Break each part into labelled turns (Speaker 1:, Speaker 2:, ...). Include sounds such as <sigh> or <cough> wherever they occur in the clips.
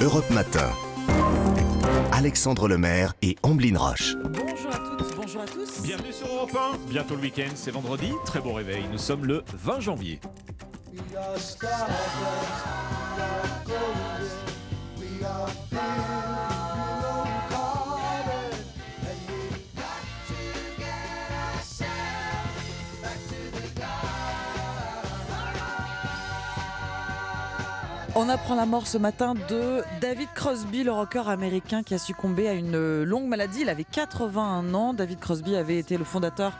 Speaker 1: Europe Matin. Alexandre Lemaire et Amblin Roche.
Speaker 2: Bonjour à toutes, bonjour à tous.
Speaker 3: Bienvenue sur Europe 1. Bientôt le week-end, c'est vendredi. Très bon réveil. Nous sommes le 20 janvier.
Speaker 2: On apprend la mort ce matin de David Crosby, le rocker américain qui a succombé à une longue maladie. Il avait 81 ans. David Crosby avait été le fondateur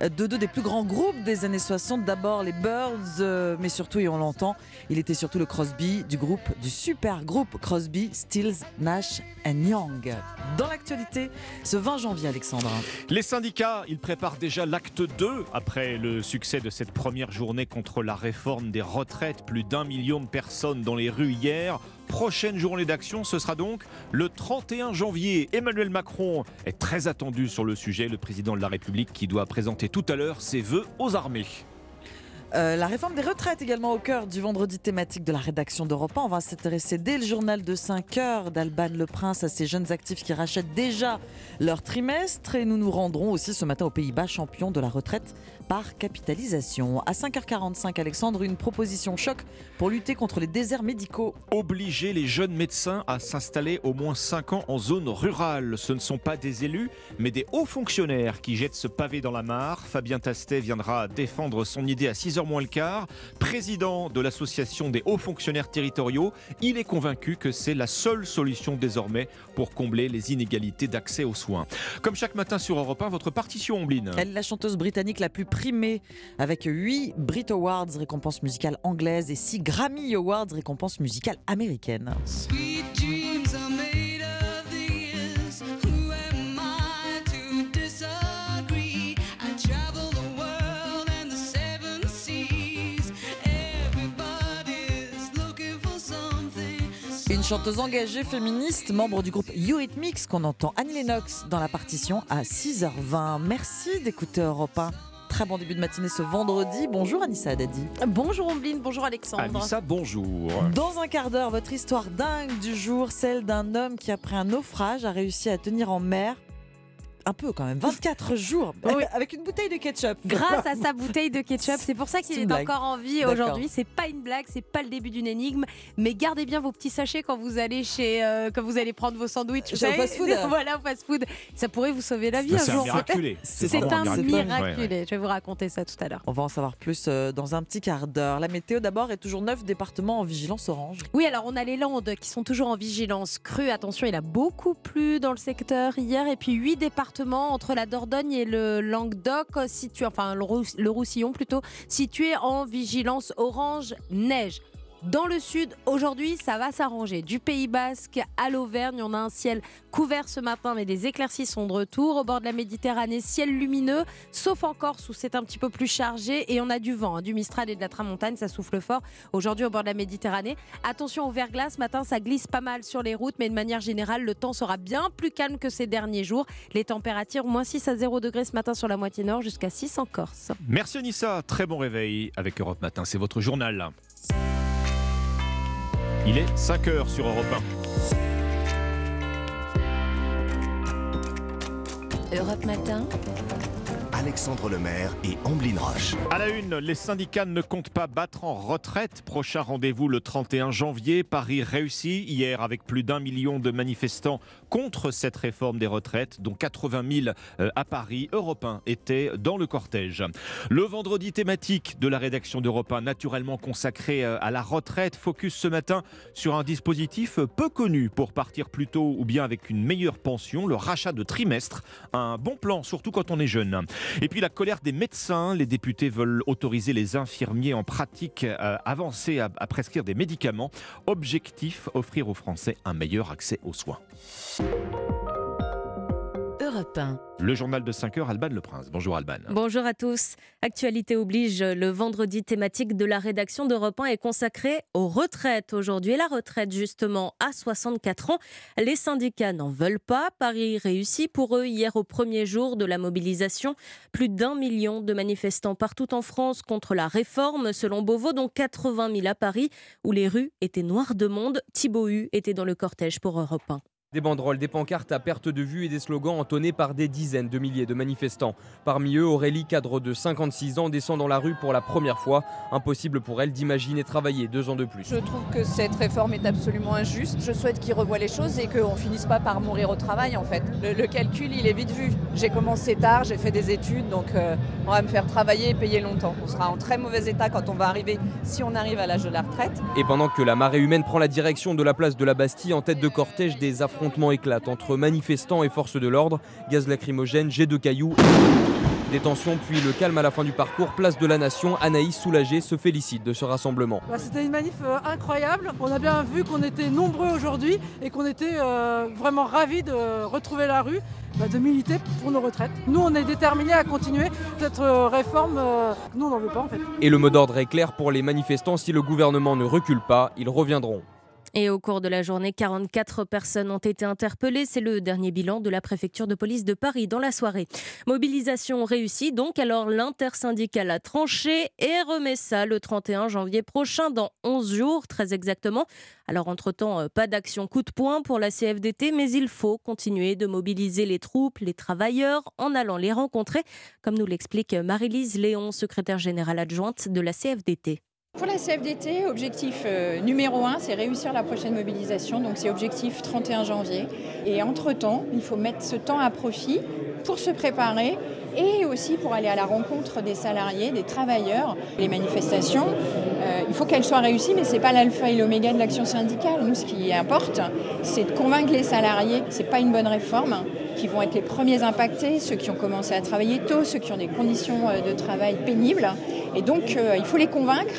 Speaker 2: de deux des plus grands groupes des années 60. D'abord les Birds, euh, mais surtout, et on l'entend, il était surtout le Crosby du groupe, du super groupe Crosby, Stills, Nash Young. Dans l'actualité, ce 20 janvier, Alexandre.
Speaker 3: Les syndicats, ils préparent déjà l'acte 2 après le succès de cette première journée contre la réforme des retraites. Plus d'un million de personnes dans les rues hier prochaine journée d'action, ce sera donc le 31 janvier. Emmanuel Macron est très attendu sur le sujet, le président de la République qui doit présenter tout à l'heure ses vœux aux armées.
Speaker 2: Euh, la réforme des retraites également au cœur du vendredi thématique de la rédaction d'Europe 1. On va s'intéresser dès le journal de 5 heures d'Alban Le Prince à ces jeunes actifs qui rachètent déjà leur trimestre. Et nous nous rendrons aussi ce matin aux Pays-Bas, champion de la retraite par capitalisation. À 5h45, Alexandre, une proposition choc pour lutter contre les déserts médicaux.
Speaker 3: Obliger les jeunes médecins à s'installer au moins 5 ans en zone rurale. Ce ne sont pas des élus, mais des hauts fonctionnaires qui jettent ce pavé dans la mare. Fabien Tastet viendra défendre son idée à 6h moins le quart. Président de l'association des hauts fonctionnaires territoriaux, il est convaincu que c'est la seule solution désormais pour combler les inégalités d'accès aux soins. Comme chaque matin sur Europe 1, votre partition, Ombline.
Speaker 2: Elle la chanteuse britannique la plus avec 8 Brit Awards, récompense musicale anglaise, et 6 Grammy Awards, récompense musicale américaine. Une chanteuse engagée féministe, membre du groupe Eurythmics, qu'on entend Annie Lennox dans la partition à 6h20. Merci d'écouter Europe 1. Très bon début de matinée ce vendredi. Bonjour Anissa Dadi.
Speaker 4: Bonjour Ombline, bonjour Alexandre.
Speaker 3: Anissa, bonjour.
Speaker 2: Dans un quart d'heure, votre histoire dingue du jour, celle d'un homme qui après un naufrage a réussi à tenir en mer un peu quand même, 24 jours, avec une bouteille de ketchup.
Speaker 4: Grâce à sa bouteille de ketchup, c'est pour ça qu'il est, encore en vie aujourd'hui. C'est pas une blague, c'est pas le début d'une énigme, mais gardez bien vos petits sachets quand vous allez chez, euh, quand vous allez prendre vos sandwichs.
Speaker 2: Chez fast-food. <laughs>
Speaker 4: voilà, fast-food. Ça pourrait vous sauver la vie
Speaker 3: un jour. <laughs>
Speaker 4: C'est un miraculé. Je vais vous raconter ça tout à l'heure.
Speaker 2: On va en savoir plus euh, dans un petit quart d'heure. La météo d'abord est toujours neuf départements en vigilance orange.
Speaker 4: Oui, alors on a les Landes qui sont toujours en vigilance crue. Attention, il a beaucoup plu dans le secteur hier, et puis huit départements entre la Dordogne et le Languedoc, situé, enfin le Roussillon plutôt, situé en vigilance orange neige. Dans le sud, aujourd'hui, ça va s'arranger. Du Pays Basque à l'Auvergne, on a un ciel couvert ce matin, mais des éclaircies sont de retour. Au bord de la Méditerranée, ciel lumineux, sauf en Corse où c'est un petit peu plus chargé. Et on a du vent, hein, du Mistral et de la Tramontagne, ça souffle fort. Aujourd'hui, au bord de la Méditerranée, attention au verglas. Ce matin, ça glisse pas mal sur les routes, mais de manière générale, le temps sera bien plus calme que ces derniers jours. Les températures, moins 6 à 0 degrés ce matin sur la moitié nord, jusqu'à 6 en Corse.
Speaker 3: Merci Anissa, très bon réveil avec Europe Matin. C'est votre journal. Il est 5 heures sur Europe
Speaker 5: 1. Europe Matin.
Speaker 1: Alexandre Lemaire et Amblin Roche.
Speaker 3: À la une, les syndicats ne comptent pas battre en retraite. Prochain rendez-vous le 31 janvier. Paris réussit hier avec plus d'un million de manifestants contre cette réforme des retraites, dont 80 000 euh, à Paris. Europe 1 était dans le cortège. Le vendredi thématique de la rédaction d'Europe 1, naturellement consacré euh, à la retraite, focus ce matin sur un dispositif peu connu pour partir plus tôt ou bien avec une meilleure pension, le rachat de trimestre. Un bon plan, surtout quand on est jeune. Et puis la colère des médecins. Les députés veulent autoriser les infirmiers en pratique euh, avancée à, à prescrire des médicaments. Objectif, offrir aux Français un meilleur accès aux soins.
Speaker 5: Europe
Speaker 6: Europe 1.
Speaker 3: Le journal de 5 heures, Alban Le Prince. Bonjour Alban.
Speaker 7: Bonjour à tous. Actualité oblige, le vendredi thématique de la rédaction d'Europe 1 est consacré aux retraites aujourd'hui. Et la retraite, justement, à 64 ans. Les syndicats n'en veulent pas. Paris réussit pour eux hier au premier jour de la mobilisation. Plus d'un million de manifestants partout en France contre la réforme, selon Beauvau, dont 80 000 à Paris, où les rues étaient noires de monde. Thibaut Hu était dans le cortège pour Europe 1.
Speaker 8: Des banderoles, des pancartes à perte de vue et des slogans entonnés par des dizaines de milliers de manifestants. Parmi eux, Aurélie, cadre de 56 ans, descend dans la rue pour la première fois. Impossible pour elle d'imaginer travailler deux ans de plus.
Speaker 9: Je trouve que cette réforme est absolument injuste. Je souhaite qu'il revoie les choses et qu'on finisse pas par mourir au travail en fait. Le, calcul, il est vite vu. J'ai commencé tard, j'ai fait des études, donc euh, on va me faire travailler et payer longtemps. On sera en très mauvais état quand on va arriver, si on arrive à l'âge de la retraite.
Speaker 8: Et pendant que la marée humaine prend la direction de la place de la Bastille en tête de cortège des affrontements affrontements éclatent entre manifestants et forces de l'ordre, gaz lacrymogène, jets de cailloux. Des tensions, puis le calme à la fin du parcours. Place de la Nation, Anaïs, soulagée, se félicite de ce rassemblement.
Speaker 10: Bah, c'était une manif euh, incroyable. On a bien vu qu'on était nombreux aujourd'hui et qu'on était euh, vraiment ravis de retrouver la rue, bah, de militer pour nos retraites. Nous, on est déterminés à continuer cette euh, réforme. nous, on n'en veut pas en fait.
Speaker 8: Et le mot d'ordre est clair pour les manifestants si le gouvernement ne recule pas, ils reviendront.
Speaker 7: Et au cours de la journée, 44 personnes ont été interpellées. C'est le dernier bilan de la préfecture de police de Paris dans la soirée. Mobilisation réussie donc. Alors l'intersyndicale a tranché et remet ça le 31 janvier prochain, dans 11 jours très exactement. Alors entre-temps, euh, pas d'action coup de poing pour la CFDT, mais il faut continuer de mobiliser les troupes, les travailleurs, en allant les rencontrer, comme nous l'explique Marie-Lise Léon, secrétaire générale adjointe de la CFDT.
Speaker 11: Pour la CFDT, objectif euh, numéro un, c'est réussir la prochaine mobilisation. Donc c'est objectif 31 janvier. Et entre-temps, il faut mettre ce temps à profit pour se préparer et aussi pour aller à la rencontre des salariés, des travailleurs. Les manifestations, euh, il faut qu'elles soient réussies, mais ce n'est pas l'alpha et l'oméga de l'action syndicale. Nous, ce qui importe, c'est de convaincre les salariés que ce n'est pas une bonne réforme, qui vont être les premiers impactés, ceux qui ont commencé à travailler tôt, ceux qui ont des conditions euh, de travail pénibles. Et donc, il faut les convaincre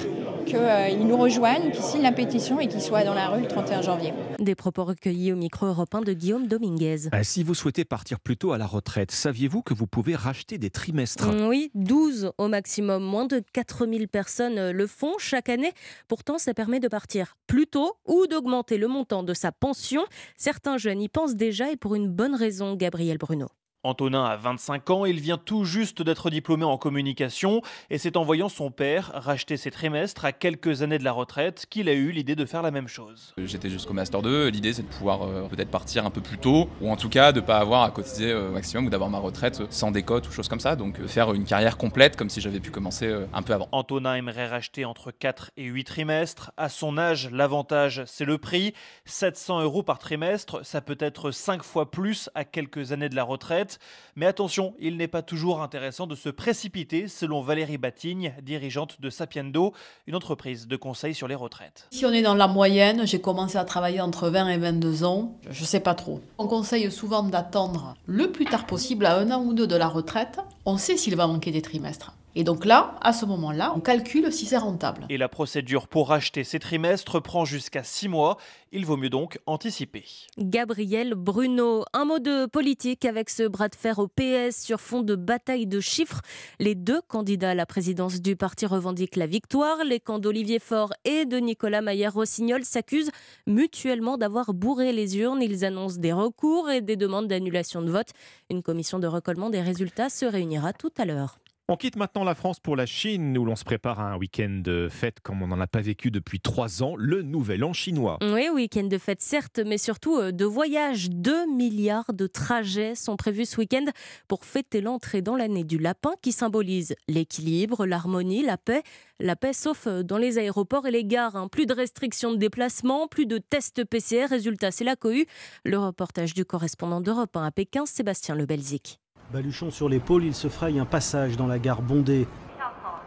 Speaker 11: qu'ils euh, nous rejoignent, qu'ils signent la pétition et qu'ils soient dans la rue le 31 janvier.
Speaker 7: Des propos recueillis au micro européen de Guillaume Dominguez.
Speaker 3: Euh, si vous souhaitez partir plus tôt à la retraite, saviez-vous que vous pouvez racheter des trimestres?
Speaker 7: Oui, 12 au maximum. Moins de 4000 personnes euh, le font chaque année. Pourtant, ça permet de partir plus tôt ou d'augmenter le montant de sa pension. Certains jeunes y pensent déjà et pour une bonne raison, Gabriel Bruno.
Speaker 12: Antonin a 25 ans, il vient tout juste d'être diplômé en communication et c'est en voyant son père racheter ses trimestres à quelques années de la retraite qu'il a eu l'idée de faire la même chose.
Speaker 13: J'étais jusqu'au Master 2, l'idée c'est de pouvoir euh, peut-être partir un peu plus tôt ou en tout cas de ne pas avoir à cotiser euh, au maximum ou d'avoir ma retraite sans décote ou choses comme ça, donc euh, faire une carrière complète comme si j'avais pu commencer un peu avant.
Speaker 12: Antonin aimerait racheter entre 4 et 8 trimestres. À son âge, l'avantage c'est le prix, 700 euros par trimestre, ça peut être 5 fois plus à quelques années de la retraite. Mais attention, il n'est pas toujours intéressant de se précipiter, selon Valérie Batigne, dirigeante de Sapiendo, une entreprise de conseil sur les retraites.
Speaker 5: Si on est dans la moyenne, j'ai commencé à travailler entre 20 et 22 ans, je ne sais pas trop. On conseille souvent d'attendre le plus tard possible, à un an ou deux de la retraite. On sait s'il va manquer des trimestres. Et donc là, à ce moment-là, on calcule si c'est rentable.
Speaker 12: Et la procédure pour racheter ces trimestres prend jusqu'à six mois. Il vaut mieux donc anticiper.
Speaker 7: Gabriel Bruno, un mot de politique avec ce bras de fer au PS sur fond de bataille de chiffres. Les deux candidats à la présidence du parti revendiquent la victoire. Les camps d'Olivier Faure et de Nicolas Maillard-Rossignol s'accusent mutuellement d'avoir bourré les urnes. Ils annoncent des recours et des demandes d'annulation de vote. Une commission de recollement des résultats se réunira tout à l'heure.
Speaker 3: On quitte maintenant la France pour la Chine, où l'on se prépare à un week-end de fête comme on n'en a pas vécu depuis trois ans, le Nouvel An chinois.
Speaker 7: Oui, week-end de fête certes, mais surtout euh, de voyage. 2 milliards de trajets sont prévus ce week-end pour fêter l'entrée dans l'année du lapin qui symbolise l'équilibre, l'harmonie, la paix. La paix sauf euh, dans les aéroports et les gares. Hein. Plus de restrictions de déplacement, plus de tests PCR. Résultat, c'est la cohue. Le reportage du correspondant d'Europe 1 à Pékin, Sébastien Le Belzic.
Speaker 14: Baluchon sur l'épaule, il se fraye un passage dans la gare bondée.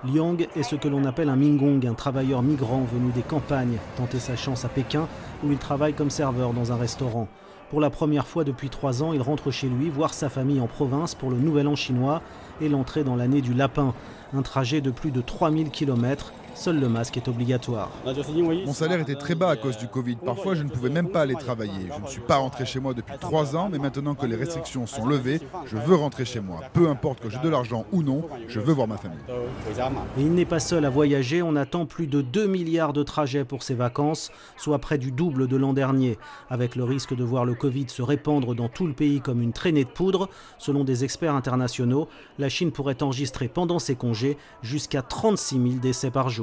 Speaker 14: Liang est ce que l'on appelle un Mingong, un travailleur migrant venu des campagnes, tenter sa chance à Pékin, où il travaille comme serveur dans un restaurant. Pour la première fois depuis trois ans, il rentre chez lui, voir sa famille en province pour le Nouvel An chinois et l'entrée dans l'année du lapin. Un trajet de plus de 3000 km seul le masque est obligatoire.
Speaker 15: Mon salaire était très bas à cause du Covid. Parfois, je ne pouvais même pas aller travailler. Je ne suis pas rentré chez moi depuis trois ans, mais maintenant que les restrictions sont levées, je veux rentrer chez moi. Peu importe que j'ai de l'argent ou non, je veux voir ma famille.
Speaker 14: Et il n'est pas seul à voyager. On attend plus de 2 milliards de trajets pour ses vacances, soit près du double de l'an dernier. Avec le risque de voir le Covid se répandre dans tout le pays comme une traînée de poudre, selon des experts internationaux, la Chine pourrait enregistrer pendant ses congés jusqu'à 36 000 décès par jour.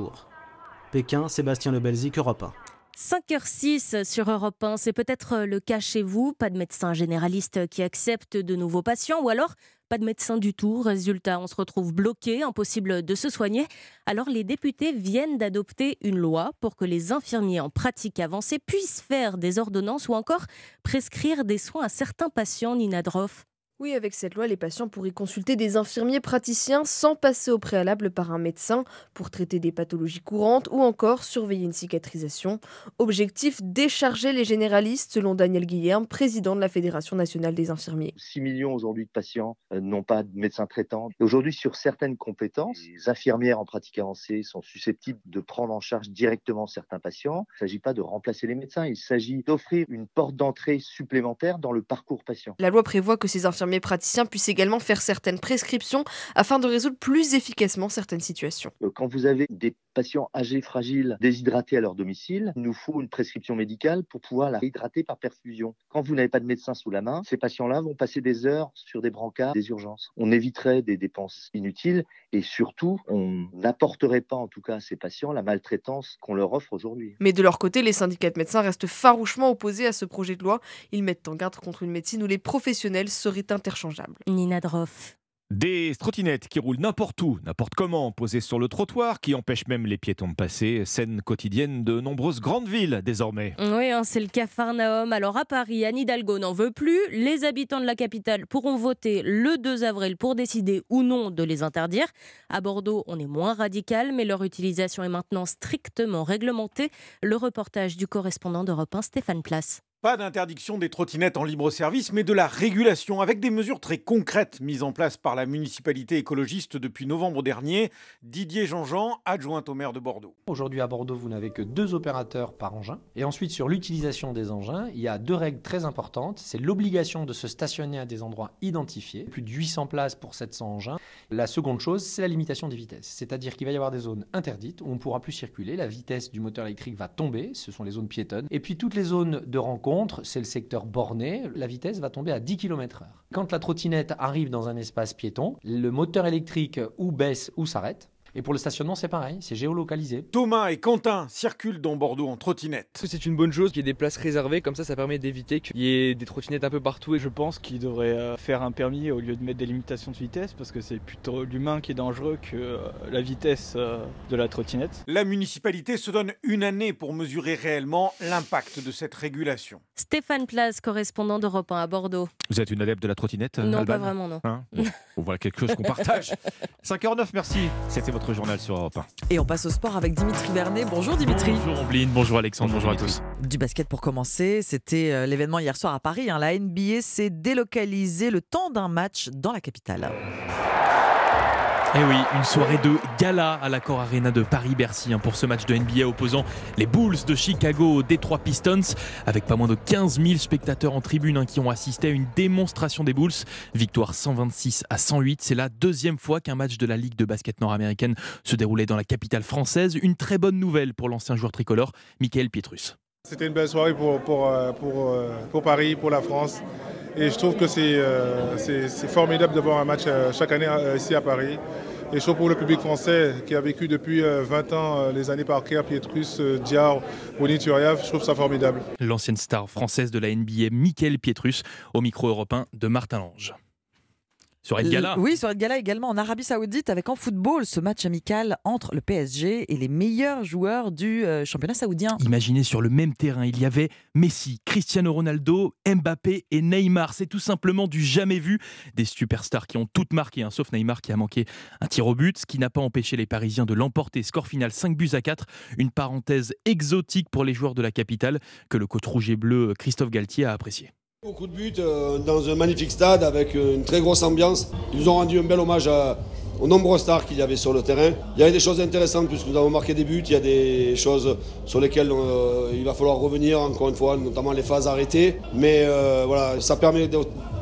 Speaker 14: Pékin, Sébastien Lebelzik, Europe 1.
Speaker 7: 5h06 sur Europe 1, c'est peut-être le cas chez vous, pas de médecin généraliste qui accepte de nouveaux patients ou alors pas de médecin du tout. Résultat, on se retrouve bloqué, impossible de se soigner. Alors les députés viennent d'adopter une loi pour que les infirmiers en pratique avancée puissent faire des ordonnances ou encore prescrire des soins à certains patients, Nina Droff.
Speaker 16: Oui, avec cette loi, les patients pourraient consulter des infirmiers praticiens sans passer au préalable par un médecin pour traiter des pathologies courantes ou encore surveiller une cicatrisation. Objectif décharger les généralistes, selon Daniel Guillerme, président de la Fédération nationale des infirmiers.
Speaker 17: 6 millions aujourd'hui de patients euh, n'ont pas de médecin traitant. Aujourd'hui, sur certaines compétences, les infirmières en pratique avancée sont susceptibles de prendre en charge directement certains patients. Il ne s'agit pas de remplacer les médecins, il s'agit d'offrir une porte d'entrée supplémentaire dans le parcours patient.
Speaker 16: La loi prévoit que ces infirmiers praticiens puissent également faire certaines prescriptions afin de résoudre plus efficacement certaines situations.
Speaker 17: Euh, Quand vous avez des patients âgés, fragiles, déshydratés à leur domicile, il nous faut une prescription médicale pour pouvoir la réhydrater par perfusion. Quand vous n'avez pas de médecin sous la main, ces patients-là vont passer des heures sur des brancards, des urgences. On éviterait des dépenses inutiles et surtout, on n'apporterait pas en tout cas à ces patients la maltraitance qu'on leur offre aujourd'hui.
Speaker 16: Mais de leur côté, les syndicats de médecins restent farouchement opposés à ce projet de loi. Ils mettent en garde contre une médecine où les professionnels seraient interchangeables.
Speaker 7: Nina Droff.
Speaker 3: Des trottinettes qui roulent n'importe où, n'importe comment, posées sur le trottoir, qui empêchent même les piétons de passer, scène quotidienne de nombreuses grandes villes désormais.
Speaker 7: Oui, hein, c'est le Capharnaüm. Alors à Paris, Anne Hidalgo n'en veut plus. Les habitants de la capitale pourront voter le 2 avril pour décider ou non de les interdire. À Bordeaux, on est moins radical, mais leur utilisation est maintenant strictement réglementée. Le reportage du correspondant d'Europe 1, Stéphane Place.
Speaker 18: Pas d'interdiction des trottinettes en libre service, mais de la régulation avec des mesures très concrètes mises en place par la municipalité écologiste depuis novembre dernier. Didier Jean-Jean, adjoint au maire de Bordeaux.
Speaker 19: Aujourd'hui à Bordeaux, vous n'avez que deux opérateurs par engin. Et ensuite, sur l'utilisation des engins, il y a deux règles très importantes. C'est l'obligation de se stationner à des endroits identifiés, plus de 800 places pour 700 engins. La seconde chose, c'est la limitation des vitesses. C'est-à-dire qu'il va y avoir des zones interdites où on ne pourra plus circuler. La vitesse du moteur électrique va tomber, ce sont les zones piétonnes. Et puis toutes les zones de rencontre c'est le secteur borné, la vitesse va tomber à 10 km/h. Quand la trottinette arrive dans un espace piéton, le moteur électrique ou baisse ou s'arrête. Et pour le stationnement, c'est pareil, c'est géolocalisé.
Speaker 18: Thomas et Quentin circulent dans Bordeaux en trottinette.
Speaker 20: C'est une bonne chose qu'il y ait des places réservées, comme ça ça permet d'éviter qu'il y ait des trottinettes un peu partout.
Speaker 21: Et je pense qu'il devrait euh, faire un permis au lieu de mettre des limitations de vitesse, parce que c'est plutôt l'humain qui est dangereux que euh, la vitesse euh, de la trottinette.
Speaker 18: La municipalité se donne une année pour mesurer réellement l'impact de cette régulation.
Speaker 7: Stéphane Place, correspondant d'Europe 1 à Bordeaux.
Speaker 3: Vous êtes une adepte de la trottinette
Speaker 7: Non,
Speaker 3: Alban?
Speaker 7: pas vraiment, non.
Speaker 3: Hein? Bon, on voit quelque chose qu'on partage. <laughs> 5h09, merci. C'était votre journal sur Europe 1.
Speaker 2: Et on passe au sport avec Dimitri Vernet. Bonjour Dimitri.
Speaker 3: Bonjour Ambline, bonjour Alexandre, bonjour, à tous.
Speaker 2: Du basket pour commencer, c'était euh, l'événement hier soir à Paris. hein. La NBA s'est délocalisée le temps d'un match dans la capitale.
Speaker 22: Eh oui, une soirée de gala à l'accord Arena de Paris-Bercy hein, pour ce match de NBA opposant les Bulls de Chicago aux Detroit Pistons, avec pas moins de 15 000 spectateurs en tribune hein, qui ont assisté à une démonstration des Bulls. Victoire 126 à 108, c'est la deuxième fois qu'un match de la Ligue de basket nord-américaine se déroulait dans la capitale française. Une très bonne nouvelle pour l'ancien joueur tricolore, Michael Pietrus.
Speaker 23: C'était une belle soirée pour, euh, euh, pour Paris, pour la France. Et je trouve que c'est euh, formidable d'avoir un match euh, chaque année euh, ici à Paris. Et je trouve pour le public français qui a vécu depuis euh, 20 ans les années par Kerr, Pietrus, Diar, Boni Turiaf, je trouve ça formidable.
Speaker 22: L'ancienne star française de la NBA, Michael Pietrus, au micro européen de Martin Lange. De gala.
Speaker 2: Oui, soirée de gala également en Arabie Saoudite avec en football ce match amical entre le PSG et les meilleurs joueurs du euh, championnat saoudien.
Speaker 22: Imaginez sur le même terrain, il y avait Messi, Cristiano Ronaldo, Mbappé et Neymar. C'est tout simplement du jamais vu. Des superstars qui ont toutes marqué, hein, sauf Neymar qui a manqué un tir au but, ce qui n'a pas empêché les Parisiens de l'emporter. Score final 5 buts à 4. Une parenthèse exotique pour les joueurs de la capitale que le coach rouge et bleu Christophe Galtier a apprécié.
Speaker 24: Beaucoup de buts euh, dans un magnifique stade avec euh, une très grosse ambiance. Ils nous ont rendu un bel hommage à,
Speaker 25: aux nombreuses stars qu'il y avait sur le terrain. Il y avait des choses intéressantes puisque nous avons marqué des buts, il y a des choses sur lesquelles euh, il va falloir revenir encore une fois, notamment les phases arrêtées. Mais euh, voilà, ça permet de,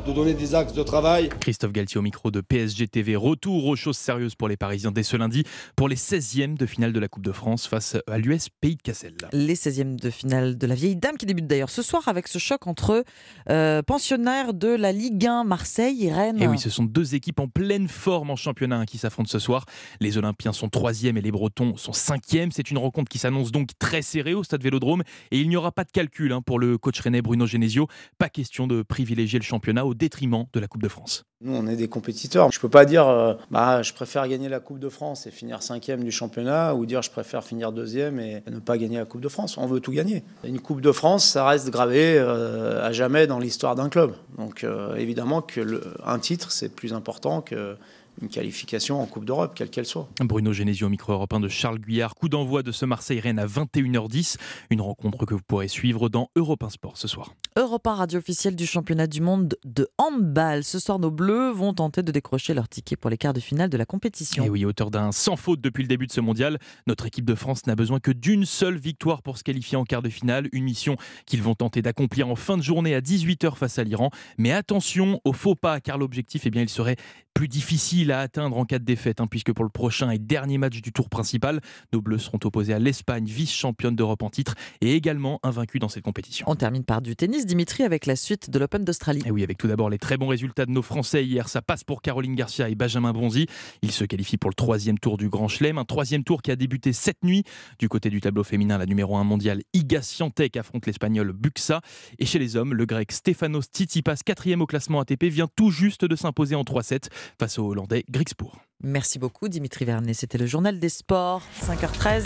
Speaker 25: de donner des axes de travail.
Speaker 22: Christophe Galtier au micro de PSG TV. Retour aux choses sérieuses pour les Parisiens dès ce lundi pour les 16e de finale de la Coupe de France face à l'US Pays de Cassel.
Speaker 2: Les 16e de finale de la vieille dame qui débute d'ailleurs ce soir avec ce choc entre euh, pensionnaires de la Ligue 1 Marseille et Rennes.
Speaker 22: Et oui, ce sont deux équipes en pleine forme en championnat hein, qui s'affrontent ce soir. Les Olympiens sont 3e et les Bretons sont 5e. C'est une rencontre qui s'annonce donc très serrée au stade Vélodrome et il n'y aura pas de calcul hein, pour le coach rennais Bruno Genesio. Pas question de privilégier le championnat au détriment de la Coupe de France.
Speaker 26: Nous, on est des compétiteurs. Je peux pas dire, euh, bah, je préfère gagner la Coupe de France et finir cinquième du championnat, ou dire je préfère finir deuxième et ne pas gagner la Coupe de France. On veut tout gagner. Une Coupe de France, ça reste gravé euh, à jamais dans l'histoire d'un club. Donc, euh, évidemment que un titre, c'est plus important que une qualification en Coupe d'Europe, quelle qu'elle soit.
Speaker 22: Bruno Genesio, micro européen de Charles Guyard. Coup d'envoi de ce Marseille-Rennes à 21h10. Une rencontre que vous pourrez suivre dans Europe 1 Sport ce soir.
Speaker 2: Europe 1, radio officielle du championnat du monde de handball. Ce soir, nos Bleus vont tenter de décrocher leur ticket pour les quarts de finale de la compétition.
Speaker 22: Et oui, auteur d'un sans faute depuis le début de ce mondial, notre équipe de France n'a besoin que d'une seule victoire pour se qualifier en quart de finale. Une mission qu'ils vont tenter d'accomplir en fin de journée à 18h face à l'Iran. Mais attention au faux pas, car l'objectif, eh bien, il serait plus difficile à atteindre en cas de défaite, hein, puisque pour le prochain et dernier match du tour principal, nos Bleus seront opposés à l'Espagne, vice-championne d'Europe en titre, et également invaincue dans cette compétition.
Speaker 2: On termine par du tennis, Dimitri, avec la suite de l'Open d'Australie.
Speaker 22: Et oui, avec tout d'abord les très bons résultats de nos Français hier, ça passe pour Caroline Garcia et Benjamin Bonzi. Ils se qualifient pour le troisième tour du Grand Chelem, un troisième tour qui a débuté cette nuit. Du côté du tableau féminin, la numéro 1 mondiale Iga Swiatek affronte l'Espagnol Buxa. Et chez les hommes, le Grec Stefanos Tsitsipas, quatrième au classement ATP, vient tout juste de s'imposer en 3-7 face au Hollandais Grixpour.
Speaker 2: Merci beaucoup Dimitri Vernet, c'était le journal des sports, 5h13.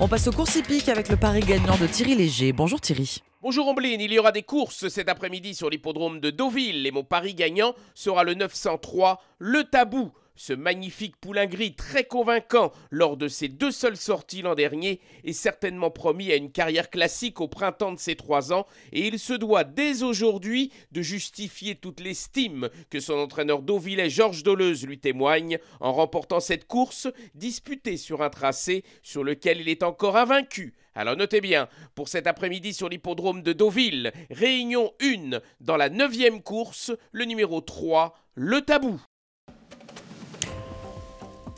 Speaker 2: On passe aux courses hippiques avec le pari gagnant de Thierry Léger. Bonjour Thierry.
Speaker 24: Bonjour Ombline, il y aura des courses cet après-midi sur l'hippodrome de Deauville et mon pari gagnant sera le 903, le tabou. Ce magnifique poulain gris très convaincant lors de ses deux seules sorties l'an dernier est certainement promis à une carrière classique au printemps de ses trois ans et il se doit dès aujourd'hui de justifier toute l'estime que son entraîneur Deauvillais Georges Doleuse lui témoigne en remportant cette course disputée sur un tracé sur lequel il est encore invaincu. Alors notez bien, pour cet après-midi sur l'hippodrome de Deauville, réunion 1 dans la neuvième course, le numéro 3, le tabou.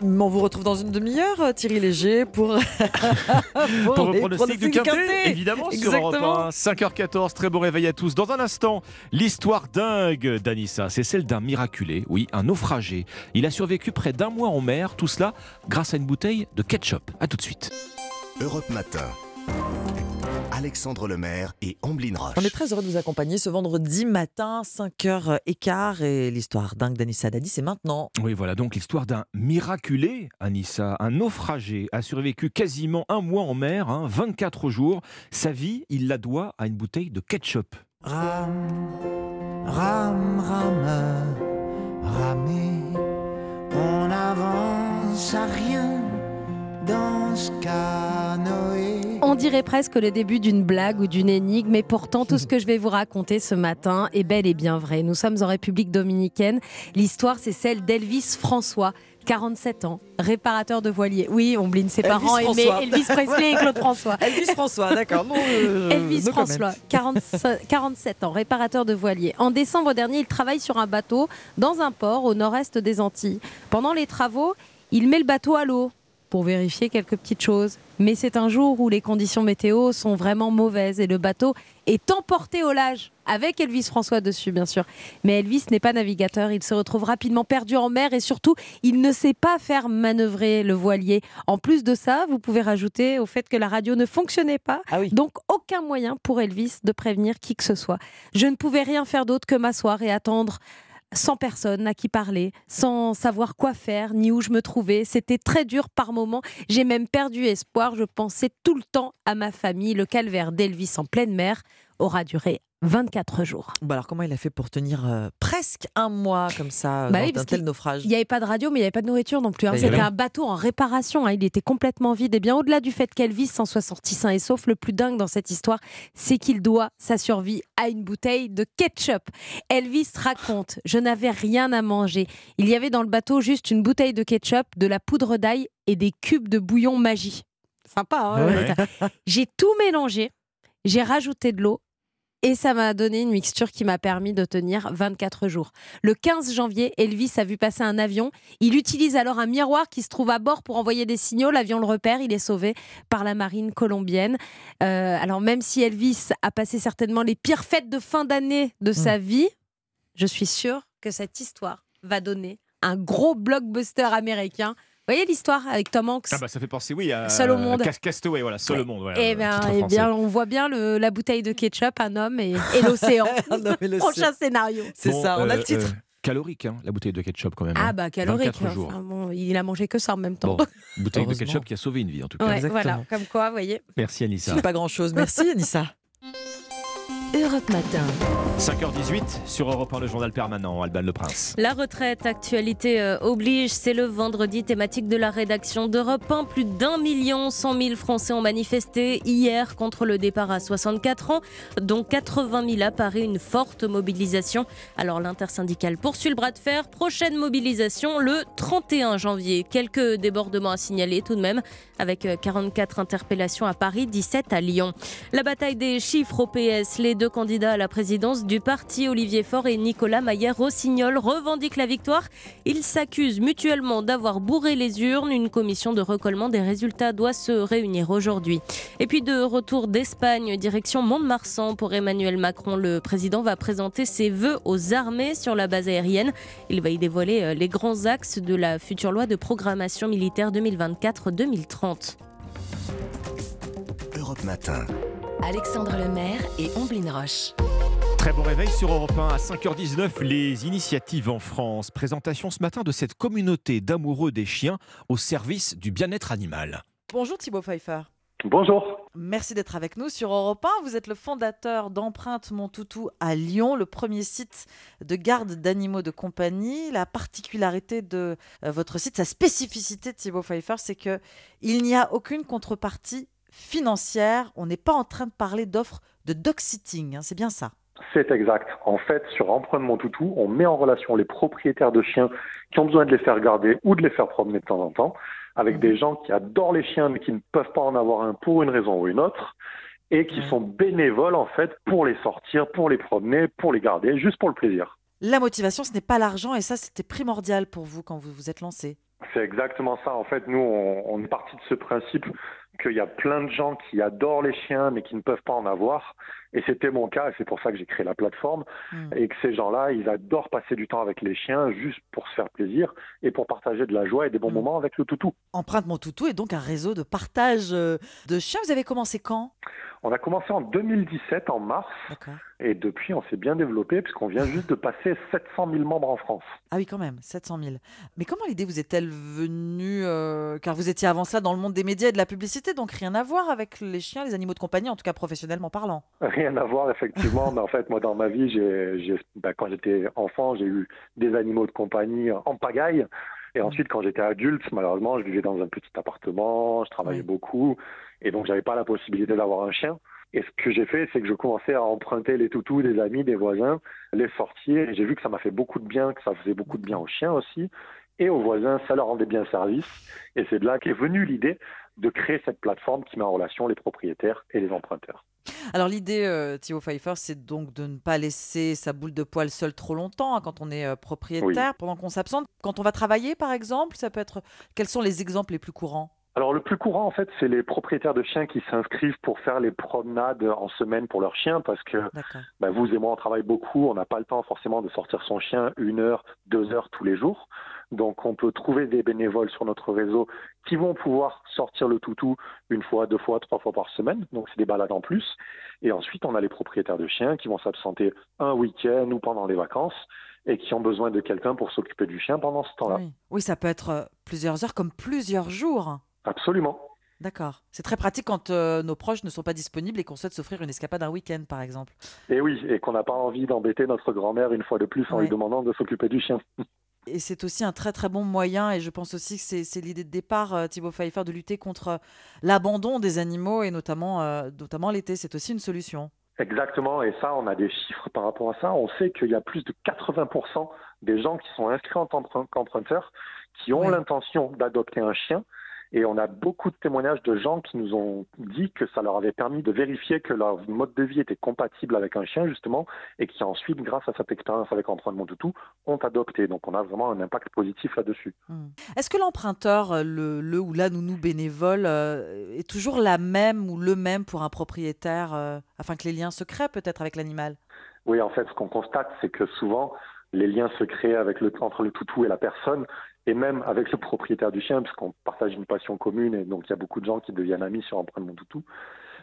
Speaker 2: On vous retrouve dans une demi-heure, Thierry Léger, pour, <laughs>
Speaker 3: pour, pour le pronostic du Quintet,
Speaker 2: Quintet.
Speaker 3: évidemment,
Speaker 2: Exactement.
Speaker 3: sur Europe 1. 5h14, très beau réveil à tous. Dans un instant, l'histoire dingue d'Anissa, c'est celle d'un miraculé, oui, un naufragé. Il a survécu près d'un mois en mer, tout cela grâce à une bouteille de ketchup. A tout de suite.
Speaker 1: Europe Matin. Alexandre Lemaire et Amblin Roche.
Speaker 2: On est très heureux de vous accompagner ce vendredi matin, 5h15. Et l'histoire dingue d'Anissa Dadi, c'est maintenant.
Speaker 3: Oui, voilà donc l'histoire d'un miraculé, Anissa, un naufragé, a survécu quasiment un mois en mer, hein, 24 jours. Sa vie, il la doit à une bouteille de ketchup.
Speaker 15: Ram, ram, rame, ramé, on avance à rien.
Speaker 4: On dirait presque le début d'une blague ou d'une énigme, mais pourtant tout ce que je vais vous raconter ce matin est bel et bien vrai. Nous sommes en République dominicaine. L'histoire, c'est celle d'Elvis François. 47 ans, réparateur de voiliers. Oui, on bline ses
Speaker 2: Elvis
Speaker 4: parents
Speaker 2: François.
Speaker 4: Elvis Presley et Claude François. <laughs>
Speaker 2: Elvis François, d'accord. Euh, <laughs>
Speaker 4: Elvis
Speaker 2: no.
Speaker 4: François, 45 47 ans, réparateur de voiliers. En décembre dernier, il travaille sur un bateau dans un port au nord-est des Antilles. Pendant les travaux, il met le bateau à l'eau pour vérifier quelques petites choses. Mais c'est un jour où les conditions météo sont vraiment mauvaises et le bateau est emporté au large, avec Elvis François dessus, bien sûr. Mais Elvis n'est pas navigateur, il se retrouve rapidement perdu en mer et surtout, il ne sait pas faire manœuvrer le voilier. En plus de ça, vous pouvez rajouter au fait que la radio ne fonctionnait pas, donc aucun moyen pour Elvis de prévenir qui que ce soit. Je ne pouvais rien faire d'autre que m'asseoir et attendre sans personne à qui parler, sans savoir quoi faire ni où je me trouvais. C'était très dur par moments. J'ai même perdu espoir. Je pensais tout le temps à ma famille. Le calvaire d'Elvis en pleine mer aura duré
Speaker 7: 24 jours.
Speaker 2: Bah alors comment il a fait pour tenir euh, presque un mois comme ça
Speaker 7: Bah
Speaker 2: dans
Speaker 7: oui,
Speaker 2: un
Speaker 7: parce
Speaker 2: tel
Speaker 7: qu'il-
Speaker 2: naufrage?
Speaker 7: Il n'y avait pas de radio, mais il n'y avait pas de nourriture non plus. hein.
Speaker 2: Bah,
Speaker 7: C'était un bateau en réparation. hein. Il était complètement vide. Et bien au-delà du fait qu'Elvis s'en soit sorti sain et sauf, le plus dingue dans cette histoire, c'est qu'il doit sa survie à une bouteille de ketchup. Elvis raconte Je n'avais rien à manger. Il y avait dans le bateau juste une bouteille de ketchup, de la poudre d'ail et des cubes de bouillon magie. Sympa, hein
Speaker 2: Ouais.
Speaker 7: J'ai tout mélangé, j'ai rajouté de l'eau et ça m'a donné une mixture qui m'a permis de tenir 24 jours. Le 15 janvier, Elvis a vu passer un avion. Il utilise alors un miroir qui se trouve à bord pour envoyer des signaux. L'avion le repère. Il est sauvé par la marine colombienne. Euh, alors même si Elvis a passé certainement les pires fêtes de fin d'année de sa vie, je suis sûre que cette histoire va donner un gros blockbuster américain. Vous voyez l'histoire avec Tom Hanks
Speaker 3: Ah bah ça fait penser, oui, à
Speaker 7: Seul au monde.
Speaker 3: Cas- Castaway, voilà, seul au monde. Voilà,
Speaker 7: eh
Speaker 3: le
Speaker 7: bien,
Speaker 3: titre
Speaker 7: eh bien, on voit bien le- la bouteille de ketchup, un homme et, et l'océan. <laughs>
Speaker 2: Un homme et l'océan.
Speaker 7: Prochain scénario.
Speaker 3: Bon, euh, euh, calorique, hein, la bouteille de ketchup quand même.
Speaker 7: Ah
Speaker 3: hein.
Speaker 7: bah calorique.
Speaker 3: 24 jours.
Speaker 7: Enfin, bon, il a mangé que ça en même temps.
Speaker 3: Bon, bouteille de ketchup qui a sauvé une vie en tout cas.
Speaker 7: Ouais, voilà, comme quoi, vous voyez.
Speaker 3: Merci Anissa.
Speaker 2: C'est pas grand chose. Merci Anissa.
Speaker 7: Europe Matin.
Speaker 3: 5h18 sur Europe 1, le journal permanent, Alban Le Prince.
Speaker 7: La retraite, actualité euh, oblige, c'est le vendredi thématique de la rédaction d'Europe 1. Plus d'un million cent mille Français ont manifesté hier contre le départ à 64 ans, dont 80 000 à Paris, une forte mobilisation. Alors l'intersyndicale poursuit le bras de fer. Prochaine mobilisation le 31 janvier. Quelques débordements à signaler tout de même, avec euh, 44 interpellations à Paris, 17 à Lyon. La bataille des chiffres au PS, les deux candidats à la présidence du parti, Olivier Faure et Nicolas Maillère-Rossignol, revendiquent la victoire. Ils s'accusent mutuellement d'avoir bourré les urnes. Une commission de recollement des résultats doit se réunir aujourd'hui. Et puis de retour d'Espagne, direction Mont-de-Marsan pour Emmanuel Macron. Le président va présenter ses vœux aux armées sur la base aérienne. Il va y dévoiler euh, les grands axes de la future loi de programmation militaire 2024-2030.
Speaker 1: Europe Matin.
Speaker 27: Alexandre Lemaire et Omblin Roche.
Speaker 3: Très bon réveil sur Europe 1 à 5h19, les initiatives en France. Présentation ce matin de cette communauté d'amoureux des chiens au service du bien-être animal.
Speaker 2: Bonjour Thibaut Pfeiffer.
Speaker 28: Bonjour.
Speaker 2: Merci d'être avec nous sur Europe 1. Vous êtes le fondateur d'Empreinte Mon Toutou à Lyon, le premier site de garde d'animaux de compagnie. La particularité de euh, votre site, sa spécificité, Thibaut Pfeiffer, c'est que il n'y a aucune contrepartie financière. On n'est pas en train de parler d'offres de dog sitting. hein, c'est bien ça.
Speaker 28: C'est exact. En fait, sur Empreinte Mon Toutou, on met en relation les propriétaires de chiens qui ont besoin de les faire garder ou de les faire promener de temps en temps, avec des gens qui adorent les chiens mais qui ne peuvent pas en avoir un pour une raison ou une autre, et qui sont bénévoles en fait pour les sortir, pour les promener, pour les garder, juste pour le plaisir.
Speaker 2: La motivation, ce n'est pas l'argent et ça, c'était primordial pour vous quand vous vous êtes lancé.
Speaker 28: C'est exactement ça. En fait, nous, on, on est parti de ce principe qu'il y a plein de gens qui adorent les chiens mais qui ne peuvent pas en avoir. Et c'était mon cas, et c'est pour ça que j'ai créé la plateforme. Et que ces gens-là, ils adorent passer du temps avec les chiens juste pour se faire plaisir et pour partager de la joie et des bons moments avec le toutou.
Speaker 2: Empreinte Mon Toutou est donc un réseau de partage euh, de chiens. Vous avez commencé quand?
Speaker 28: On a commencé en 2017, en mars. Et depuis, on s'est bien développé puisqu'on vient juste de passer 700 000 membres en France.
Speaker 2: Ah oui, quand même, 700 000. Mais comment l'idée vous est-elle venue euh, Car vous étiez avant ça dans le monde des médias et de la publicité, donc rien à voir avec les chiens, les animaux de compagnie, en tout cas professionnellement parlant?
Speaker 28: Rien à voir, effectivement. mais en fait, moi, dans ma vie, j'ai, j'ai- bah, quand j'étais enfant, j'ai eu des animaux de compagnie en pagaille. Et ensuite, quand j'étais adulte, malheureusement, je vivais dans un petit appartement, je travaillais beaucoup, et donc j'avais pas la possibilité d'avoir un chien. Et ce que j'ai fait, c'est que je commençais à emprunter les toutous des amis, des voisins, les sortir, et j'ai vu que ça m'a fait beaucoup de bien, que ça faisait beaucoup de bien aux chiens aussi, et aux voisins, ça leur rendait bien service. Et c'est de là qu'est venue l'idée de créer cette plateforme qui met en relation les propriétaires et les emprunteurs.
Speaker 2: Alors l'idée, euh, Thibaut Pfeiffer, c'est donc de ne pas laisser sa boule de poil seule trop longtemps hein, quand on est euh, propriétaire, pendant qu'on s'absente. Quand on va travailler, par exemple, ça peut être... Quels sont les exemples les plus courants?
Speaker 28: Alors le plus courant en fait, c'est les propriétaires de chiens qui s'inscrivent pour faire les promenades en semaine pour leurs chiens parce que bah, vous et moi on travaille beaucoup, on n'a pas le temps forcément de sortir son chien une heure, deux heures tous les jours. Donc on peut trouver des bénévoles sur notre réseau qui vont pouvoir sortir le toutou une fois, deux fois, trois fois par semaine. Donc c'est des balades en plus. Et ensuite on a les propriétaires de chiens qui vont s'absenter un week-end ou pendant les vacances et qui ont besoin de quelqu'un pour s'occuper du chien pendant ce temps-là.
Speaker 2: Oui. Oui, ça peut être euh, plusieurs heures comme plusieurs jours.
Speaker 28: Absolument.
Speaker 2: D'accord. C'est très pratique quand euh, nos proches ne sont pas disponibles et qu'on souhaite s'offrir une escapade un week-end, par exemple.
Speaker 28: Et oui, et qu'on n'a pas envie d'embêter notre grand-mère une fois de plus en
Speaker 2: Ouais.
Speaker 28: lui demandant de s'occuper du chien. <laughs>
Speaker 2: Et c'est aussi un très très bon moyen, et je pense aussi que c'est l'idée de départ, euh, Thibaut Pfeiffer, de lutter contre l'abandon des animaux, et notamment, euh, notamment l'été. C'est aussi une solution.
Speaker 28: Exactement, et ça, on a des chiffres par rapport à ça. On sait qu'il y a plus de 80% des gens qui sont inscrits en tant qu'emprunteurs qui ont l'intention d'adopter un chien. Et on a beaucoup de témoignages de gens qui nous ont dit que ça leur avait permis de vérifier que leur mode de vie était compatible avec un chien, justement, et qui ensuite, grâce à cette expérience avec Empreinte Mon Toutou, ont adopté. Donc on a vraiment un impact positif là-dessus.
Speaker 2: Est-ce que l'emprunteur, euh, le, le ou la nounou bénévole, euh, est toujours la même ou le même pour un propriétaire, euh, afin que les liens se créent peut-être avec l'animal?
Speaker 28: Oui, en fait, ce qu'on constate, c'est que souvent, les liens se créent avec le, entre le toutou et la personne, et même avec le propriétaire du chien, puisqu'on partage une passion commune, et donc il y a beaucoup de gens qui deviennent amis sur Empreinte Mon Toutou.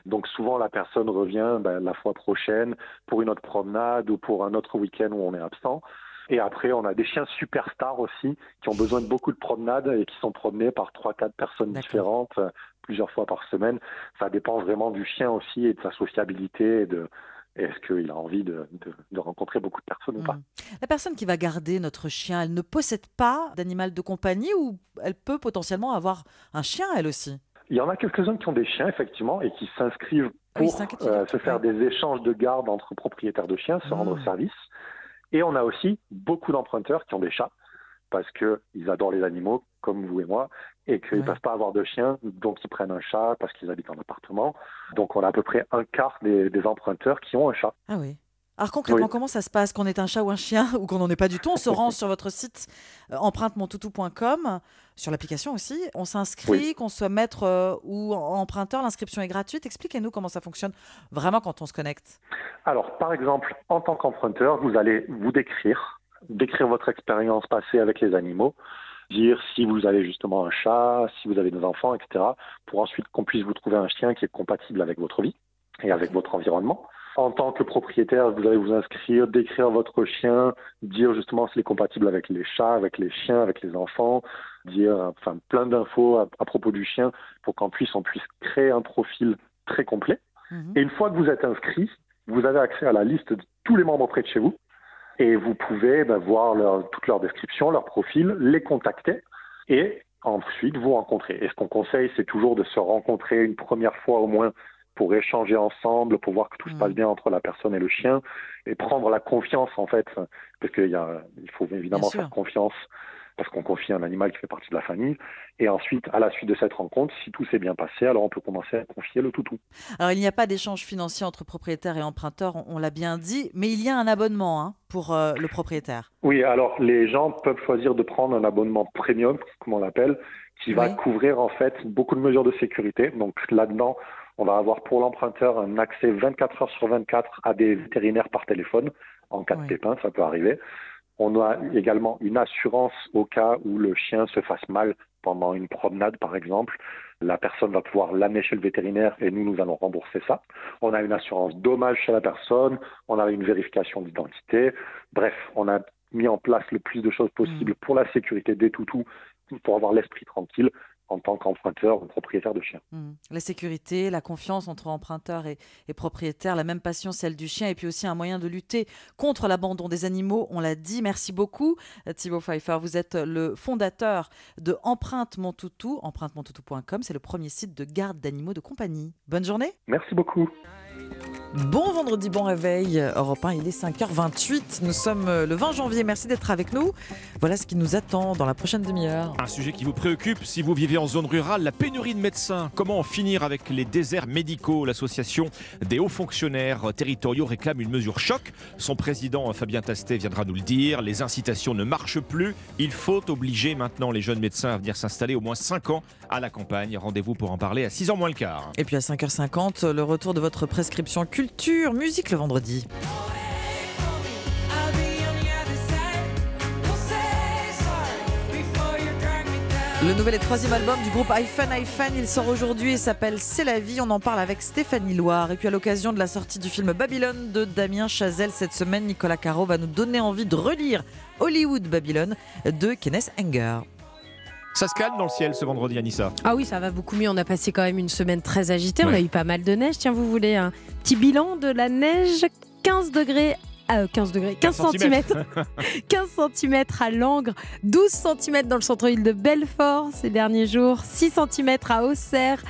Speaker 28: Donc souvent, la personne revient ben, la fois prochaine pour une autre promenade ou pour un autre week-end où on est absent. Et après, on a des chiens superstars aussi qui ont besoin de beaucoup de promenades et qui sont promenés par trois, quatre personnes différentes plusieurs fois par semaine. Ça dépend vraiment du chien aussi et de sa sociabilité et de est-ce qu'il a envie de, de- de rencontrer beaucoup de personnes ou pas?
Speaker 2: La personne qui va garder notre chien, elle ne possède pas d'animal de compagnie ou elle peut potentiellement avoir un chien elle aussi?
Speaker 28: Il y en a quelques-uns qui ont des chiens, effectivement, et qui s'inscrivent
Speaker 2: Ah oui,
Speaker 28: pour euh, se faire des échanges de garde entre propriétaires de chiens, se rendre
Speaker 2: Mm.
Speaker 28: service. Et on a aussi beaucoup d'emprunteurs qui ont des chats, parce qu'ils adorent les animaux, comme vous et moi, et qu'ils ne peuvent pas avoir de chien, donc ils prennent un chat parce qu'ils habitent en appartement. Donc on a à peu près un quart des, des emprunteurs qui ont un chat.
Speaker 2: Ah oui. Alors concrètement,
Speaker 28: Oui.
Speaker 2: comment ça se passe Qu'on est un chat ou un chien <laughs> ou qu'on n'en est pas du tout? On se rend <laughs> sur votre site euh, empruntemontoutou.com, sur l'application aussi. On s'inscrit,
Speaker 28: Oui.
Speaker 2: qu'on soit maître euh, ou emprunteur. L'inscription est gratuite. Expliquez-nous comment ça fonctionne vraiment quand on se connecte.
Speaker 28: Alors, par exemple, en tant qu'emprunteur, vous allez vous décrire, décrire votre expérience passée avec les animaux, dire si vous avez justement un chat, si vous avez des enfants, etc., pour ensuite qu'on puisse vous trouver un chien qui est compatible avec votre vie et avec votre environnement. En tant que propriétaire, vous allez vous inscrire, décrire votre chien, dire justement s'il est compatible avec les chats, avec les chiens, avec les enfants, dire enfin plein d'infos à, à propos du chien pour qu'en plus on puisse créer un profil très complet. Et une fois que vous êtes inscrit, vous avez accès à la liste de tous les membres près de chez vous et vous pouvez ben, voir leur, toute leur description, leur profil, les contacter et ensuite vous rencontrer. Et ce qu'on conseille, c'est toujours de se rencontrer une première fois au moins pour échanger ensemble, pour voir que tout se passe bien entre la personne et le chien et prendre la confiance en fait, parce qu'il il faut évidemment faire confiance parce qu'on confie un animal qui fait partie de la famille. Et ensuite, à la suite de cette rencontre, si tout s'est bien passé, alors on peut commencer à confier le toutou.
Speaker 2: Alors il n'y a pas d'échange financier entre propriétaire et emprunteur, on, on l'a bien dit, mais il y a un abonnement hein, pour euh, le propriétaire.
Speaker 28: Oui, alors les gens peuvent choisir de prendre un abonnement premium, comme on l'appelle, qui va
Speaker 2: Oui.
Speaker 28: couvrir en fait beaucoup de mesures de sécurité. Donc là-dedans, on va avoir pour l'emprunteur un accès 24 heures sur 24 à des vétérinaires par téléphone. En cas de pépin, ça peut arriver. On a également une assurance au cas où le chien se fasse mal pendant une promenade, par exemple. La personne va pouvoir l'amener chez le vétérinaire et nous, nous allons rembourser ça. On a une assurance dommage chez la personne. On a une vérification d'identité. Bref, on a mis en place le plus de choses possibles pour la sécurité des toutous, pour avoir l'esprit tranquille en tant qu'emprunteur ou propriétaire de chien.
Speaker 2: Mm. La sécurité, la confiance entre emprunteur et, et propriétaire, la même passion, celle du chien, et puis aussi un moyen de lutter contre l'abandon des animaux. On l'a dit. Merci beaucoup, Thibaut Pfeiffer. Vous êtes le fondateur de Empreinte Mon Toutou. EmprunteMonToutou.com, c'est le premier site de garde d'animaux de compagnie. Bonne journée.
Speaker 28: Merci beaucoup.
Speaker 2: Bon vendredi, bon réveil. Europe 1, il est 5h28. Nous sommes euh, le 20 janvier. Merci d'être avec nous. Voilà ce qui nous attend dans la prochaine demi-heure.
Speaker 3: Un sujet qui vous préoccupe si vous vivez en zone rurale, la pénurie de médecins. Comment en finir avec les déserts médicaux? L'association des hauts fonctionnaires territoriaux réclame une mesure choc. Son président Fabien Tastet viendra nous le dire. Les incitations ne marchent plus. Il faut obliger maintenant les jeunes médecins à venir s'installer au moins 5 ans à la campagne. Rendez-vous pour en parler à 6h moins le quart.
Speaker 2: Et puis à 5h50, le retour de votre prescription culture, musique le vendredi. Le nouvel et troisième album du groupe iPhone iPhone, il sort aujourd'hui et s'appelle C'est la vie. On en parle avec Stéphanie Loire. Et puis à l'occasion de la sortie du film Babylone de Damien Chazelle cette semaine, Nicolas Caro va nous donner envie de relire Hollywood Babylone de Kenneth Anger.
Speaker 3: Ça se calme dans le ciel ce vendredi, Anissa
Speaker 4: Ah oui, ça va beaucoup mieux. On a passé quand même une semaine très agitée. On a eu pas mal de neige. Tiens, vous voulez un petit bilan de la neige? 15 degrés. euh, 15 degrés, 15 cm. 15 cm à Langres, 12 cm dans le centre-ville de Belfort ces derniers jours, 6 cm à Auxerre,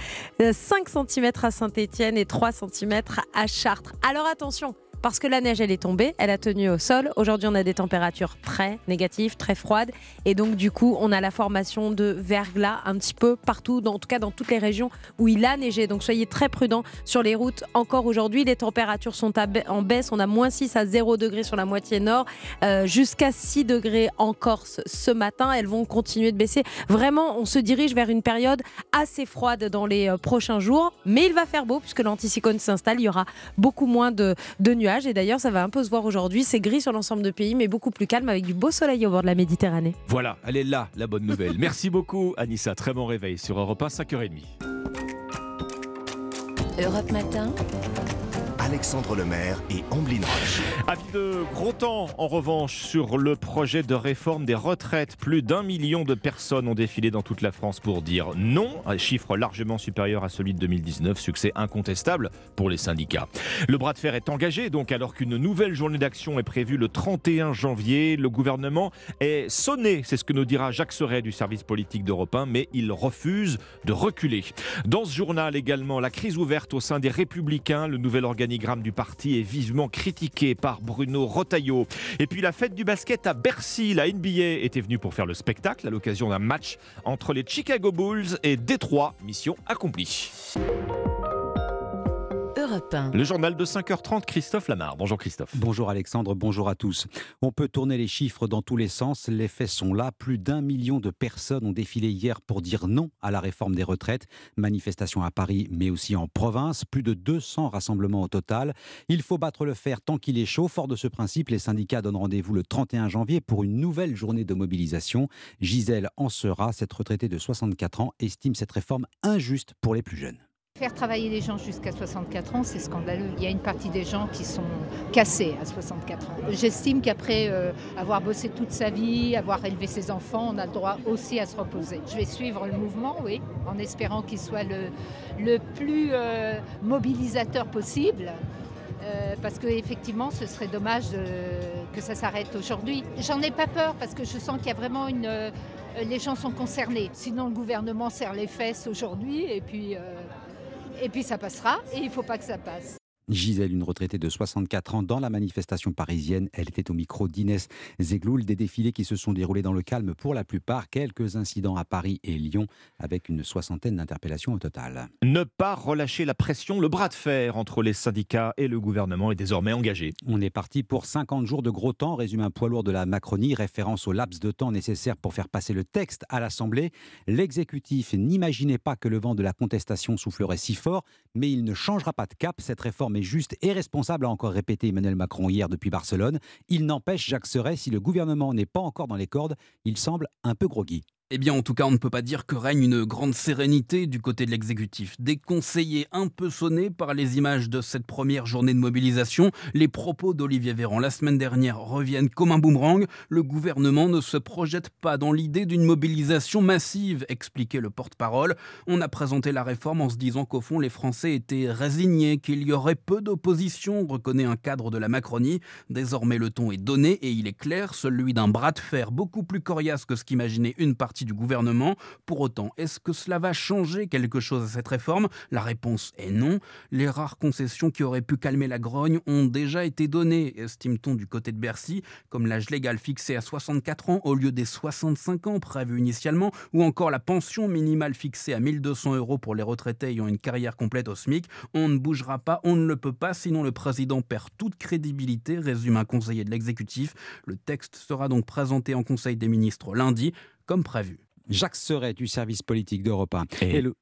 Speaker 4: euh, 5 cm à Saint-Étienne et 3 cm à Chartres. Alors attention, parce que la neige elle est tombée, elle a tenu au sol. Aujourd'hui, on a des températures très négatives, très froides et donc du coup, on a la formation de verglas un petit peu partout, en tout cas dans toutes les régions où il a neigé. Donc soyez très prudents sur les routes. Encore aujourd'hui, les températures sont en baisse. On a moins 6 à 0 degrés sur la moitié nord, euh, jusqu'à 6 degrés en Corse ce matin. Elles vont continuer de baisser. Vraiment, on se dirige vers une période assez froide dans les euh, prochains jours. Mais il va faire beau puisque l'anticyclone s'installe. Il y aura beaucoup moins de nuages. Et d'ailleurs, ça va un peu se voir aujourd'hui. C'est gris sur l'ensemble du pays, mais beaucoup plus calme avec du beau soleil au bord de la Méditerranée.
Speaker 3: Voilà, elle est là, la bonne nouvelle. Merci beaucoup, Anissa. Très bon réveil sur Europe 1, 5h30.
Speaker 29: Europe Matin.
Speaker 1: Alexandre Lemaire et Amblin Roche.
Speaker 3: Avis de gros temps, en revanche, sur le projet de réforme des retraites. Plus d'un million de personnes ont défilé dans toute la France pour dire non, un chiffre largement supérieur à celui de 2019. Succès incontestable pour les syndicats. Le bras de fer est engagé, donc, alors qu'une nouvelle journée d'action est prévue le 31 janvier. Le gouvernement est sonné, c'est ce que nous dira Jacques Serret du service politique d'Europe 1, mais il refuse de reculer. Dans ce journal également, la crise ouverte au sein des Républicains. Le nouvel du parti est vivement critiqué par Bruno Rotaillot. Et puis la fête du basket à Bercy, la NBA était venue pour faire le spectacle à l'occasion d'un match entre les Chicago Bulls et Détroit. Mission accomplie.
Speaker 29: Europe 1.
Speaker 3: Le journal de 5h30, Christophe Lamar. Bonjour Christophe.
Speaker 30: Bonjour Alexandre, bonjour à tous. On peut tourner les chiffres dans tous les sens, les faits sont là. Plus d'un million de personnes ont défilé hier pour dire non à la réforme des retraites. Manifestation à Paris, mais aussi en province. Plus de 200 rassemblements au total. Il faut battre le fer tant qu'il est chaud. Fort de ce principe, les syndicats donnent rendez-vous le 31 janvier pour une nouvelle journée de mobilisation. Gisèle en sera, cette retraitée de 64 ans, estime cette réforme injuste pour les plus jeunes.
Speaker 31: Faire travailler les gens jusqu'à 64 ans, c'est scandaleux. Il y a une partie des gens qui sont cassés à 64 ans. J'estime qu'après euh, avoir bossé toute sa vie, avoir élevé ses enfants, on a le droit aussi à se reposer. Je vais suivre le mouvement, oui, en espérant qu'il soit le, plus euh, mobilisateur possible. Euh, parce qu'effectivement, ce serait dommage que ça s'arrête aujourd'hui. J'en ai pas peur parce que je sens qu'il y a vraiment une. euh, les gens sont concernés. Sinon, le gouvernement serre les fesses aujourd'hui et puis. Et puis ça passera et il faut pas que ça passe.
Speaker 30: Gisèle, une retraitée de 64 ans, dans la manifestation parisienne. Elle était au micro d'Inès Zegloul. Des défilés qui se sont déroulés dans le calme pour la plupart. Quelques incidents à Paris et Lyon, avec une soixantaine d'interpellations au total.
Speaker 3: Ne pas relâcher la pression, le bras de fer entre les syndicats et le gouvernement est désormais engagé.
Speaker 30: On est parti pour 50 jours de gros temps, résume un poids lourd de la Macronie, référence au laps de temps nécessaire pour faire passer le texte à l'Assemblée. L'exécutif n'imaginait pas que le vent de la contestation soufflerait si fort, mais il ne changera pas de cap. Cette réforme est juste et responsable, a encore répété Emmanuel Macron hier depuis Barcelone. Il n'empêche, Jacques Serret, si le gouvernement n'est pas encore dans les cordes, il semble un peu groggy.
Speaker 32: Eh bien, en tout cas, on ne peut pas dire que règne une grande sérénité du côté de l'exécutif. Des conseillers un peu sonnés par les images de cette première journée de mobilisation, les propos d'Olivier Véran la semaine dernière reviennent comme un boomerang. Le gouvernement ne se projette pas dans l'idée d'une mobilisation massive, expliquait le porte-parole. On a présenté la réforme en se disant qu'au fond, les Français étaient résignés, qu'il y aurait peu d'opposition, reconnaît un cadre de la Macronie. Désormais, le ton est donné et il est clair, celui d'un bras de fer beaucoup plus coriace que ce qu'imaginait une partie du gouvernement. Pour autant, est-ce que cela va changer quelque chose à cette réforme? La réponse est non. Les rares concessions qui auraient pu calmer la grogne ont déjà été données, estime-t-on du côté de Bercy, comme l'âge légal fixé à 64 ans au lieu des 65 ans prévus initialement, ou encore la pension minimale fixée à 1200 euros pour les retraités ayant une carrière complète au SMIC. On ne bougera pas, on ne le peut pas, sinon le président perd toute crédibilité, résume un conseiller de l'exécutif. Le texte sera donc présenté en Conseil des ministres lundi comme prévu.
Speaker 30: Jacques Serret du service politique d'Europe 1.
Speaker 3: Et,
Speaker 30: Et le-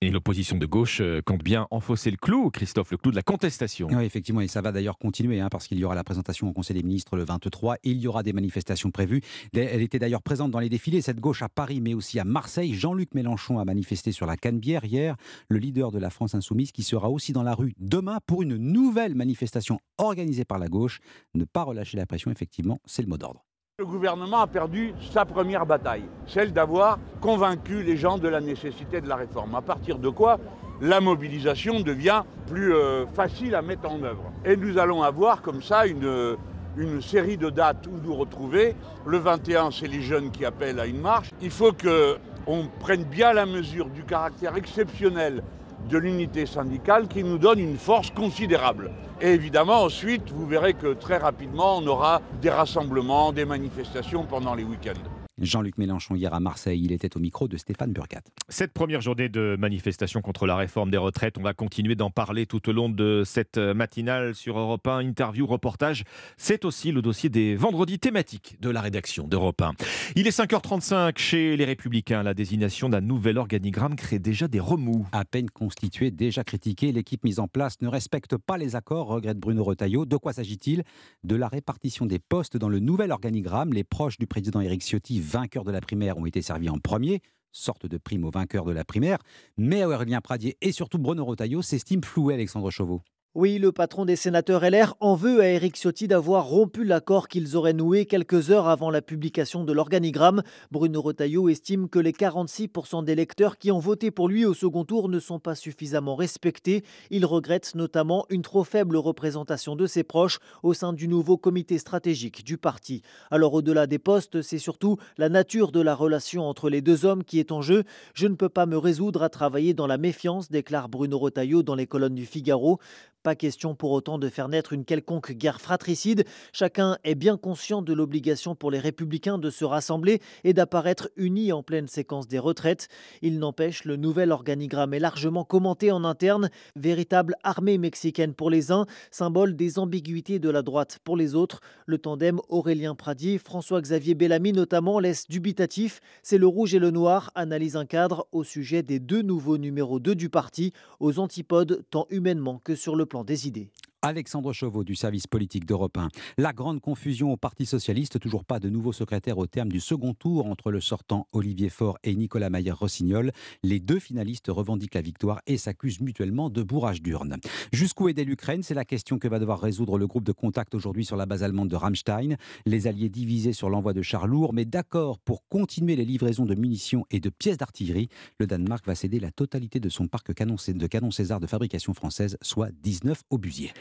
Speaker 3: et l'opposition de gauche euh, compte bien enfoncer le clou, Christophe, le clou de la contestation.
Speaker 30: Oui, effectivement, et ça va d'ailleurs continuer, hein, parce qu'il y aura la présentation au Conseil des ministres le 23, et il y aura des manifestations prévues. Elle était d'ailleurs présente dans les défilés, cette gauche à Paris, mais aussi à Marseille. Jean-Luc Mélenchon a manifesté sur la Canebière hier, le leader de la France insoumise, qui sera aussi dans la rue demain pour une nouvelle manifestation organisée par la gauche. Ne pas relâcher la pression, effectivement, c'est le mot d'ordre.
Speaker 33: Le gouvernement a perdu sa première bataille, celle d'avoir convaincu les gens de la nécessité de la réforme. À partir de quoi la mobilisation devient plus euh, facile à mettre en œuvre. Et nous allons avoir comme ça une, une série de dates où nous retrouver. Le 21, c'est les jeunes qui appellent à une marche. Il faut qu'on prenne bien la mesure du caractère exceptionnel de l'unité syndicale qui nous donne une force considérable. Et évidemment, ensuite, vous verrez que très rapidement, on aura des rassemblements, des manifestations pendant les week-ends.
Speaker 30: Jean-Luc Mélenchon hier à Marseille, il était au micro de Stéphane Burgat.
Speaker 3: Cette première journée de manifestation contre la réforme des retraites, on va continuer d'en parler tout au long de cette matinale sur Europe 1, interview, reportage. C'est aussi le dossier des vendredis thématiques de la rédaction d'Europe 1. Il est 5h35 chez les Républicains. La désignation d'un nouvel organigramme crée déjà des remous.
Speaker 30: À peine constituée, déjà critiquée, l'équipe mise en place ne respecte pas les accords, regrette Bruno Retailleau. De quoi s'agit-il? De la répartition des postes dans le nouvel organigramme. Les proches du président Éric Ciotti vainqueurs de la primaire ont été servis en premier, sorte de prime aux vainqueurs de la primaire, mais Aurélien Pradier et surtout Bruno Rotaillot s'estiment floués, Alexandre Chauveau.
Speaker 34: Oui, le patron des sénateurs LR en veut à Éric Ciotti d'avoir rompu l'accord qu'ils auraient noué quelques heures avant la publication de l'organigramme. Bruno Retailleau estime que les 46% des lecteurs qui ont voté pour lui au second tour ne sont pas suffisamment respectés. Il regrette notamment une trop faible représentation de ses proches au sein du nouveau comité stratégique du parti. Alors au-delà des postes, c'est surtout la nature de la relation entre les deux hommes qui est en jeu. Je ne peux pas me résoudre à travailler dans la méfiance, déclare Bruno Retailleau dans les colonnes du Figaro. Pas question pour autant de faire naître une quelconque guerre fratricide. Chacun est bien conscient de l'obligation pour les républicains de se rassembler et d'apparaître unis en pleine séquence des retraites. Il n'empêche, le nouvel organigramme est largement commenté en interne. Véritable armée mexicaine pour les uns, symbole des ambiguïtés de la droite pour les autres. Le tandem Aurélien Pradier, François-Xavier Bellamy notamment laisse dubitatif. C'est le rouge et le noir, analyse un cadre au sujet des deux nouveaux numéros 2 du parti, aux antipodes tant humainement que sur le plan des idées.
Speaker 30: Alexandre Chauveau du service politique d'Europe 1. La grande confusion au Parti socialiste, toujours pas de nouveau secrétaire au terme du second tour entre le sortant Olivier Faure et Nicolas Mayer-Rossignol. Les deux finalistes revendiquent la victoire et s'accusent mutuellement de bourrage d'urne. Jusqu'où aider l'Ukraine? C'est la question que va devoir résoudre le groupe de contact aujourd'hui sur la base allemande de Rammstein. Les alliés divisés sur l'envoi de chars lourds, mais d'accord pour continuer les livraisons de munitions et de pièces d'artillerie. Le Danemark va céder la totalité de son parc de canons César de fabrication française, soit 19 obusiers.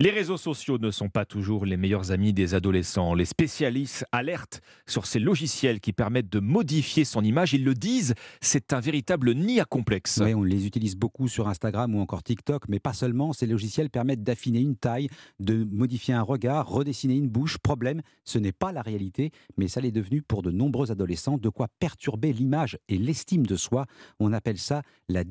Speaker 3: Les réseaux sociaux ne sont pas toujours les meilleurs amis des adolescents. Les spécialistes alertent sur ces logiciels qui permettent de modifier son image. Ils le disent, c'est un véritable nid complexe.
Speaker 30: Oui, on les utilise beaucoup sur Instagram ou encore TikTok, mais pas seulement. Ces logiciels permettent d'affiner une taille, de modifier un regard, redessiner une bouche. Problème, ce n'est pas la réalité, mais ça l'est devenu pour de nombreux adolescents, de quoi perturber l'image et l'estime de soi. On appelle ça la,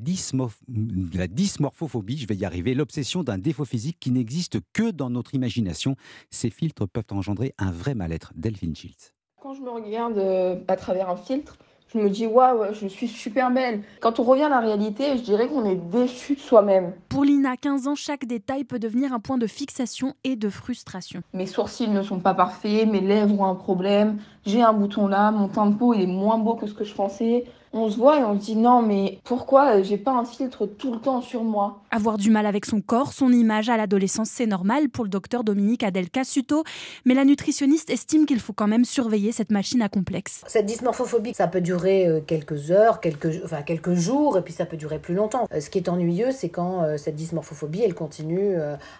Speaker 30: la dysmorphophobie, je vais y arriver, l'obsession d'un défaut physique qui n'existe que dans notre imagination. Ces filtres peuvent engendrer un vrai mal-être. Delphine Schiltz.
Speaker 35: Quand je me regarde euh, à travers un filtre, je me dis waouh, je suis super belle. Quand on revient à la réalité, je dirais qu'on est déçu de soi-même.
Speaker 36: Pour Lina, 15 ans, chaque détail peut devenir un point de fixation et de frustration.
Speaker 35: Mes sourcils ne sont pas parfaits, mes lèvres ont un problème, j'ai un bouton là, mon teint de peau il est moins beau que ce que je pensais on se voit et on se dit non mais pourquoi j'ai pas un filtre tout le temps sur moi?
Speaker 36: Avoir du mal avec son corps, son image à l'adolescence, c'est normal pour le docteur Dominique Adel Cassuto, mais la nutritionniste estime qu'il faut quand même surveiller cette machine à complexe.
Speaker 37: Cette dysmorphophobie, ça peut durer euh, quelques heures, quelques, enfin, quelques jours, et puis ça peut durer plus longtemps. Euh, ce qui est ennuyeux, c'est quand euh, cette dysmorphophobie, elle continue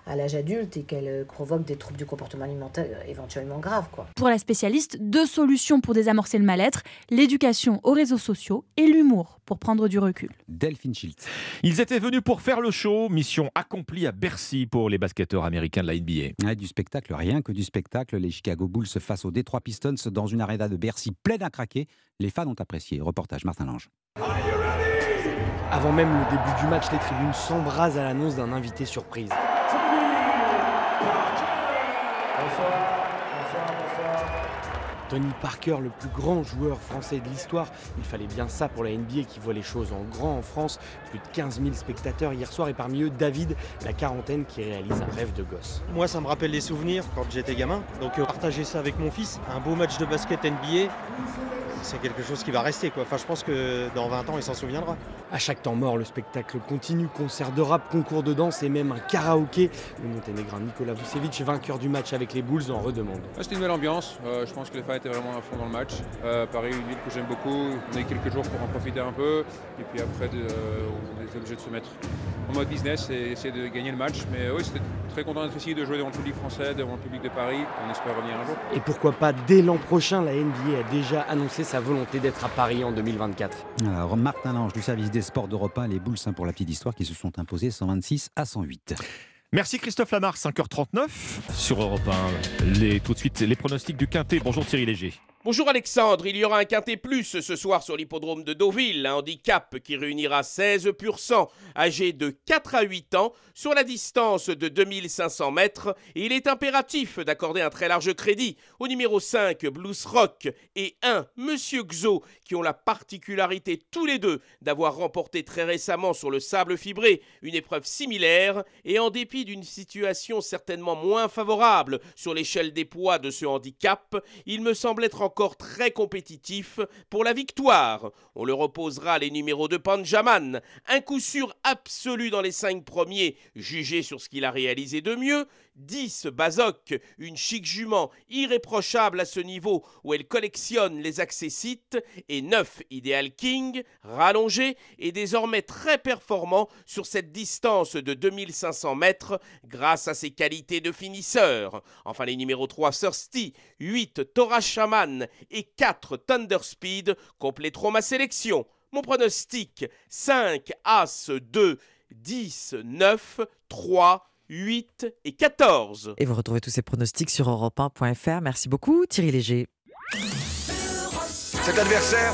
Speaker 37: à l'âge adulte et qu'elle provoque des troubles du comportement alimentaire éventuellement graves. Quoi.
Speaker 36: Pour la spécialiste, deux solutions pour désamorcer le mal-être, l'éducation aux réseaux sociaux et l'humour pour prendre du recul.
Speaker 30: Delphine Schiltz.
Speaker 3: Ils étaient venus pour faire le show, mission accomplie à Bercy pour les basketteurs américains de la NBA.
Speaker 30: du spectacle, rien que du spectacle. Les Chicago Bulls se face aux Detroit Pistons dans une arena de Bercy pleine à craquer. Les fans ont apprécié. Reportage Martin Lange.
Speaker 38: Avant même le début du match, les tribunes s'embrasent à l'annonce d'un invité surprise. Tony Parker, le plus grand joueur français de l'histoire. Il fallait bien ça pour la NBA qui voit les choses en grand en France. Plus de 15 000 spectateurs hier soir et parmi eux David, la quarantaine qui réalise un rêve de gosse.
Speaker 39: Moi ça me rappelle les souvenirs quand j'étais gamin. Donc euh, partager ça avec mon fils, un beau match de basket NBA, c'est quelque chose qui va rester. Enfin, je pense que dans 20 ans, il s'en souviendra.
Speaker 38: À chaque temps mort, le spectacle continue, concert de rap, concours de danse et même un karaoké. Le monténégrin Nikola Vucevic, vainqueur du match avec les Bulls, en redemande.
Speaker 40: C'était une belle ambiance, euh, je pense que les fans étaient vraiment à fond dans le match. Euh, Paris, une ville que j'aime beaucoup, on a eu quelques jours pour en profiter un peu. Et puis après, de, euh, on était obligé de se mettre en mode business et essayer de gagner le match. Mais oui, c'était très content d'être ici, de jouer devant le public français, devant le public de Paris. On espère revenir un jour.
Speaker 38: Et pourquoi pas dès l'an prochain, la NBA a déjà annoncé sa volonté d'être à Paris en 2024.
Speaker 30: Alors, Martin Lange du service des sports d'Europe 1, les Bulls, hein, pour la petite histoire, qui se sont imposés 126 à 108.
Speaker 3: Merci Christophe Lamar, 5h39 sur Europe 1. Les, tout de suite, les pronostics du Quintet. Bonjour Thierry Léger.
Speaker 24: Bonjour Alexandre, il y aura un quintet plus ce soir sur l'hippodrome de Deauville, un handicap qui réunira 16 pur âgés de 4 à 8 ans sur la distance de 2500 mètres il est impératif d'accorder un très large crédit au numéro 5 Blues Rock et 1 Monsieur Xo qui ont la particularité tous les deux d'avoir remporté très récemment sur le sable fibré une épreuve similaire et en dépit d'une situation certainement moins favorable sur l'échelle des poids de ce handicap, il me semble être encore très compétitif pour la victoire. On le reposera les numéros de Panjaman, un coup sûr absolu dans les cinq premiers, jugé sur ce qu'il a réalisé de mieux. 10 Bazoc, une chic jument irréprochable à ce niveau où elle collectionne les accessites, et 9 Ideal King, rallongé et désormais très performant sur cette distance de 2500 mètres grâce à ses qualités de finisseur. Enfin les numéros 3 Thirsty, 8 Torah Shaman et 4 Thunder Speed compléteront ma sélection. Mon pronostic 5 As 2 10 9 3 8 et 14.
Speaker 2: Et vous retrouvez tous ces pronostics sur europe1.fr. Merci beaucoup Thierry Léger.
Speaker 41: Cet adversaire,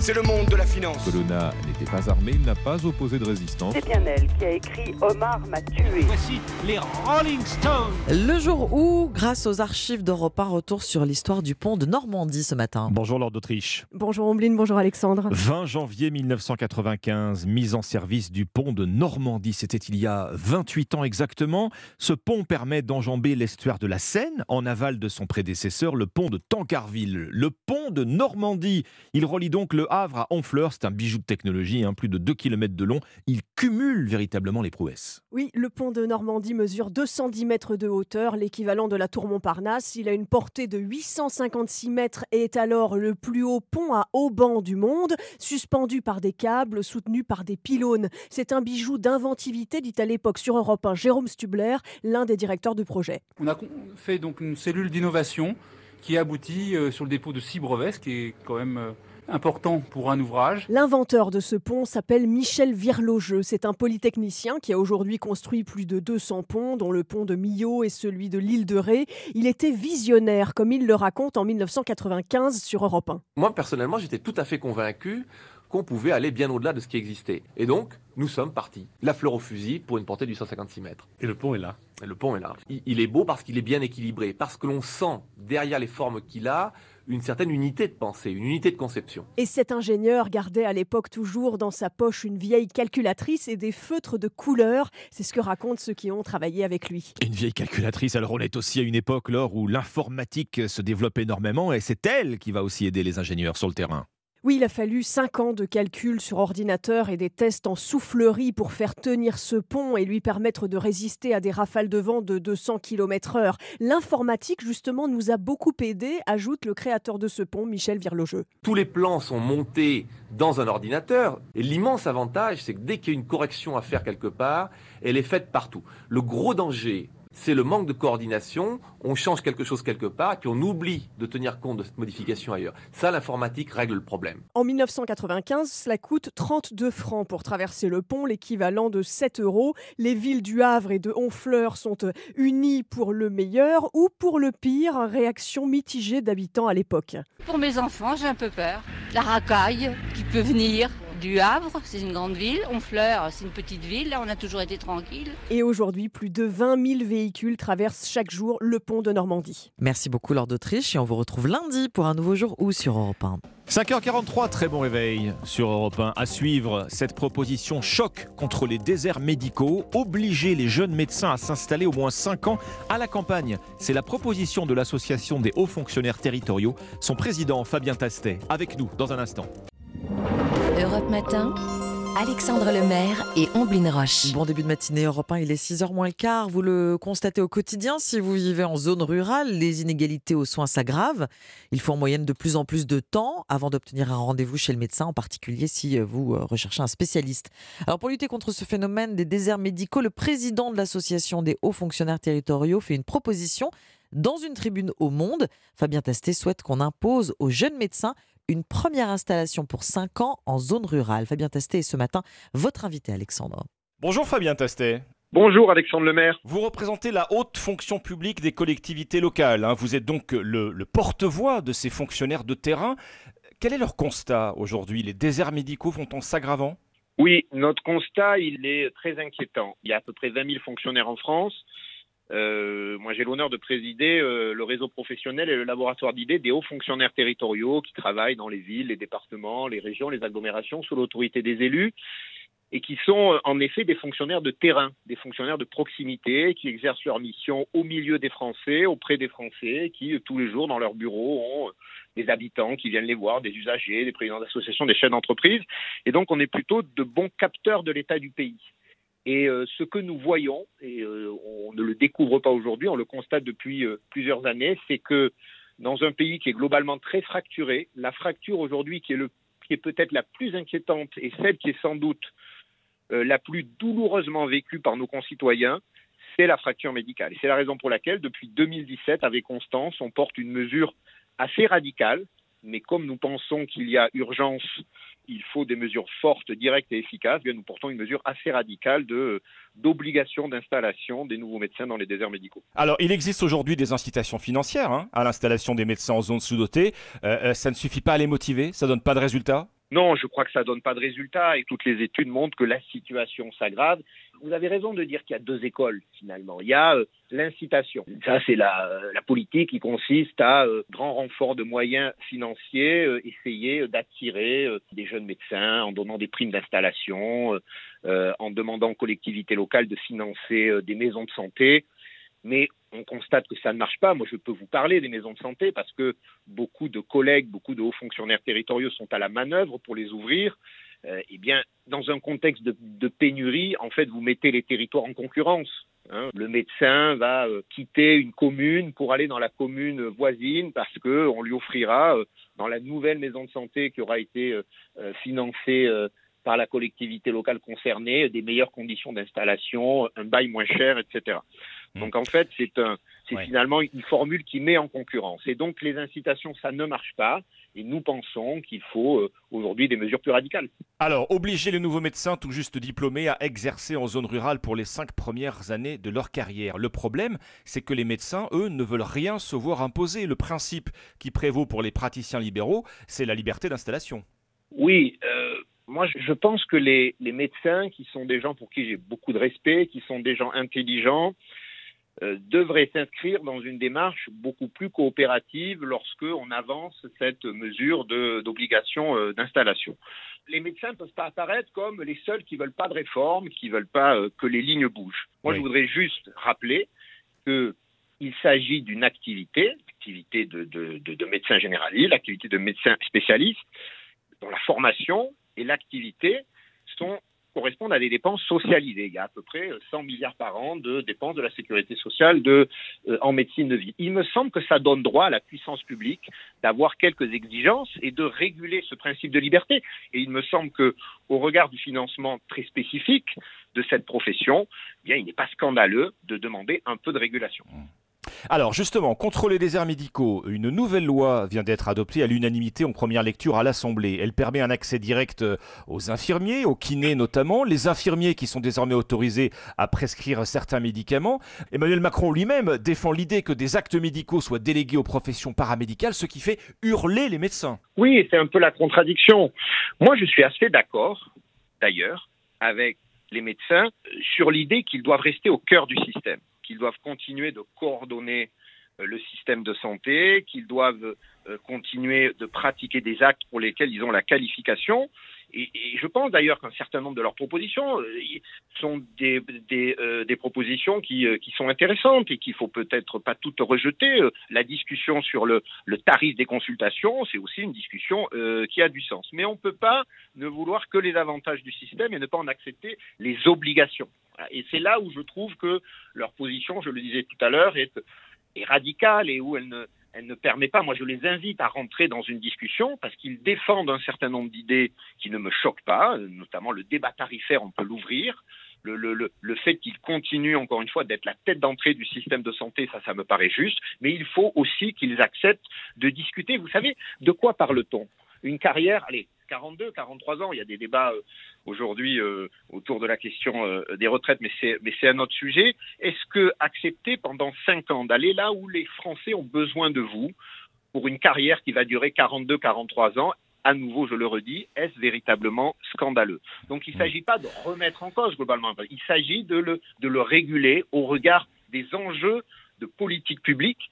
Speaker 41: c'est le monde de la finance.
Speaker 42: Colonna n'était pas armé, il n'a pas opposé de résistance.
Speaker 43: C'est bien elle qui a écrit Omar m'a tué.
Speaker 44: Voici les Rolling Stones.
Speaker 2: Le jour où, grâce aux archives d'Europe 1, retour sur l'histoire du pont de Normandie ce matin.
Speaker 3: Bonjour Lord d'Autriche.
Speaker 45: Bonjour Ombline, bonjour Alexandre.
Speaker 3: 20 janvier 1995, mise en service du pont de Normandie. C'était il y a 28 ans exactement. Ce pont permet d'enjamber l'estuaire de la Seine en aval de son prédécesseur, le pont de Tancarville. Le pont de Normandie. Il relie donc le Havre à Honfleur. C'est un bijou de technologie, hein, plus de 2 km de long. Il cumule véritablement les prouesses.
Speaker 45: Oui, le pont de Normandie mesure 210 mètres de hauteur, l'équivalent de la tour Montparnasse. Il a une portée de 856 mètres et est alors le plus haut pont à haubans du monde, suspendu par des câbles, soutenu par des pylônes. C'est un bijou d'inventivité, dit à l'époque sur Europe 1 Jérôme Stubler, l'un des directeurs du projet.
Speaker 46: On a fait donc une cellule d'innovation qui aboutit euh, sur le dépôt de six brevets, ce qui est quand même euh, important pour un ouvrage.
Speaker 45: L'inventeur de ce pont s'appelle Michel Virlogeux. C'est un polytechnicien qui a aujourd'hui construit plus de 200 ponts, dont le pont de Millau et celui de l'île de Ré. Il était visionnaire, comme il le raconte en 1995 sur Europe 1.
Speaker 47: Moi, personnellement, j'étais tout à fait convaincu qu'on pouvait aller bien au-delà de ce qui existait. Et donc, nous sommes partis. La fleur au fusil pour une portée de 156 mètres.
Speaker 46: Et le pont est là.
Speaker 47: Et le pont est là. Il est beau parce qu'il est bien équilibré, parce que l'on sent derrière les formes qu'il a une certaine unité de pensée, une unité de conception.
Speaker 45: Et cet ingénieur gardait à l'époque toujours dans sa poche une vieille calculatrice et des feutres de couleur. C'est ce que racontent ceux qui ont travaillé avec lui.
Speaker 3: Une vieille calculatrice, alors on est aussi à une époque lors où l'informatique se développe énormément et c'est elle qui va aussi aider les ingénieurs sur le terrain.
Speaker 45: Oui, il a fallu 5 ans de calcul sur ordinateur et des tests en soufflerie pour faire tenir ce pont et lui permettre de résister à des rafales de vent de 200 km/h. L'informatique, justement, nous a beaucoup aidé, ajoute le créateur de ce pont, Michel Virlogeux.
Speaker 47: Tous les plans sont montés dans un ordinateur et l'immense avantage, c'est que dès qu'il y a une correction à faire quelque part, elle est faite partout. Le gros danger c'est le manque de coordination. On change quelque chose quelque part, puis on oublie de tenir compte de cette modification ailleurs. Ça, l'informatique règle le problème.
Speaker 45: En 1995, cela coûte 32 francs pour traverser le pont, l'équivalent de 7 euros. Les villes du Havre et de Honfleur sont unies pour le meilleur ou pour le pire. Réaction mitigée d'habitants à l'époque.
Speaker 48: Pour mes enfants, j'ai un peu peur. La racaille qui peut venir du Havre, c'est une grande ville. Honfleur, c'est une petite ville. Là, on a toujours été tranquille.
Speaker 45: Et aujourd'hui, plus de 20 000 véhicules traversent chaque jour le pont de Normandie.
Speaker 2: Merci beaucoup, Lord d'Autriche. Et on vous retrouve lundi pour un nouveau jour ou sur Europe 1.
Speaker 3: 5h43, très bon réveil sur Europe 1. À suivre cette proposition choc contre les déserts médicaux, obliger les jeunes médecins à s'installer au moins 5 ans à la campagne. C'est la proposition de l'Association des hauts fonctionnaires territoriaux. Son président, Fabien Tastet, avec nous dans un instant.
Speaker 27: Europe Matin, Alexandre Lemaire et Omblin Roche.
Speaker 2: Bon début de matinée Europe 1, il est 6h moins le quart. Vous le constatez au quotidien, si vous vivez en zone rurale, les inégalités aux soins s'aggravent. Il faut en moyenne de plus en plus de temps avant d'obtenir un rendez-vous chez le médecin, en particulier si vous euh, recherchez un spécialiste. Alors pour lutter contre ce phénomène des déserts médicaux, le président de l'association des hauts fonctionnaires territoriaux fait une proposition dans une tribune au Monde. Fabien Tastet souhaite qu'on impose aux jeunes médecins une première installation pour 5 ans en zone rurale. Fabien Tastet est ce matin votre invité, Alexandre.
Speaker 3: Bonjour Fabien Tastet.
Speaker 49: Bonjour Alexandre Lemaire.
Speaker 3: Vous représentez la haute fonction publique des collectivités locales. hein. Vous êtes donc le, le porte-voix de ces fonctionnaires de terrain. Quel est leur constat aujourd'hui? Les déserts médicaux vont en s'aggravant?
Speaker 49: Oui, notre constat, il est très inquiétant. Il y a à peu près 20 000 fonctionnaires en France. Euh, moi, j'ai l'honneur de présider euh, le réseau professionnel et le laboratoire d'idées des hauts fonctionnaires territoriaux qui travaillent dans les villes, les départements, les régions, les agglomérations sous l'autorité des élus et qui sont euh, en effet des fonctionnaires de terrain, des fonctionnaires de proximité qui exercent leur mission au milieu des Français, auprès des Français, qui tous les jours dans leur bureau ont des habitants qui viennent les voir, des usagers, des présidents d'associations, des chefs d'entreprise. Et donc on est plutôt de bons capteurs de l'état du pays. Et euh, ce que nous voyons, et euh, on ne le découvre pas aujourd'hui, on le constate depuis euh, plusieurs années, c'est que dans un pays qui est globalement très fracturé, la fracture aujourd'hui qui est, peut-être la plus inquiétante et celle qui est sans doute la plus douloureusement vécue par nos concitoyens, c'est la fracture médicale. Et c'est la raison pour laquelle, depuis 2017, avec Constance, on porte une mesure assez radicale, mais comme nous pensons qu'il y a urgence, il faut des mesures fortes, directes et efficaces, bien nous portons une mesure assez radicale de d'obligation d'installation des nouveaux médecins dans les déserts médicaux.
Speaker 3: Alors, il existe aujourd'hui des incitations financières hein, à l'installation des médecins en zone sous-dotée. Euh, euh, ça ne suffit pas à les motiver Ça donne pas de résultats?
Speaker 49: Non, je crois que ça donne pas de résultats et toutes les études montrent que la situation s'aggrave. Vous avez raison de dire qu'il y a deux écoles finalement. Il y a euh, l'incitation. Ça, c'est la, euh, la politique qui consiste à euh, grand renfort de moyens financiers, euh, essayer d'attirer des jeunes médecins en donnant des primes d'installation, en demandant aux collectivités locales de financer des maisons de santé. Mais on constate que ça ne marche pas. Moi, je peux vous parler des maisons de santé parce que beaucoup de collègues, beaucoup de hauts fonctionnaires territoriaux sont à la manœuvre pour les ouvrir. Euh, eh bien, dans un contexte de, pénurie, en fait, vous mettez les territoires en concurrence. hein. Le médecin va euh, quitter une commune pour aller dans la commune voisine parce que on lui offrira euh, dans la nouvelle maison de santé qui aura été financée par la collectivité locale concernée des meilleures conditions d'installation, un bail moins cher, etc. Donc en fait, c'est finalement une formule qui met en concurrence. Et donc les incitations, ça ne marche pas. Et nous pensons qu'il faut euh, aujourd'hui des mesures plus radicales.
Speaker 3: Alors, obliger les nouveaux médecins tout juste diplômés à exercer en zone rurale pour les cinq premières années de leur carrière. Le problème, c'est que les médecins, eux, ne veulent rien se voir imposer. Le principe qui prévaut pour les praticiens libéraux, c'est la liberté d'installation.
Speaker 49: Oui, euh, moi je je pense que les, les médecins, qui sont des gens pour qui j'ai beaucoup de respect, qui sont des gens intelligents, euh, devraient s'inscrire dans une démarche beaucoup plus coopérative lorsque on avance cette mesure d'obligation euh, d'installation. Les médecins ne peuvent pas apparaître comme les seuls qui veulent pas de réforme, qui veulent pas euh, que les lignes bougent. Moi, je voudrais juste rappeler que il s'agit d'une activité, activité de, de, de, de médecin généraliste, l'activité de médecin spécialiste, dont la formation et l'activité sont correspondent à des dépenses socialisées. Il y a à peu près 100 milliards par an de dépenses de la sécurité sociale de, euh, en médecine de vie. Il me semble que ça donne droit à la puissance publique d'avoir quelques exigences et de réguler ce principe de liberté. Et il me semble que, au regard du financement très spécifique de cette profession, eh bien, il n'est pas scandaleux de demander un peu de régulation.
Speaker 3: Alors justement, contre les déserts médicaux, une nouvelle loi vient d'être adoptée à l'unanimité en première lecture à l'Assemblée. Elle permet un accès direct euh, aux infirmiers, aux kinés notamment, les infirmiers qui sont désormais autorisés à prescrire certains médicaments. Emmanuel Macron lui-même défend l'idée que des actes médicaux soient délégués aux professions paramédicales, ce qui fait hurler les médecins.
Speaker 49: Oui, c'est un peu la contradiction. Moi, je suis assez d'accord, d'ailleurs, avec les médecins sur l'idée qu'ils doivent rester au cœur du système, qu'ils doivent continuer de coordonner euh, le système de santé, qu'ils doivent euh, continuer de pratiquer des actes pour lesquels ils ont la qualification Et, je pense d'ailleurs qu'un certain nombre de leurs propositions euh, sont des, propositions qui, sont intéressantes et qu'il faut peut-être pas toutes rejeter. La discussion sur le tarif des consultations, c'est aussi une discussion qui a du sens. Mais on ne peut pas ne vouloir que les avantages du système et ne pas en accepter les obligations. Et c'est là où je trouve que leur position, je le disais tout à l'heure, est, radicale et où elle ne, elle ne permet pas, moi je les invite à rentrer dans une discussion parce qu'ils défendent un certain nombre d'idées qui ne me choquent pas, notamment le débat tarifaire, on peut l'ouvrir. Le, le, le, fait qu'ils continuent encore une fois d'être la tête d'entrée du système de santé, ça, ça me paraît juste, mais il faut aussi qu'ils acceptent de discuter. Vous savez, de quoi parle-t-on? Une carrière, allez, 42, 43 ans. Il y a des débats euh, aujourd'hui euh, autour de la question euh, des retraites, mais c'est, mais c'est un autre sujet. Est-ce que accepter pendant 5 ans d'aller là où les Français ont besoin de vous pour une carrière qui va durer 42, 43 ans, à nouveau, je le redis, est-ce véritablement scandaleux? Donc il ne s'agit pas de remettre en cause globalement, il s'agit de le, de le réguler au regard des enjeux de politique publique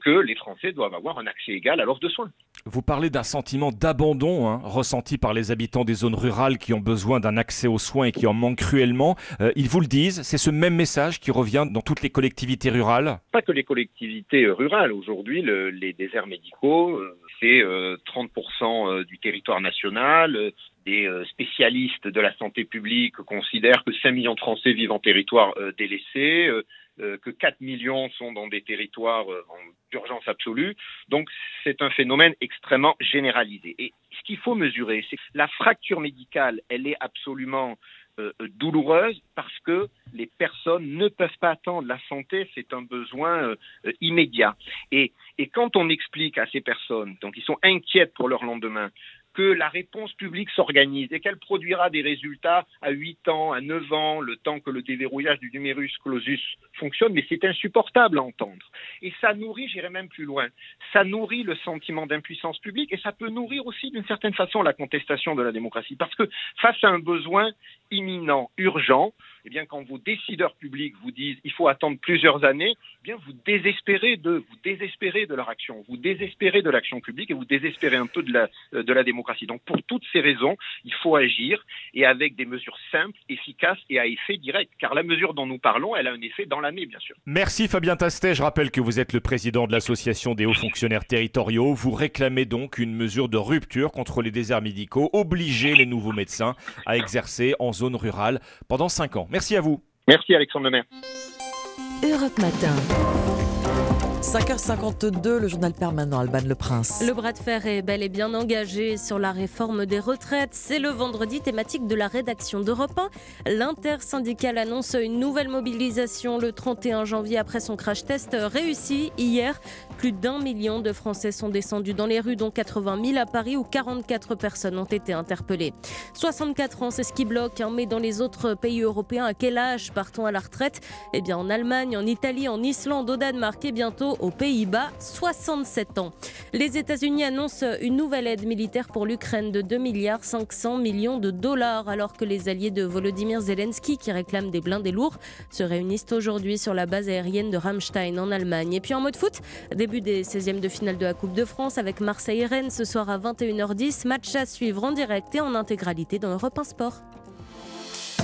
Speaker 49: que les Français doivent avoir un accès égal à l'offre de soins.
Speaker 3: Vous parlez d'un sentiment d'abandon hein, ressenti par les habitants des zones rurales qui ont besoin d'un accès aux soins et qui en manquent cruellement. Euh, ils vous le disent, c'est ce même message qui revient dans toutes les collectivités rurales
Speaker 49: Pas que les collectivités rurales. Aujourd'hui, les déserts médicaux, euh, c'est 30% euh, du territoire national. Des spécialistes de la santé publique considèrent que 5 millions de Français vivent en territoire délaissé euh, que 4 millions sont dans des territoires euh, d'urgence absolue. Donc c'est un phénomène extrêmement généralisé. Et ce qu'il faut mesurer, c'est que la fracture médicale, elle est absolument euh, douloureuse parce que les personnes ne peuvent pas attendre. La santé, c'est un besoin immédiat. Et, et quand on explique à ces personnes, donc ils sont inquiètes pour leur lendemain, que la réponse publique s'organise et qu'elle produira des résultats à 8 ans, à 9 ans, le temps que le déverrouillage du numerus clausus fonctionne, mais c'est insupportable à entendre. Et ça nourrit, j'irai même plus loin, ça nourrit le sentiment d'impuissance publique et ça peut nourrir aussi d'une certaine façon la contestation de la démocratie. Parce que face à un besoin imminent, urgent, eh bien, quand vos décideurs publics vous disent il faut attendre plusieurs années, eh bien, vous désespérez de, vous désespérez de leur action, vous désespérez de l'action publique et vous désespérez un peu de la, de la démocratie. Donc, pour toutes ces raisons, il faut agir et avec des mesures simples, efficaces et à effet direct. Car la mesure dont nous parlons, elle a un effet dans l'année, bien sûr.
Speaker 3: Merci Fabien Tastet. Je rappelle que vous êtes le président de l'Association des hauts fonctionnaires territoriaux. Vous réclamez donc une mesure de rupture contre les déserts médicaux, obliger les nouveaux médecins à exercer en zone rurale pendant 5 ans. Merci à vous.
Speaker 49: Merci Alexandre Lemaire.
Speaker 27: Europe Matin.
Speaker 2: 5h52, le journal permanent Alban Le Prince.
Speaker 7: Le bras de fer est bel et bien engagé sur la réforme des retraites. C'est le vendredi thématique de la rédaction d'Europe 1. L'intersyndicale annonce une nouvelle mobilisation le 31 janvier après son crash test réussi hier. Plus d'un million de Français sont descendus dans les rues, dont 80 000 à Paris où 44 personnes ont été interpellées. 64 ans, c'est ce qui bloque. Hein, mais dans les autres pays européens, à quel âge partons à la retraite? Eh bien en Allemagne, en Italie, en Islande, au Danemark et bientôt aux Pays-Bas, 67 ans. Les États-Unis annoncent une nouvelle aide militaire pour l'Ukraine de 2 milliards 500 millions de dollars, alors que les alliés de Volodymyr Zelensky, qui réclament des blindés lourds, se réunissent aujourd'hui sur la base aérienne de Ramstein en Allemagne. Et puis en mode foot, début des 16e de finale de la Coupe de France avec Marseille et Rennes ce soir à 21h10. Match à suivre en direct et en intégralité dans Europe 1 Sport.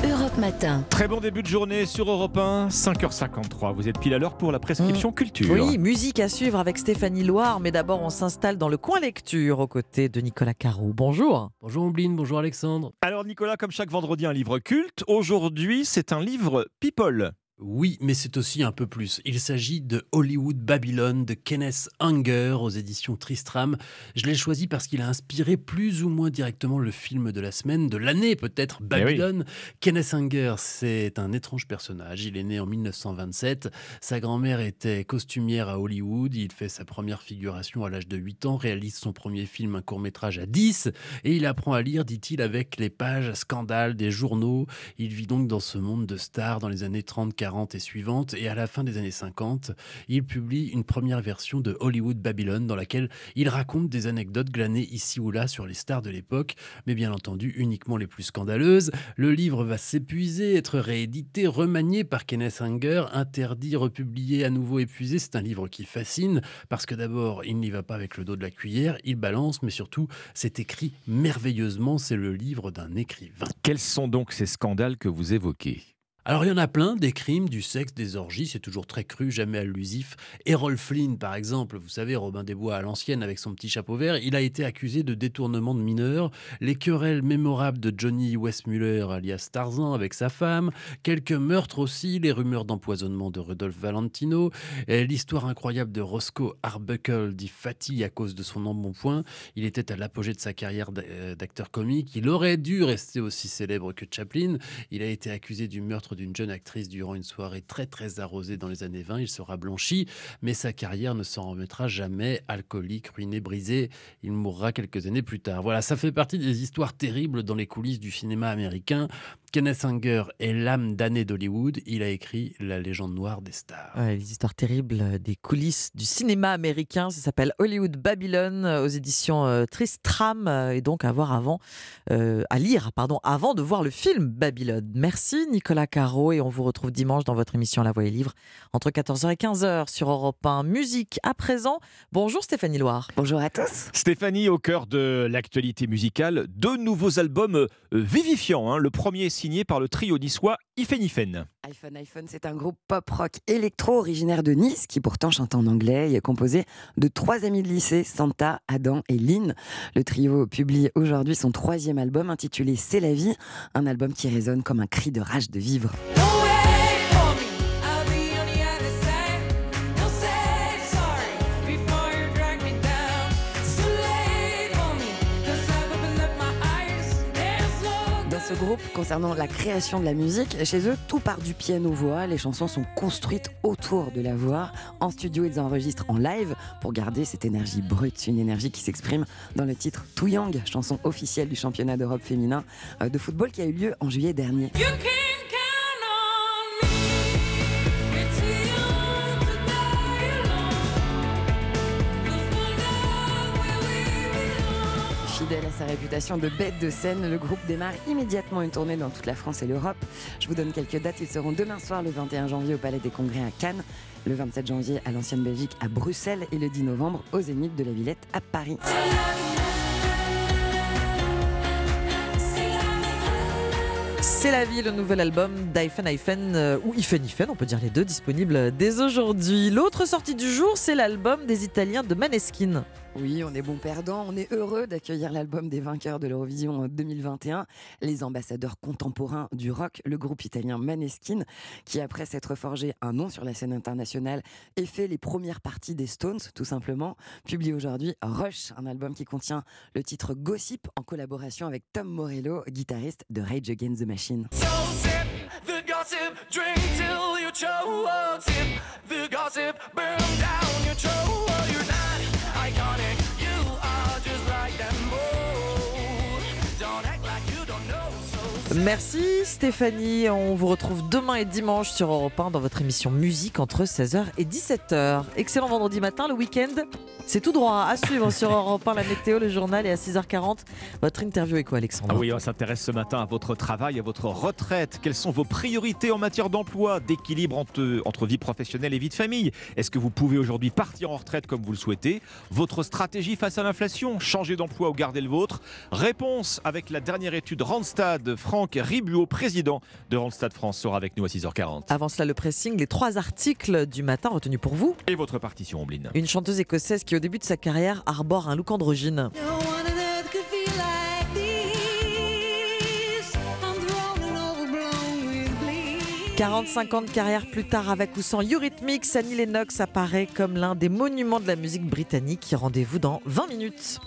Speaker 27: Europe Matin.
Speaker 3: Très bon début de journée sur Europe 1, 5h53. Vous êtes pile à l'heure pour la prescription
Speaker 2: mmh.
Speaker 3: culture.
Speaker 2: Oui, musique à suivre avec Stéphanie Loire, mais d'abord on s'installe dans le coin lecture aux côtés de Nicolas Carreau. Bonjour.
Speaker 50: Bonjour Ombline, bonjour Alexandre.
Speaker 3: Alors Nicolas, comme chaque vendredi, un livre culte. Aujourd'hui, c'est un livre People.
Speaker 50: Oui, mais c'est aussi un peu plus. Il s'agit de Hollywood Babylon de Kenneth Anger aux éditions Tristram. Je l'ai choisi parce qu'il a inspiré plus ou moins directement le film de la semaine, de l'année peut-être, eh Babylon. Kenneth Anger, c'est un étrange personnage. Il est né en 1927. Sa grand-mère était costumière à Hollywood. Il fait sa première figuration à l'âge de 8 ans, réalise son premier film, un court-métrage à 10, et il apprend à lire, dit-il, avec les pages scandales des journaux. Il vit donc dans ce monde de stars dans les années 30-40 40 et suivantes, et à la fin des années 50, il publie une première version de Hollywood Babylon dans laquelle il raconte des anecdotes glanées ici ou là sur les stars de l'époque, mais bien entendu uniquement les plus scandaleuses. Le livre va s'épuiser, être réédité, remanié par Kenneth Anger, interdit, republié, à nouveau épuisé. C'est un livre qui fascine parce que d'abord, il n'y va pas avec le dos de la cuillère, il balance, mais surtout, c'est écrit merveilleusement. C'est le livre d'un écrivain.
Speaker 3: Quels sont donc ces scandales que vous évoquez?
Speaker 50: Alors il y en a plein, des crimes, du sexe, des orgies, c'est toujours très cru, jamais allusif. Errol Flynn, par exemple, vous savez, Robin des Bois à l'ancienne avec son petit chapeau vert, il a été accusé de détournement de mineurs, les querelles mémorables de Johnny Westmuller alias Tarzan avec sa femme, quelques meurtres aussi, les rumeurs d'empoisonnement de Rudolph Valentino, l'histoire incroyable de Roscoe Arbuckle dit Fatty à cause de son embonpoint. Il était à l'apogée de sa carrière euh, d'acteur comique, il aurait dû rester aussi célèbre que Chaplin, il a été accusé du meurtre d'une jeune actrice durant une soirée très très arrosée dans les années 20. Il sera blanchi, mais sa carrière ne s'en remettra jamais. Alcoolique, ruiné, brisé, il mourra quelques années plus tard. Voilà, ça fait partie des histoires terribles dans les coulisses du cinéma américain. Kenneth Anger est l'âme damnée d'Hollywood. Il a écrit La légende noire des stars.
Speaker 2: les histoires terribles des coulisses du cinéma américain. Ça s'appelle Hollywood Babylon aux éditions euh, Tristram euh, et donc à voir avant, euh, à lire pardon, avant de voir le film Babylone. Merci Nicolas Caro et on vous retrouve dimanche dans votre émission La Voix et Livre entre 14h et 15h sur Europe 1 Musique. À présent, bonjour Stéphanie Loire.
Speaker 51: Bonjour à tous.
Speaker 3: Stéphanie, au cœur de l'actualité musicale, deux nouveaux albums vivifiants. Hein. Le premier signé par le trio niçois Ifen Ifen.
Speaker 51: iPhone iPhone, c'est un groupe pop-rock électro originaire de Nice qui pourtant chante en anglais et est composé de trois amis de lycée, Santa, Adam et Lynn. Le trio publie aujourd'hui son troisième album intitulé C'est la vie, un album qui résonne comme un cri de rage de vivre. Groupe concernant la création de la musique. Chez eux, tout part du piano-voix. Les chansons sont construites autour de la voix. En studio, ils enregistrent en live pour garder cette énergie brute, une énergie qui s'exprime dans le titre Too Young, chanson officielle du championnat d'Europe féminin euh, de football qui a eu lieu en juillet dernier. Fidèle à sa réputation de bête de scène, le groupe démarre immédiatement une tournée dans toute la France et l'Europe. Je vous donne quelques dates. Ils seront demain soir, le 21 janvier, au Palais des Congrès à Cannes, le 27 janvier à l'Ancienne Belgique à Bruxelles et le 10 novembre au Zénith de la Villette à Paris.
Speaker 2: C'est la vie, le nouvel album d'Ifen Ifen, euh, ou Ifen Ifen, on peut dire les deux, disponible dès aujourd'hui. L'autre sortie du jour, c'est l'album des Italiens de Maneskin.
Speaker 51: Oui, on est bon perdant. On est heureux d'accueillir l'album des vainqueurs de l'Eurovision 2021, les ambassadeurs contemporains du rock, le groupe italien Maneskin, qui après s'être forgé un nom sur la scène internationale et fait les premières parties des Stones, tout simplement, publie aujourd'hui Rush, un album qui contient le titre Gossip en collaboration avec Tom Morello, guitariste de Rage Against the Machine.
Speaker 2: Merci Stéphanie, on vous retrouve demain et dimanche sur Europe 1 dans votre émission musique entre 16h et 17h. Excellent vendredi matin, le week-end, c'est tout droit à suivre sur Europe 1, la météo, le journal et à 6h40, votre interview est quoi Alexandre
Speaker 3: ah Oui, on s'intéresse ce matin à votre travail, à votre retraite. Quelles sont vos priorités en matière d'emploi, d'équilibre entre, entre vie professionnelle et vie de famille? Est-ce que vous pouvez aujourd'hui partir en retraite comme vous le souhaitez? Votre stratégie face à l'inflation, changer d'emploi ou garder le vôtre? Réponse avec la dernière étude Randstad France Franck Ribuot, président de Randstad France, sera avec nous à 6h40.
Speaker 2: Avant cela, le pressing, les trois articles du matin retenus pour vous.
Speaker 3: Et votre partition, Ombline.
Speaker 2: Une chanteuse écossaise qui, au début de sa carrière, arbore un look androgyne. 45 ans de carrière plus tard, avec ou sans Eurythmics, Annie Lennox apparaît comme l'un des monuments de la musique britannique. Rendez-vous dans 20 minutes.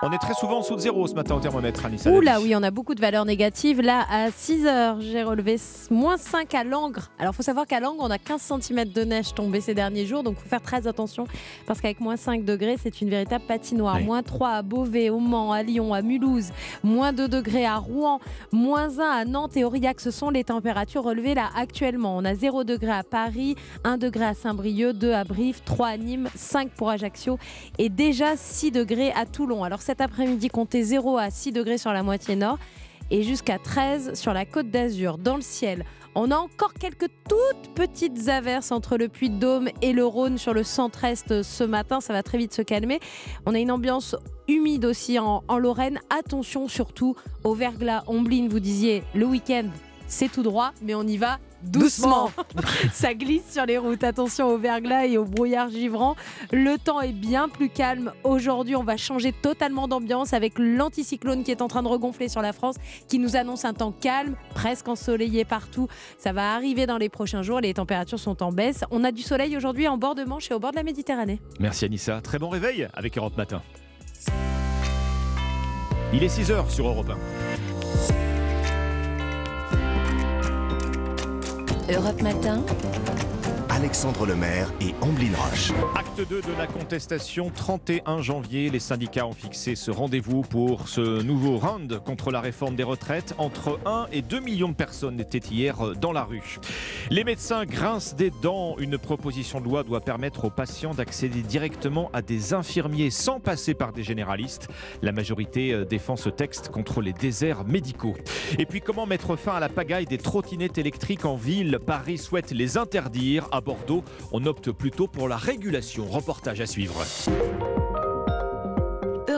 Speaker 3: On est très souvent en dessous de zéro ce matin au thermomètre, Anissa.
Speaker 4: Oula, oui, on a beaucoup de valeurs négatives. Là, à 6 heures, j'ai relevé moins 5 à Langres. Alors, il faut savoir qu'à Langres, on a 15 cm de neige tombée ces derniers jours, donc il faut faire très attention parce qu'avec moins 5 degrés, c'est une véritable patinoire.
Speaker 3: Oui.
Speaker 4: Moins 3 à Beauvais, au Mans, à Lyon, à Mulhouse, moins 2 degrés à Rouen, moins 1 à Nantes et Aurillac. Ce sont les températures relevées là actuellement. On a 0 degré à Paris, 1 degré à Saint-Brieuc, 2 à Brive, 3 à Nîmes, 5 pour Ajaccio et déjà 6 degrés à Toulon. Alors cet après-midi, comptez 0 à 6 degrés sur la moitié nord et jusqu'à 13 sur la côte d'Azur. Dans le ciel, on a encore quelques toutes petites averses entre le Puy-de-Dôme et le Rhône sur le centre-est ce matin. Ça va très vite se calmer. On a une ambiance humide aussi en, Lorraine. Attention surtout au verglas. Ombline, vous disiez le week-end, c'est tout droit, mais on y va doucement. Ça glisse sur les routes. Attention au verglas et au brouillard givrant. Le temps est bien plus calme. Aujourd'hui, on va changer totalement d'ambiance avec l'anticyclone qui est en train de regonfler sur la France, qui nous annonce un temps calme, presque ensoleillé partout. Ça va arriver dans les prochains jours. Les températures sont en baisse. On a du soleil aujourd'hui en bord de Manche et au bord de la Méditerranée.
Speaker 3: Merci Anissa. Très bon réveil avec Europe Matin. Il est 6h sur Europe 1.
Speaker 27: Europe Matin,
Speaker 52: Alexandre Lemaire et Amblin Roche.
Speaker 3: Acte 2 de la contestation, 31 janvier. Les syndicats ont fixé ce rendez-vous pour ce nouveau round contre la réforme des retraites. Entre 1 et 2 millions de personnes étaient hier dans la rue. Les médecins grincent des dents. Une proposition de loi doit permettre aux patients d'accéder directement à des infirmiers sans passer par des généralistes. La majorité euh, défend ce texte contre les déserts médicaux. Et puis comment mettre fin à la pagaille des trottinettes électriques en ville? Paris souhaite les interdire. Bordeaux, on opte plutôt pour la régulation. Reportage à suivre.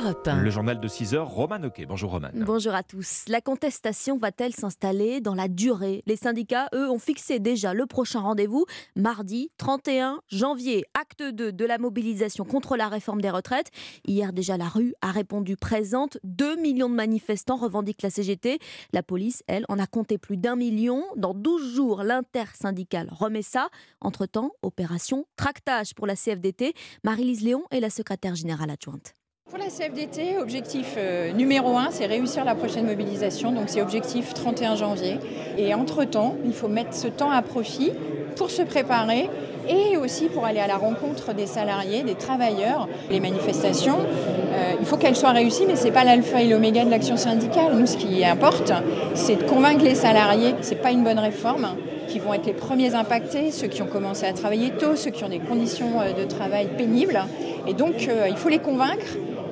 Speaker 27: Europe 1.
Speaker 3: Le journal de 6 heures, Roman Oquet. Bonjour Roman.
Speaker 53: Bonjour à tous. La contestation va-t-elle s'installer dans la durée? Les syndicats, eux, ont fixé déjà le prochain rendez-vous, mardi 31 janvier, acte 2 de la mobilisation contre la réforme des retraites. Hier déjà, la rue a répondu présente. 2 millions de manifestants revendiquent la CGT. La police, elle, en a compté plus d'un million. Dans 12 jours, l'intersyndicale remet ça. Entre-temps, opération tractage pour la CFDT. Marie-Lise Léon est la secrétaire générale adjointe.
Speaker 11: Pour la CFDT, objectif euh, numéro un, c'est réussir la prochaine mobilisation. Donc c'est objectif 31 janvier. Et entre-temps, il faut mettre ce temps à profit pour se préparer et aussi pour aller à la rencontre des salariés, des travailleurs. Les manifestations, euh, il faut qu'elles soient réussies, mais ce n'est pas l'alpha et l'oméga de l'action syndicale. Nous, ce qui importe, c'est de convaincre les salariés que ce n'est pas une bonne réforme qui vont être les premiers impactés, ceux qui ont commencé à travailler tôt, ceux qui ont des conditions euh, de travail pénibles. Et donc, il faut les convaincre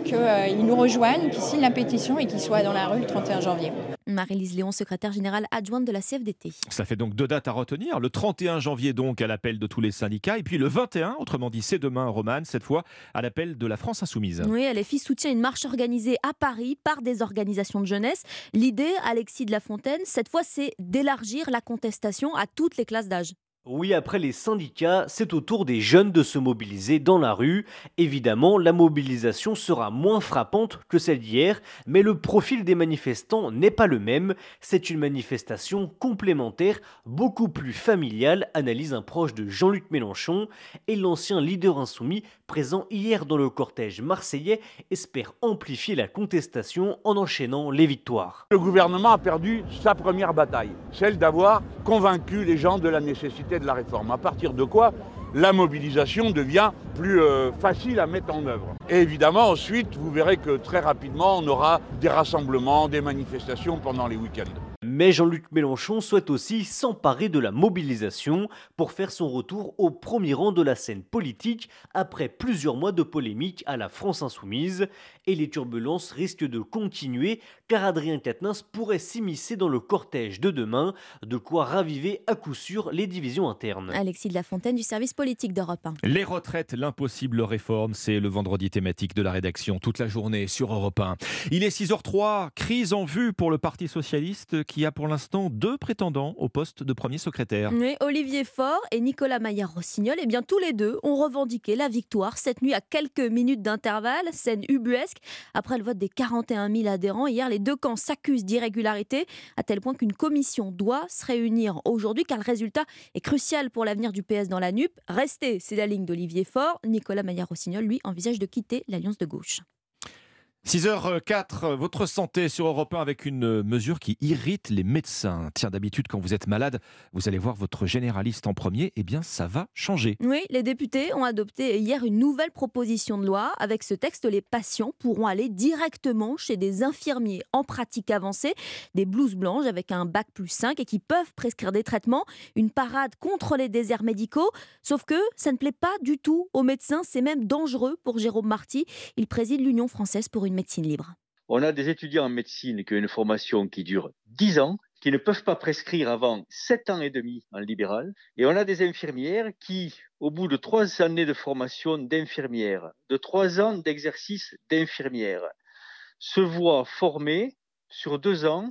Speaker 11: qu'ils nous rejoignent, qu'ils signent la pétition et qu'ils soient dans la rue le 31 janvier.
Speaker 53: Marie-Lise Léon, secrétaire générale adjointe de la CFDT.
Speaker 3: Ça fait donc deux dates à retenir. Le 31 janvier, donc, à l'appel de tous les syndicats. Et puis le 21, autrement dit, c'est demain, Romane, cette fois, à l'appel de la France Insoumise.
Speaker 53: Oui, LFI soutient une marche organisée à Paris par des organisations de jeunesse. L'idée, Alexis de la Fontaine, cette fois, c'est d'élargir la contestation à toutes les classes d'âge.
Speaker 54: Oui, après les syndicats, c'est au tour des jeunes de se mobiliser dans la rue. Évidemment, la mobilisation sera moins frappante que celle d'hier, mais le profil des manifestants n'est pas le même. C'est une manifestation complémentaire, beaucoup plus familiale, analyse un proche de Jean-Luc Mélenchon. Et l'ancien leader insoumis, présent hier dans le cortège marseillais, espère amplifier la contestation en enchaînant les victoires.
Speaker 55: Le gouvernement a perdu sa première bataille, celle d'avoir convaincu les gens de la nécessité de la réforme. À partir de quoi la mobilisation devient plus euh, facile à mettre en œuvre. Et évidemment, ensuite, vous verrez que très rapidement, on aura des rassemblements, des manifestations pendant les week-ends.
Speaker 54: Mais Jean-Luc Mélenchon souhaite aussi s'emparer de la mobilisation pour faire son retour au premier rang de la scène politique après plusieurs mois de polémique à la France insoumise. Et les turbulences risquent de continuer car Adrien Quatennens pourrait s'immiscer dans le cortège de demain, de quoi raviver à coup sûr les divisions internes.
Speaker 53: Alexis de la Fontaine du service politique d'Europe 1.
Speaker 3: Les retraites, l'impossible réforme, c'est le vendredi thématique de la rédaction toute la journée sur Europe 1. Il est 6h03, crise en vue pour le Parti Socialiste qui a pour l'instant deux prétendants au poste de premier secrétaire.
Speaker 53: Oui, Olivier Faure et Nicolas Maillard-Rossignol, eh bien tous les deux ont revendiqué la victoire cette nuit à quelques minutes d'intervalle, scène ubuesque. Après le vote des 41 000 adhérents, hier les deux camps s'accusent d'irrégularité à tel point qu'une commission doit se réunir aujourd'hui car le résultat est crucial pour l'avenir du PS dans la NUP. Restez, c'est la ligne d'Olivier Faure. Nicolas Maillard-Rossignol, lui, envisage de quitter l'Alliance de gauche.
Speaker 3: 6h04, votre santé sur Europe 1 avec une mesure qui irrite les médecins. Tiens, d'habitude, quand vous êtes malade, vous allez voir votre généraliste en premier. Eh bien, ça va changer.
Speaker 53: Oui, les députés ont adopté hier une nouvelle proposition de loi. Avec ce texte, les patients pourront aller directement chez des infirmiers en pratique avancée, des blouses blanches avec un bac plus 5 et qui peuvent prescrire des traitements. Une parade contre les déserts médicaux. Sauf que ça ne plaît pas du tout aux médecins. C'est même dangereux pour Jérôme Marty. Il préside l'Union française pour une médecine libre.
Speaker 56: On a des étudiants en médecine qui ont une formation qui dure 10 ans, qui ne peuvent pas prescrire avant 7 ans et demi en libéral. Et on a des infirmières qui, au bout de 3 années de formation d'infirmière, de 3 ans d'exercice d'infirmière, se voient formées sur 2 ans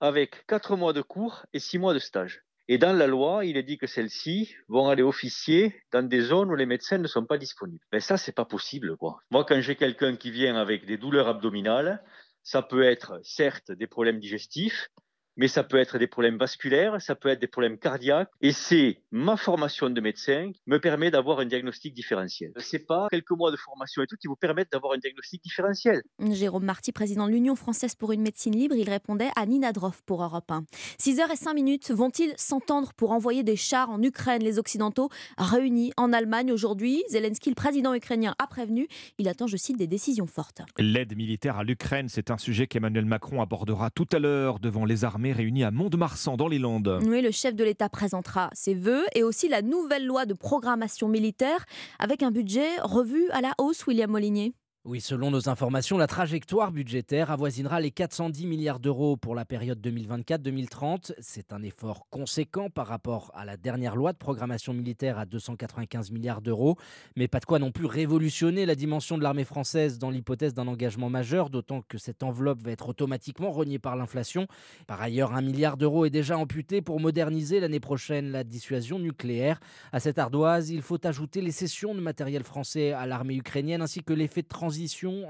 Speaker 56: avec 4 mois de cours et 6 mois de stage. Et dans la loi, il est dit que celles-ci vont aller officier dans des zones où les médecins ne sont pas disponibles. Mais ça, c'est pas possible, quoi. Moi, quand j'ai quelqu'un qui vient avec des douleurs abdominales, ça peut être certes des problèmes digestifs, mais ça peut être des problèmes vasculaires, ça peut être des problèmes cardiaques. Et c'est ma formation de médecin qui me permet d'avoir un diagnostic différentiel. C'est pas quelques mois de formation et tout qui vous permettent d'avoir un diagnostic différentiel.
Speaker 53: Jérôme Marty, président de l'Union française pour une médecine libre, il répondait à Nina Droff pour Europe 1. 6h05 minutes, vont-ils s'entendre pour envoyer des chars en Ukraine? Les Occidentaux réunis en Allemagne aujourd'hui. Zelensky, le président ukrainien, a prévenu. Il attend, je cite, des décisions fortes.
Speaker 3: L'aide militaire à l'Ukraine, c'est un sujet qu'Emmanuel Macron abordera tout à l'heure devant les armées réunies à Mont-de-Marsan dans les Landes.
Speaker 53: Le chef de l'État présentera ses vœux et aussi la nouvelle loi de programmation militaire avec un budget revu à la hausse, William Molinier.
Speaker 57: Oui, selon nos informations, la trajectoire budgétaire avoisinera les 410 milliards d'euros pour la période 2024-2030. C'est un effort conséquent par rapport à la dernière loi de programmation militaire à 295 milliards d'euros, mais pas de quoi non plus révolutionner la dimension de l'armée française dans l'hypothèse d'un engagement majeur, d'autant que cette enveloppe va être automatiquement reniée par l'inflation. Par ailleurs, un milliard d'euros est déjà amputé pour moderniser l'année prochaine la dissuasion nucléaire. À cette ardoise, il faut ajouter les cessions de matériel français à l'armée ukrainienne ainsi que l'effet de transition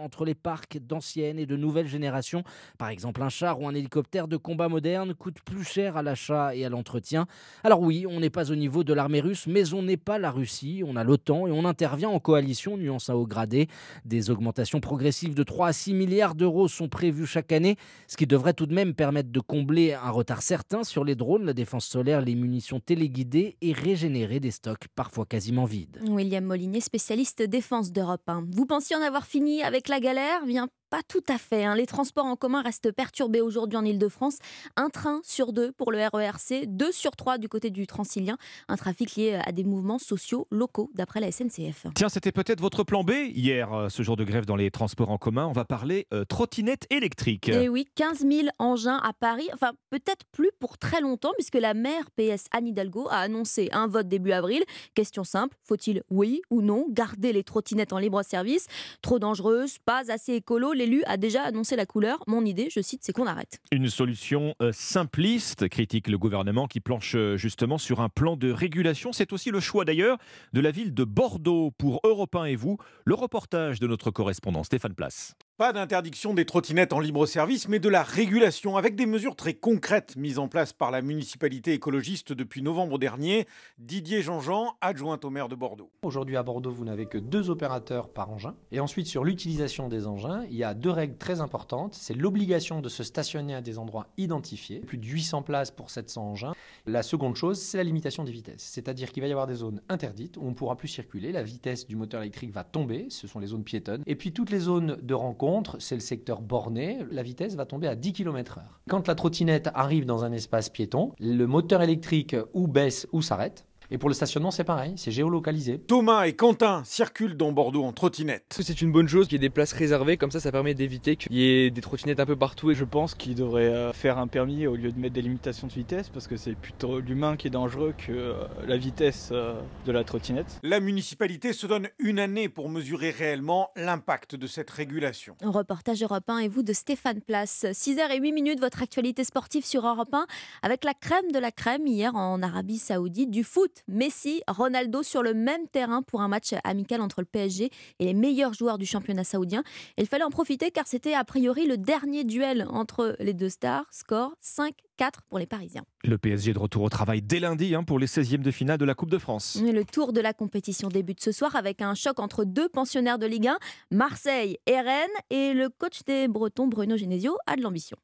Speaker 57: entre les parcs d'anciennes et de nouvelles générations. Par exemple, un char ou un hélicoptère de combat moderne coûte plus cher à l'achat et à l'entretien. Alors oui, on n'est pas au niveau de l'armée russe, mais on n'est pas la Russie. On a l'OTAN et on intervient en coalition, nuance à haut gradé. Des augmentations progressives de 3 à 6 milliards d'euros sont prévues chaque année, ce qui devrait tout de même permettre de combler un retard certain sur les drones, la défense solaire, les munitions téléguidées et régénérer des stocks parfois quasiment vides.
Speaker 53: William Molinier, spécialiste défense d'Europe 1. Vous pensiez en avoir fini avec la galère Bien pas tout à fait. hein. Les transports en commun restent perturbés aujourd'hui en Ile-de-France. Un train sur deux pour le RERC, deux sur trois du côté du Transilien. Un trafic lié à des mouvements sociaux locaux, d'après la SNCF.
Speaker 3: Tiens, c'était peut-être votre plan B hier, euh, ce jour de grève dans les transports en commun. On va parler euh, trottinette électrique.
Speaker 53: Et oui, 15 000 engins à Paris. Enfin, peut-être plus pour très longtemps, puisque la maire PS Anne Hidalgo a annoncé un vote début avril. Question simple faut-il, oui ou non, garder les trottinettes en libre service? Trop dangereuses, pas assez écolo L'élu a déjà annoncé la couleur. Mon idée, je cite, c'est qu'on arrête.
Speaker 3: Une solution euh, simpliste, critique le gouvernement qui planche euh, justement sur un plan de régulation. C'est aussi le choix d'ailleurs de la ville de Bordeaux pour Europe 1 et vous. Le reportage de notre correspondant Stéphane Place.
Speaker 58: Pas d'interdiction des trottinettes en libre service, mais de la régulation avec des mesures très concrètes mises en place par la municipalité écologiste depuis novembre dernier. Didier Jean-Jean, adjoint au maire de Bordeaux.
Speaker 59: Aujourd'hui à Bordeaux, vous n'avez que deux opérateurs par engin. Et ensuite, sur l'utilisation des engins, il y a deux règles très importantes. C'est l'obligation de se stationner à des endroits identifiés, plus de 800 places pour 700 engins. La seconde chose, c'est la limitation des vitesses. C'est-à-dire qu'il va y avoir des zones interdites où on ne pourra plus circuler. La vitesse du moteur électrique va tomber, ce sont les zones piétonnes. Et puis toutes les zones de rencontre c'est le secteur borné, la vitesse va tomber à 10 km/h. Quand la trottinette arrive dans un espace piéton, le moteur électrique ou baisse ou s'arrête. Et pour le stationnement, c'est pareil, c'est géolocalisé.
Speaker 58: Thomas et Quentin circulent dans Bordeaux en trottinette.
Speaker 60: C'est une bonne chose qu'il y ait des places réservées, comme ça ça permet d'éviter qu'il y ait des trottinettes un peu partout. Et je pense qu'il devrait euh, faire un permis au lieu de mettre des limitations de vitesse, parce que c'est plutôt l'humain qui est dangereux que euh, la vitesse euh, de la trottinette.
Speaker 58: La municipalité se donne une année pour mesurer réellement l'impact de cette régulation.
Speaker 53: Un reportage Europe 1 et vous de Stéphane Place. 6h08 minutes, votre actualité sportive sur Europe 1 avec la crème de la crème hier en Arabie Saoudite, du foot Foot, Messi, Ronaldo sur le même terrain pour un match amical entre le PSG et les meilleurs joueurs du championnat saoudien. Et il fallait en profiter car c'était a priori le dernier duel entre les deux stars. Score 5-4 pour les Parisiens.
Speaker 3: Le PSG de retour au travail dès lundi hein, pour les 16e de finale de la Coupe de France.
Speaker 53: Et Le tour de la compétition débute ce soir avec un choc entre deux pensionnaires de Ligue 1, Marseille et Rennes. Et le coach des Bretons, Bruno Genesio, a de l'ambition.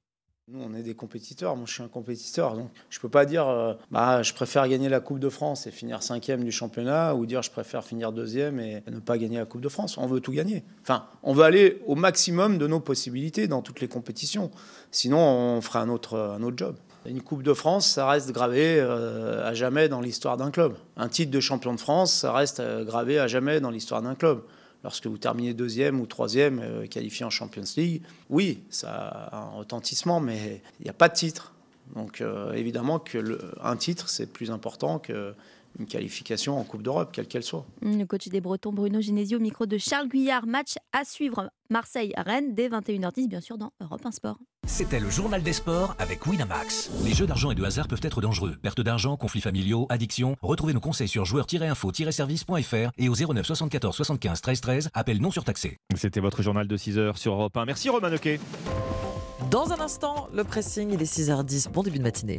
Speaker 26: Nous, on est des compétiteurs. Moi, je suis un compétiteur. Donc, je peux pas dire, euh, bah, je préfère gagner la Coupe de France et finir cinquième du championnat, ou dire, je préfère finir deuxième et ne pas gagner la Coupe de France. On veut tout gagner. Enfin, on veut aller au maximum de nos possibilités dans toutes les compétitions. Sinon, on ferait un autre, un autre job. Une Coupe de France, ça reste gravé euh, à jamais dans l'histoire d'un club. Un titre de champion de France, ça reste euh, gravé à jamais dans l'histoire d'un club lorsque vous terminez deuxième ou troisième euh, qualifié en Champions League, oui, ça a un retentissement, mais il n'y a pas de titre. Donc euh, évidemment que le, un titre, c'est plus important qu'une qualification en Coupe d'Europe, quelle qu'elle soit.
Speaker 53: Le coach des Bretons, Bruno Genesio, au micro de Charles Guyard. Match à suivre Marseille-Rennes dès 21h10, bien sûr, dans Europe 1 Sport.
Speaker 61: C'était le journal des sports avec Winamax. Les jeux d'argent et de hasard peuvent être dangereux. Perte d'argent, conflits familiaux, addiction. Retrouvez nos conseils sur joueurs-info-service.fr et au 09 74 75 13 13. Appel non surtaxé.
Speaker 3: C'était votre journal de 6h sur Europe 1. Merci Romain Noquet.
Speaker 2: Dans un instant, le pressing, il est 6h10. Bon début de matinée.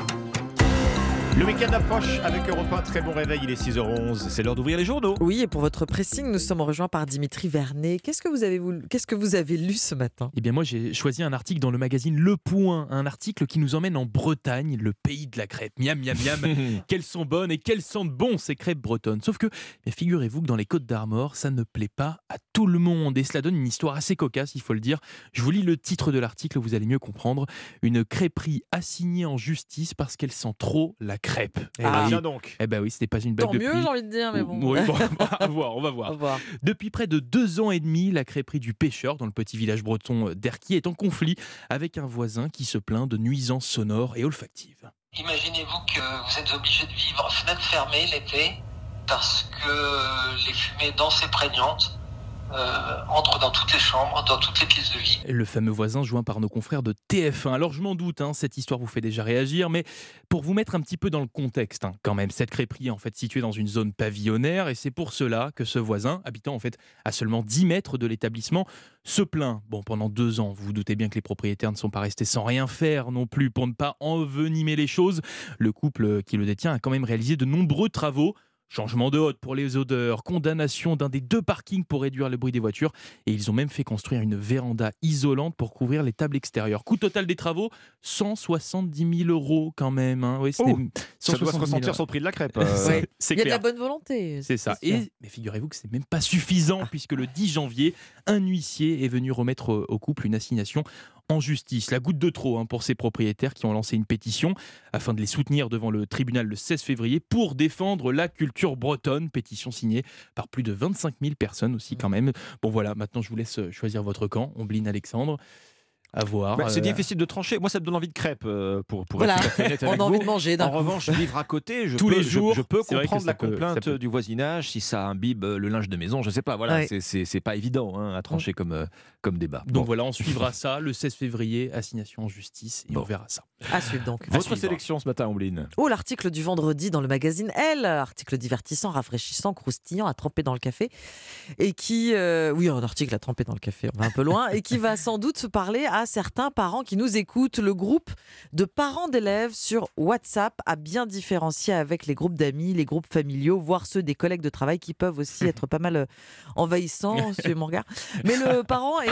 Speaker 3: Le week-end approche avec Europe 1. Très bon réveil, il est 6h11. C'est l'heure d'ouvrir les journaux.
Speaker 2: Oui, et pour votre pressing, nous sommes rejoints par Dimitri Vernet. Qu'est-ce que vous avez, voulu- qu'est-ce que vous avez lu ce matin?
Speaker 22: Eh bien moi j'ai choisi un article dans le magazine Le Point, un article qui nous emmène en Bretagne, le pays de la crêpe. Miam miam miam, <laughs> quelles sont bonnes et quelles sentent bon ces crêpes bretonnes? Sauf que mais figurez-vous que dans les Côtes d'Armor, ça ne plaît pas à tout le monde et cela donne une histoire assez cocasse, il faut le dire. Je vous lis le titre de l'article, vous allez mieux comprendre. Une crêperie assignée en justice parce qu'elle sent trop la crêpe. Eh
Speaker 2: Ah.
Speaker 22: oui.
Speaker 2: Tiens donc.
Speaker 22: Eh ben oui, c'était pas une blague
Speaker 2: Tant
Speaker 22: de
Speaker 2: mieux, j'ai envie de dire, mais bon.
Speaker 22: Oui, bon, <laughs> on va voir, on va voir. Depuis près de deux ans et demi, la crêperie du pêcheur dans le petit village breton d'Erquy est en conflit avec un voisin qui se plaint de nuisances sonores et olfactives.
Speaker 62: Imaginez-vous que vous êtes obligé de vivre fenêtre fermée l'été parce que les fumées denses et prégnantes euh, entrent dans toutes les chambres, dans toutes les pièces de vie.
Speaker 22: Le fameux voisin joint par nos confrères de TF1. Alors je m'en doute, hein, cette histoire vous fait déjà réagir, mais pour vous mettre un petit peu dans le contexte, hein, quand même, cette crêperie est en fait située dans une zone pavillonnaire et c'est pour cela que ce voisin, habitant en fait à seulement 10 mètres de l'établissement, se plaint. Bon, pendant deux ans, vous vous doutez bien que les propriétaires ne sont pas restés sans rien faire non plus pour ne pas envenimer les choses. Le couple qui le détient a quand même réalisé de nombreux travaux. Changement de hôte pour les odeurs, condamnation d'un des deux parkings pour réduire le bruit des voitures, et ils ont même fait construire une véranda isolante pour couvrir les tables extérieures. Coût total des travaux 170 000 euros quand même. hein. Oui,
Speaker 3: Oh, ça doit se
Speaker 22: 170 000
Speaker 3: ressentir
Speaker 22: euros.
Speaker 3: sur le prix de la crêpe, <laughs> euh.
Speaker 22: C'est-
Speaker 3: Ouais.
Speaker 22: c'est
Speaker 2: Il y a de la bonne volonté.
Speaker 22: C'est ça. Et mais figurez-vous que c'est même pas suffisant puisque le 10 janvier, un huissier est venu remettre au couple une assignation en justice. La goutte de trop hein, pour ces propriétaires qui ont lancé une pétition afin de les soutenir devant le tribunal le 16 février pour défendre la culture bretonne. Pétition signée par plus de 25 000 personnes aussi quand même. Bon voilà, maintenant je vous laisse choisir votre camp. Ombline Alexandre. À voir.
Speaker 3: Bah, c'est
Speaker 22: Euh,
Speaker 3: difficile de trancher. Moi, ça me donne envie de crêpes euh, pour, pour <laughs>
Speaker 22: Voilà.
Speaker 3: être <laughs>
Speaker 22: On a envie
Speaker 3: vous.
Speaker 22: de manger
Speaker 3: En
Speaker 22: coup.
Speaker 3: revanche, vivre à côté, je
Speaker 22: Tous
Speaker 3: peux,
Speaker 22: les jours,
Speaker 3: je, peux comprendre la complainte
Speaker 22: peut.
Speaker 3: du voisinage si ça imbibe le linge de maison. Je sais pas. Voilà,
Speaker 22: Ouais.
Speaker 3: c'est- pas évident hein, à trancher comme, euh, comme débat.
Speaker 22: Donc
Speaker 3: Bon.
Speaker 22: voilà, on suivra <laughs> ça le 16 février, assignation en justice, et on verra ça.
Speaker 2: À suivre donc.
Speaker 3: Votre
Speaker 2: suivre.
Speaker 3: sélection ce matin, Ombline
Speaker 2: Oh, l'article du vendredi dans le magazine Elle, article divertissant, rafraîchissant, croustillant, à tremper dans le café, et qui, euh, oui, un article à tremper dans le café, on va un peu loin, et qui va sans doute parler à certains parents qui nous écoutent. Le groupe de parents d'élèves sur WhatsApp a bien différencié avec les groupes d'amis, les groupes familiaux, voire ceux des collègues de travail qui peuvent aussi être pas mal euh, envahissants, <laughs> suivez mon regard. Mais le parent est,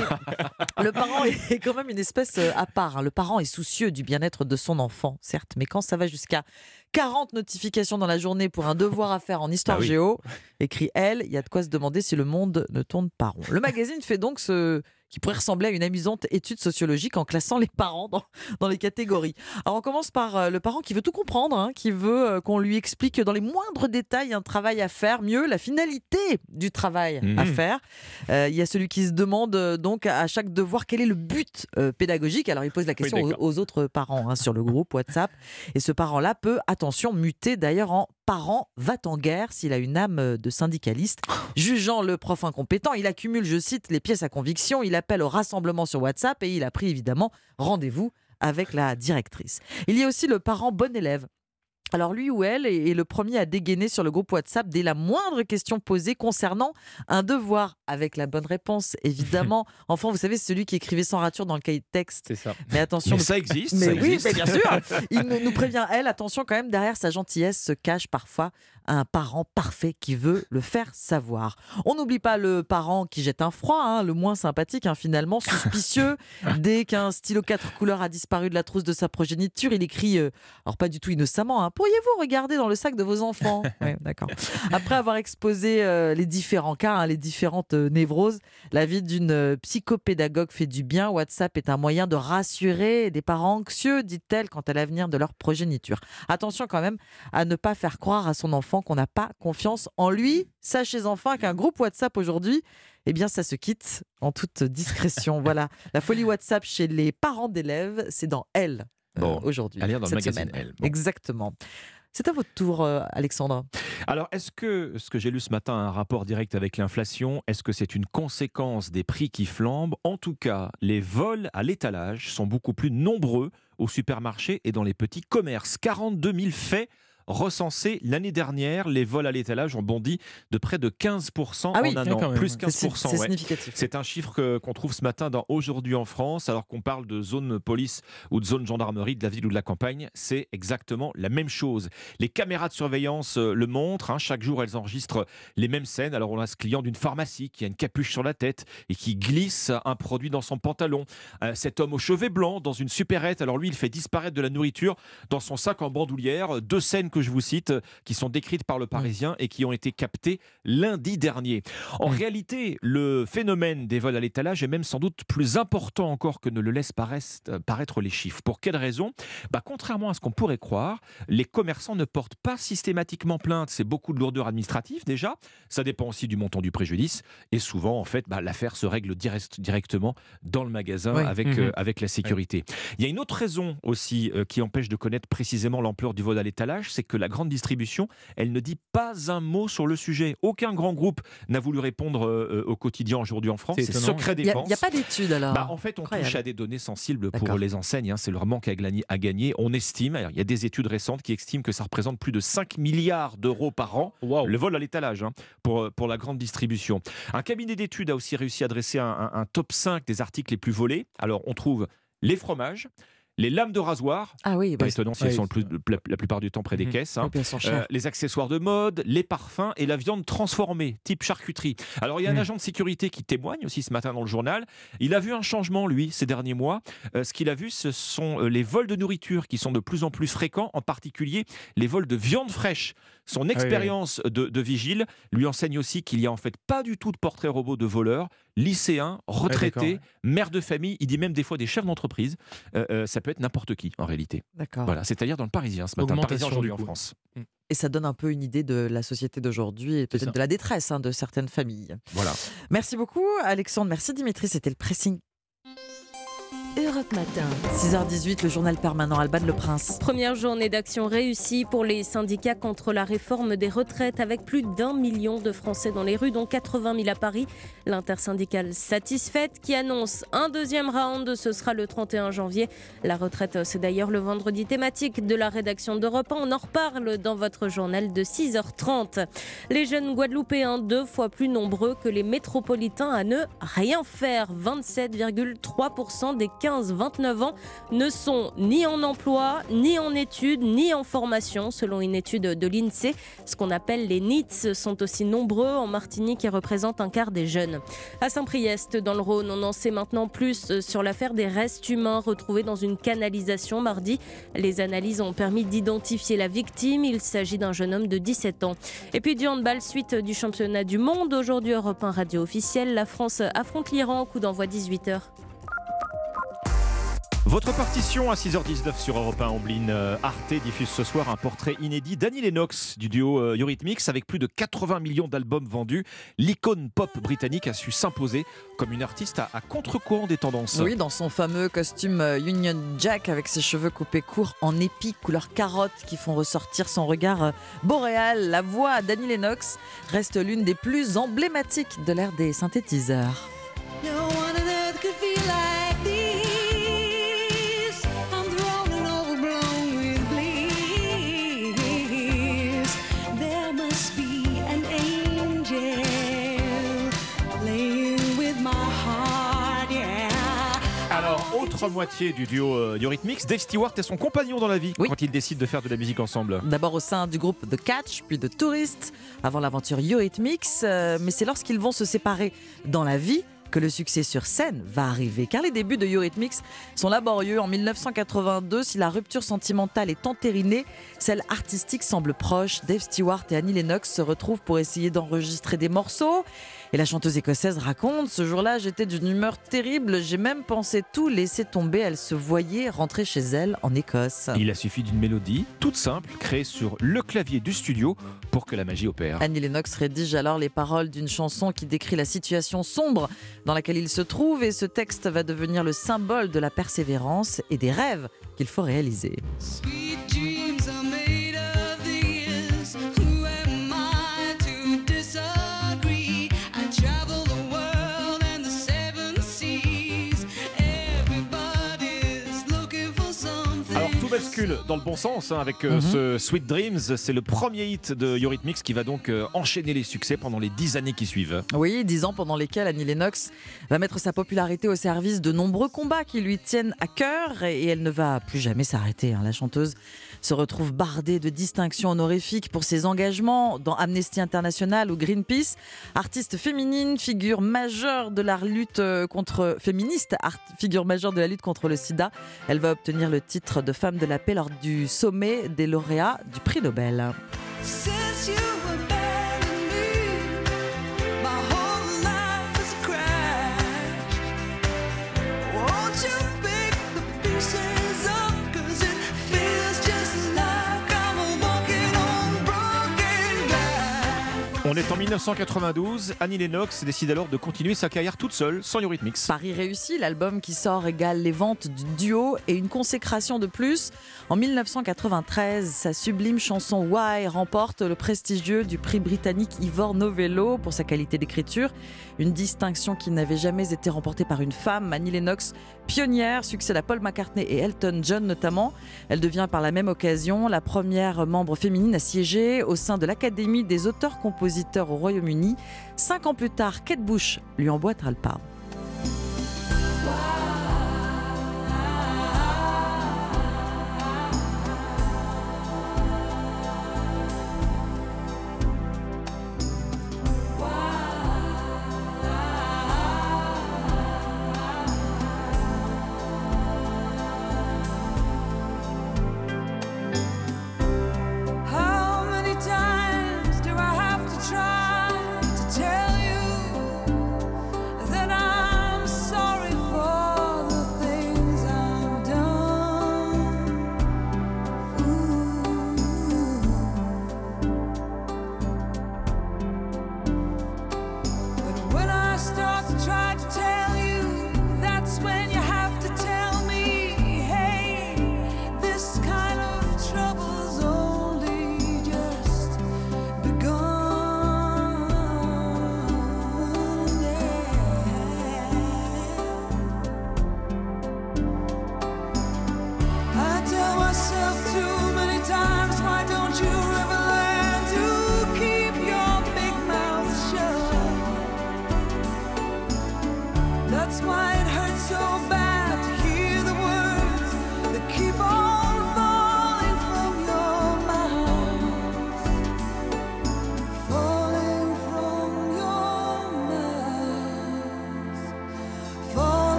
Speaker 2: le parent est quand même une espèce euh, à part. hein. Le parent est soucieux du bien-être de son enfant, certes, mais quand ça va jusqu'à 40 notifications dans la journée pour un devoir à faire en histoire
Speaker 22: Ah oui.
Speaker 2: géo, écrit elle, il y a de quoi se demander si le monde ne tourne pas rond. Le magazine fait donc ce qui pourrait ressembler à une amusante étude sociologique en classant les parents dans, dans les catégories. Alors on commence par euh, le parent qui veut tout comprendre, hein, qui veut euh, qu'on lui explique dans les moindres détails un travail à faire, mieux la finalité du travail à
Speaker 22: Mhm.
Speaker 2: faire. Euh, Il y a celui qui se demande donc à chaque devoir quel est le but euh, pédagogique? Alors il pose la question aux autres parents hein, sur le groupe WhatsApp. Et ce parent-là peut, attention, muter d'ailleurs en parent va en guerre s'il a une âme de syndicaliste. Jugeant le prof incompétent, il accumule, je cite, les pièces à conviction, il appelle au rassemblement sur WhatsApp et il a pris évidemment rendez-vous avec la directrice. Il y a aussi le parent bon élève. Alors lui ou elle est le premier à dégainer sur le groupe WhatsApp dès la moindre question posée concernant un devoir, avec la bonne réponse, évidemment. <laughs> Enfant, vous savez, c'est celui qui écrivait sans rature dans le cahier de texte.
Speaker 3: C'est ça.
Speaker 2: Mais attention.
Speaker 3: Mais ça existe.
Speaker 2: Mais
Speaker 3: ça
Speaker 2: oui,
Speaker 3: existe.
Speaker 2: mais bien sûr. <laughs> Il nous prévient, elle, attention quand même, derrière sa gentillesse se cache parfois un parent parfait qui veut le faire savoir. On n'oublie pas le parent qui jette un froid, hein, le moins sympathique hein, finalement, suspicieux. <laughs> Dès qu'un stylo quatre couleurs a disparu de la trousse de sa progéniture, il écrit, euh, alors pas du tout innocemment, hein, pourriez-vous regarder dans le sac de vos enfants? <laughs> Ouais, D'accord. Après avoir exposé euh, les différents cas, les différentes euh, névroses, la vie d'une psychopédagogue fait du bien. WhatsApp est un moyen de rassurer des parents anxieux, dit-elle, quant à l'avenir de leur progéniture. Attention quand même à ne pas faire croire à son enfant qu'on n'a pas confiance en lui. Sachez enfin qu'un groupe WhatsApp aujourd'hui, eh bien, ça se quitte en toute discrétion. <laughs> voilà. La folie WhatsApp chez les parents d'élèves, c'est dans Elle euh,
Speaker 3: Bon,
Speaker 2: aujourd'hui.
Speaker 3: à lire dans le
Speaker 2: cette
Speaker 3: magazine
Speaker 2: semaine.
Speaker 3: Elle. Bon.
Speaker 2: Exactement. C'est à votre tour, euh, Alexandre.
Speaker 3: Alors, est-ce que ce que j'ai lu ce matin a un rapport direct avec l'inflation Est-ce que c'est une conséquence des prix qui flambent? En tout cas, les vols à l'étalage sont beaucoup plus nombreux au supermarché et dans les petits commerces. 42 000 faits recensés l'année dernière. Les vols à l'étalage ont bondi de près de 15%
Speaker 2: Ah oui,
Speaker 3: en un an. Plus
Speaker 2: C'est- c'est
Speaker 3: 15%. ouais.
Speaker 2: significatif.
Speaker 3: C'est un chiffre qu'on trouve ce matin dans Aujourd'hui en France, alors qu'on parle de zone police ou de zone gendarmerie de la ville ou de la campagne. C'est exactement la même chose. Les caméras de surveillance euh, le montrent. hein. chaque jour, elles enregistrent les mêmes scènes. Alors, on a ce client d'une pharmacie qui a une capuche sur la tête et qui glisse un produit dans son pantalon. Euh, cet homme aux cheveux blancs dans une supérette. Alors, lui, il fait disparaître de la nourriture dans son sac en bandoulière. Deux scènes que je vous cite euh, qui sont décrites par le Parisien et qui ont été captées lundi dernier. En réalité, le phénomène des vols à l'étalage est même sans doute plus important encore que ne le laissent paraître, euh, paraître les chiffres. Pour quelle raison? Bah, Contrairement à ce qu'on pourrait croire, les commerçants ne portent pas systématiquement plainte. C'est beaucoup de lourdeur administrative déjà. Ça dépend aussi du montant du préjudice. Et souvent, en fait, bah, l'affaire se règle direct- directement dans le magasin
Speaker 22: Oui.
Speaker 3: avec,
Speaker 22: Mhm.
Speaker 3: euh, avec la sécurité. Il y a une autre raison aussi euh, qui empêche de connaître précisément l'ampleur du vol à l'étalage, c'est que la grande distribution, elle ne dit pas un mot sur le sujet. Aucun grand groupe n'a voulu répondre euh, au quotidien aujourd'hui en France.
Speaker 2: C'est
Speaker 3: secret défense.
Speaker 2: il y a pas d'étude, alors
Speaker 3: Bah, En fait, on
Speaker 2: Incroyable.
Speaker 3: touche à des données sensibles pour les enseignes. hein. C'est leur manque à gagner, à gagner. On estime, il y a des études récentes qui estiment que ça représente plus de 5 milliards d'euros par an, le vol à l'étalage, hein, pour, pour la grande distribution. Un cabinet d'études a aussi réussi à dresser un, un- un top 5 des articles les plus volés. Alors, on trouve les fromages. Les lames de rasoir,
Speaker 2: Ah oui,
Speaker 3: pas
Speaker 2: bah,
Speaker 3: étonnant si
Speaker 2: oui.
Speaker 3: elles sont le plus- la, la plupart du temps près des caisses. hein. Les accessoires de mode, les parfums et la viande transformée, type charcuterie. Alors il y a un
Speaker 2: Mhm.
Speaker 3: agent de sécurité qui témoigne aussi ce matin dans le journal. Il a vu un changement, lui, ces derniers mois. Euh, ce qu'il a vu, ce sont euh, les vols de nourriture qui sont de plus en plus fréquents, en particulier les vols de viande fraîche. Son
Speaker 22: oui.
Speaker 3: expérience de, de vigile lui enseigne aussi qu'il n'y a en fait pas du tout de portrait robot de voleurs, lycéens, retraités,
Speaker 22: d'accord,
Speaker 3: mères de famille, il dit même des fois des chefs d'entreprise. Euh, euh, ça peut être n'importe qui en réalité.
Speaker 2: D'accord.
Speaker 3: Voilà, c'est-à-dire dans le Parisien ce matin, Parisien
Speaker 2: Augmentation
Speaker 3: aujourd'hui
Speaker 2: du
Speaker 3: en. France.
Speaker 2: Et ça donne un peu une idée de la société d'aujourd'hui et peut-être de la détresse hein, de certaines familles.
Speaker 3: Voilà.
Speaker 2: Merci beaucoup, Alexandre. Merci, Dimitri. C'était le pressing.
Speaker 27: Europe Matin.
Speaker 2: 6h18, le journal permanent Alban Le Prince.
Speaker 7: Première journée d'action réussie pour les syndicats contre la réforme des retraites avec plus d'un million de Français dans les rues, dont 80 000 à Paris. L'intersyndicale satisfaite qui annonce un deuxième round, ce sera le 31 janvier. La retraite, c'est d'ailleurs le vendredi thématique de la rédaction d'Europe 1. On en reparle dans votre journal de 6h30. Les jeunes Guadeloupéens, deux fois plus nombreux que les métropolitains à ne rien faire. 27,3% des 15-29 ans ne sont ni en emploi, ni en études, ni en formation, selon une étude de l'INSEE. Ce qu'on appelle les NITS sont aussi nombreux en Martinique et représentent un quart des jeunes. À Saint-Priest, dans le Rhône, on en sait maintenant plus sur l'affaire des restes humains retrouvés dans une canalisation mardi. Les analyses ont permis d'identifier la victime. Il s'agit d'un jeune homme de 17 ans. Et puis du handball, suite du championnat du monde. Aujourd'hui, Europe 1 radio officielle. La France affronte l'Iran. Coup d'envoi 18h.
Speaker 3: Votre partition à 6h19 sur Europe 1 Omblin euh, Arte diffuse ce soir un portrait inédit d'Annie Lennox du duo euh, Eurythmics avec plus de 80 millions d'albums vendus. L'icône pop britannique a su s'imposer comme une artiste à, à contre-courant des tendances.
Speaker 2: Oui, dans son fameux costume euh, Union Jack avec ses cheveux coupés courts en épi couleur carotte qui font ressortir son regard boréal, la voix d'Annie Lennox reste l'une des plus emblématiques de l'ère des synthétiseurs.
Speaker 63: No one on earth could feel like
Speaker 3: Alors, autre moitié du duo euh, Eurythmics, Dave Stewart est son compagnon dans la vie quand ils décident de faire de la musique ensemble.
Speaker 2: D'abord au sein du groupe The Catch, puis de Tourist, avant l'aventure Eurythmics, euh, mais c'est lorsqu'ils vont se séparer dans la vie que le succès sur scène va arriver. Car les débuts de Eurythmics sont laborieux. En 1982, si la rupture sentimentale est entérinée, celle artistique semble proche. Dave Stewart et Annie Lennox se retrouvent pour essayer d'enregistrer des morceaux. Et la chanteuse écossaise raconte Ce jour-là, j'étais d'une humeur terrible. J'ai même pensé tout laisser tomber. Elle se voyait rentrer chez elle en Écosse.
Speaker 3: Il a suffi d'une mélodie toute simple créée sur le clavier du studio pour que la magie opère.
Speaker 2: Annie Lennox rédige alors les paroles d'une chanson qui décrit la situation sombre dans laquelle il se trouve et ce texte va devenir le symbole de la persévérance et des rêves qu'il faut réaliser.
Speaker 63: Sweet
Speaker 3: bascule dans le bon sens hein, avec euh, ce Sweet Dreams. C'est le premier hit de Eurythmics qui va donc euh, enchaîner les succès pendant les dix années qui suivent.
Speaker 2: Oui, dix ans pendant lesquels Annie Lennox va mettre sa popularité au service de nombreux combats qui lui tiennent à cœur et elle ne va plus jamais s'arrêter. hein. La chanteuse se retrouve bardée de distinctions honorifiques pour ses engagements dans Amnesty International ou Greenpeace. Artiste féminine, figure majeure de la lutte euh, contre figure majeure de la lutte contre le SIDA, elle va obtenir le titre de femme de la paix lors du sommet des lauréats du prix Nobel.
Speaker 3: En 1992. Annie Lennox décide alors de continuer sa carrière toute seule, sans Eurythmics.
Speaker 2: Paris réussi, l'album qui sort égale les ventes du duo et une consécration de plus. En 1993, sa sublime chanson Why remporte le prestigieux du prix britannique Ivor Novello pour sa qualité d'écriture, une distinction qui n'avait jamais été remportée par une femme. Annie Lennox, pionnière, succède à Paul McCartney et Elton John notamment. Elle devient par la même occasion la première membre féminine à siéger au sein de l'Académie des auteurs-compositeurs au Royaume-Uni. Cinq ans plus tard, Kate Bush lui emboîtera le pas.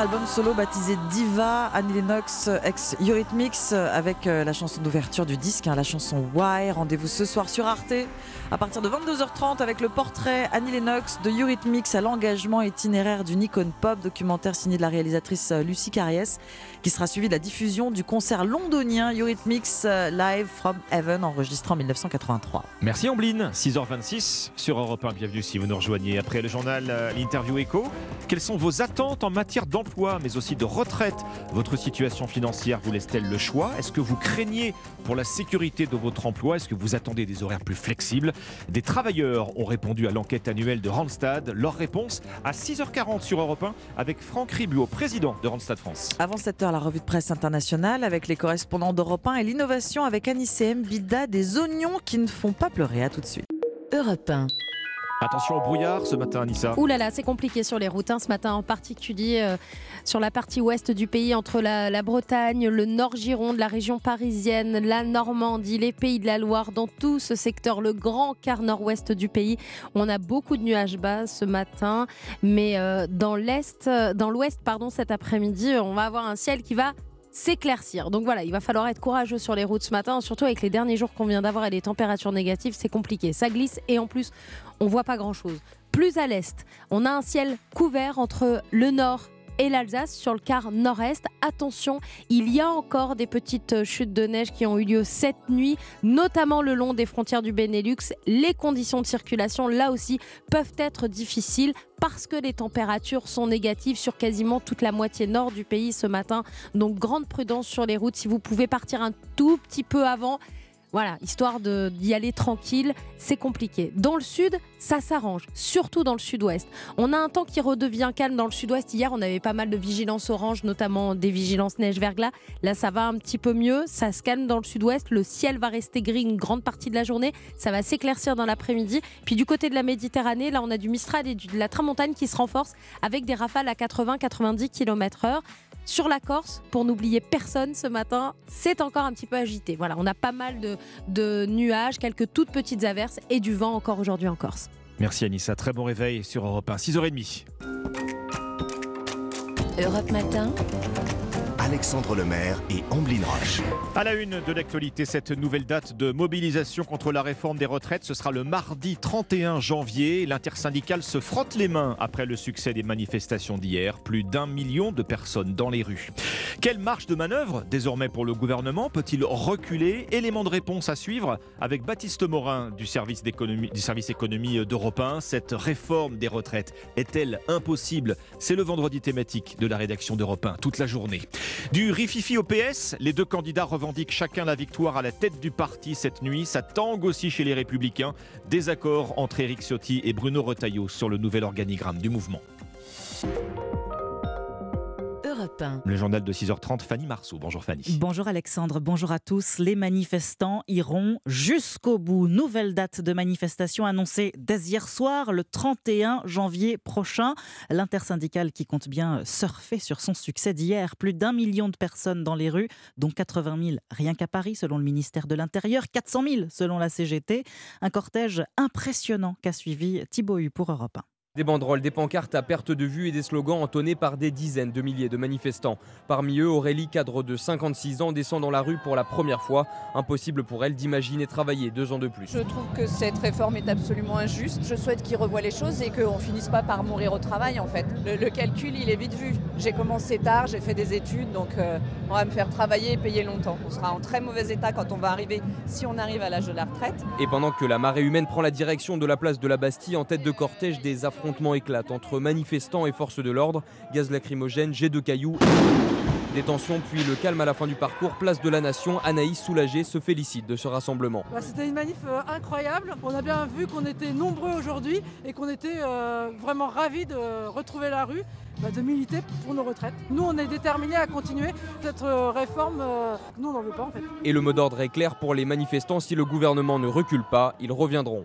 Speaker 2: Album solo baptisé Diva, Annie Lennox, ex Eurythmics, avec euh, la chanson d'ouverture du disque, hein, la chanson Why. Rendez-vous ce soir sur Arte à partir de 22h30 avec le portrait Annie Lennox de Eurythmics à l'engagement itinéraire d'une icône pop, documentaire signé de la réalisatrice euh, Lucie Carriès, qui sera suivi de la diffusion du concert londonien Eurythmics euh, Live from Heaven, enregistré en 1983.
Speaker 3: Merci Ambline, 6h26 sur Europe 1. Bienvenue si vous nous rejoignez. Après le journal, euh, l'interview écho. Quelles sont vos attentes en matière d'emploi, mais aussi de retraite? Votre situation financière vous laisse-t-elle le choix? Est-ce que vous craignez pour la sécurité de votre emploi? Est-ce que vous attendez des horaires plus flexibles? Des travailleurs ont répondu à l'enquête annuelle de Randstad. Leur réponse à 6h40 sur Europe 1 avec Franck Ribuot, président de Randstad France.
Speaker 2: Avant 7h, la revue de presse internationale avec les correspondants d'Europe 1 et l'innovation avec Anicem Bida, des oignons qui ne font pas pleurer. À tout de suite.
Speaker 27: Europe 1.
Speaker 3: Attention au brouillard ce matin, Anissa.
Speaker 4: Ouh là là, c'est compliqué sur les routes hein, ce matin, en particulier euh, sur la partie ouest du pays, entre la, Bretagne, le Nord Gironde, la région parisienne, la Normandie, les pays de la Loire, dans tout ce secteur, le grand quart nord-ouest du pays. On a beaucoup de nuages bas ce matin, mais euh, dans l'est, euh, dans l'ouest, pardon, cet après-midi, on va avoir un ciel qui va s'éclaircir. Donc voilà, il va falloir être courageux sur les routes ce matin, surtout avec les derniers jours qu'on vient d'avoir et les températures négatives, c'est compliqué. Ça glisse et en plus, on voit pas grand-chose. Plus à l'est, on a un ciel couvert entre le nord et l'Alsace sur le quart nord-est. Attention, il y a encore des petites chutes de neige qui ont eu lieu cette nuit, notamment le long des frontières du Benelux. Les conditions de circulation, là aussi, peuvent être difficiles parce que les températures sont négatives sur quasiment toute la moitié nord du pays ce matin. Donc grande prudence sur les routes. Si vous pouvez partir un tout petit peu avant, voilà, histoire d'y aller tranquille, c'est compliqué. Dans le sud, ça s'arrange, surtout dans le sud-ouest. On a un temps qui redevient calme dans le sud-ouest. Hier, on avait pas mal de vigilances orange, notamment des vigilances neige-verglas. Là, ça va un petit peu mieux, ça se calme dans le sud-ouest. Le ciel va rester gris une grande partie de la journée. Ça va s'éclaircir dans l'après-midi. Puis du côté de la Méditerranée, là, on a du Mistral et de la Tramontane qui se renforcent avec des rafales à 80-90 km/h. Sur la Corse, pour n'oublier personne ce matin, c'est encore un petit peu agité. Voilà, on a pas mal de, de nuages, quelques toutes petites averses et du vent encore aujourd'hui en Corse.
Speaker 3: Merci Anissa, très bon réveil sur Europe 1, 6h30.
Speaker 27: Europe Matin.
Speaker 52: Alexandre Lemaire et Amblin Roche.
Speaker 3: À la une de l'actualité, cette nouvelle date de mobilisation contre la réforme des retraites, ce sera le mardi 31 janvier. L'intersyndicale se frotte les mains après le succès des manifestations d'hier. Plus d'un million de personnes dans les rues. Quelle marge de manœuvre désormais pour le gouvernement? Peut-il reculer? Élément de réponse à suivre avec Baptiste Morin du service, d'économie- du service économie d'Europe 1. Cette réforme des retraites est-elle impossible? C'est le vendredi thématique de la rédaction d'Europe 1 toute la journée. Du rififi au PS, les deux candidats revendiquent chacun la victoire à la tête du parti cette nuit. Ça tangue aussi chez les Républicains. Désaccord entre Éric Ciotti et Bruno Retailleau sur le nouvel organigramme du mouvement.
Speaker 27: Europe 1.
Speaker 3: Le journal de 6h30, Fanny Marceau. Bonjour Fanny.
Speaker 64: Bonjour Alexandre, bonjour à tous. Les manifestants iront jusqu'au bout. Nouvelle date de manifestation annoncée dès hier soir, le 31 janvier prochain. L'intersyndicale qui compte bien surfer sur son succès d'hier. Plus d'un million de personnes dans les rues, dont 80 000 rien qu'à Paris selon le ministère de l'Intérieur, 400 000 selon la CGT. Un cortège impressionnant qu'a suivi Thibaut Hu pour Europe 1.
Speaker 8: Des banderoles, des pancartes à perte de vue et des slogans entonnés par des dizaines de milliers de manifestants. Parmi eux, Aurélie, cadre de 56 ans, descend dans la rue pour la première fois. Impossible pour elle d'imaginer travailler deux ans de plus.
Speaker 65: Je trouve que cette réforme est absolument injuste. Je souhaite qu'il revoie les choses et qu'on finisse pas par mourir au travail en fait. Le, le calcul, il est vite vu. J'ai commencé tard, j'ai fait des études, donc euh, on va me faire travailler et payer longtemps. On sera en très mauvais état quand on va arriver, si on arrive à l'âge de la retraite.
Speaker 8: Et pendant que la marée humaine prend la direction de la place de la Bastille en tête de cortège, des affrontements éclatent entre manifestants et forces de l'ordre, gaz lacrymogène, jets de cailloux. Des tensions, puis le calme à la fin du parcours, place de la Nation, Anaïs soulagée se félicite de ce rassemblement.
Speaker 10: Bah, C'était une manif euh, incroyable. On a bien vu qu'on était nombreux aujourd'hui et qu'on était euh, vraiment ravis de retrouver la rue, bah, de militer pour nos retraites. Nous, on est déterminés à continuer cette euh, réforme. nous, on n'en veut pas en fait.
Speaker 8: Et le mot d'ordre est clair pour les manifestants, si le gouvernement ne recule pas, ils reviendront.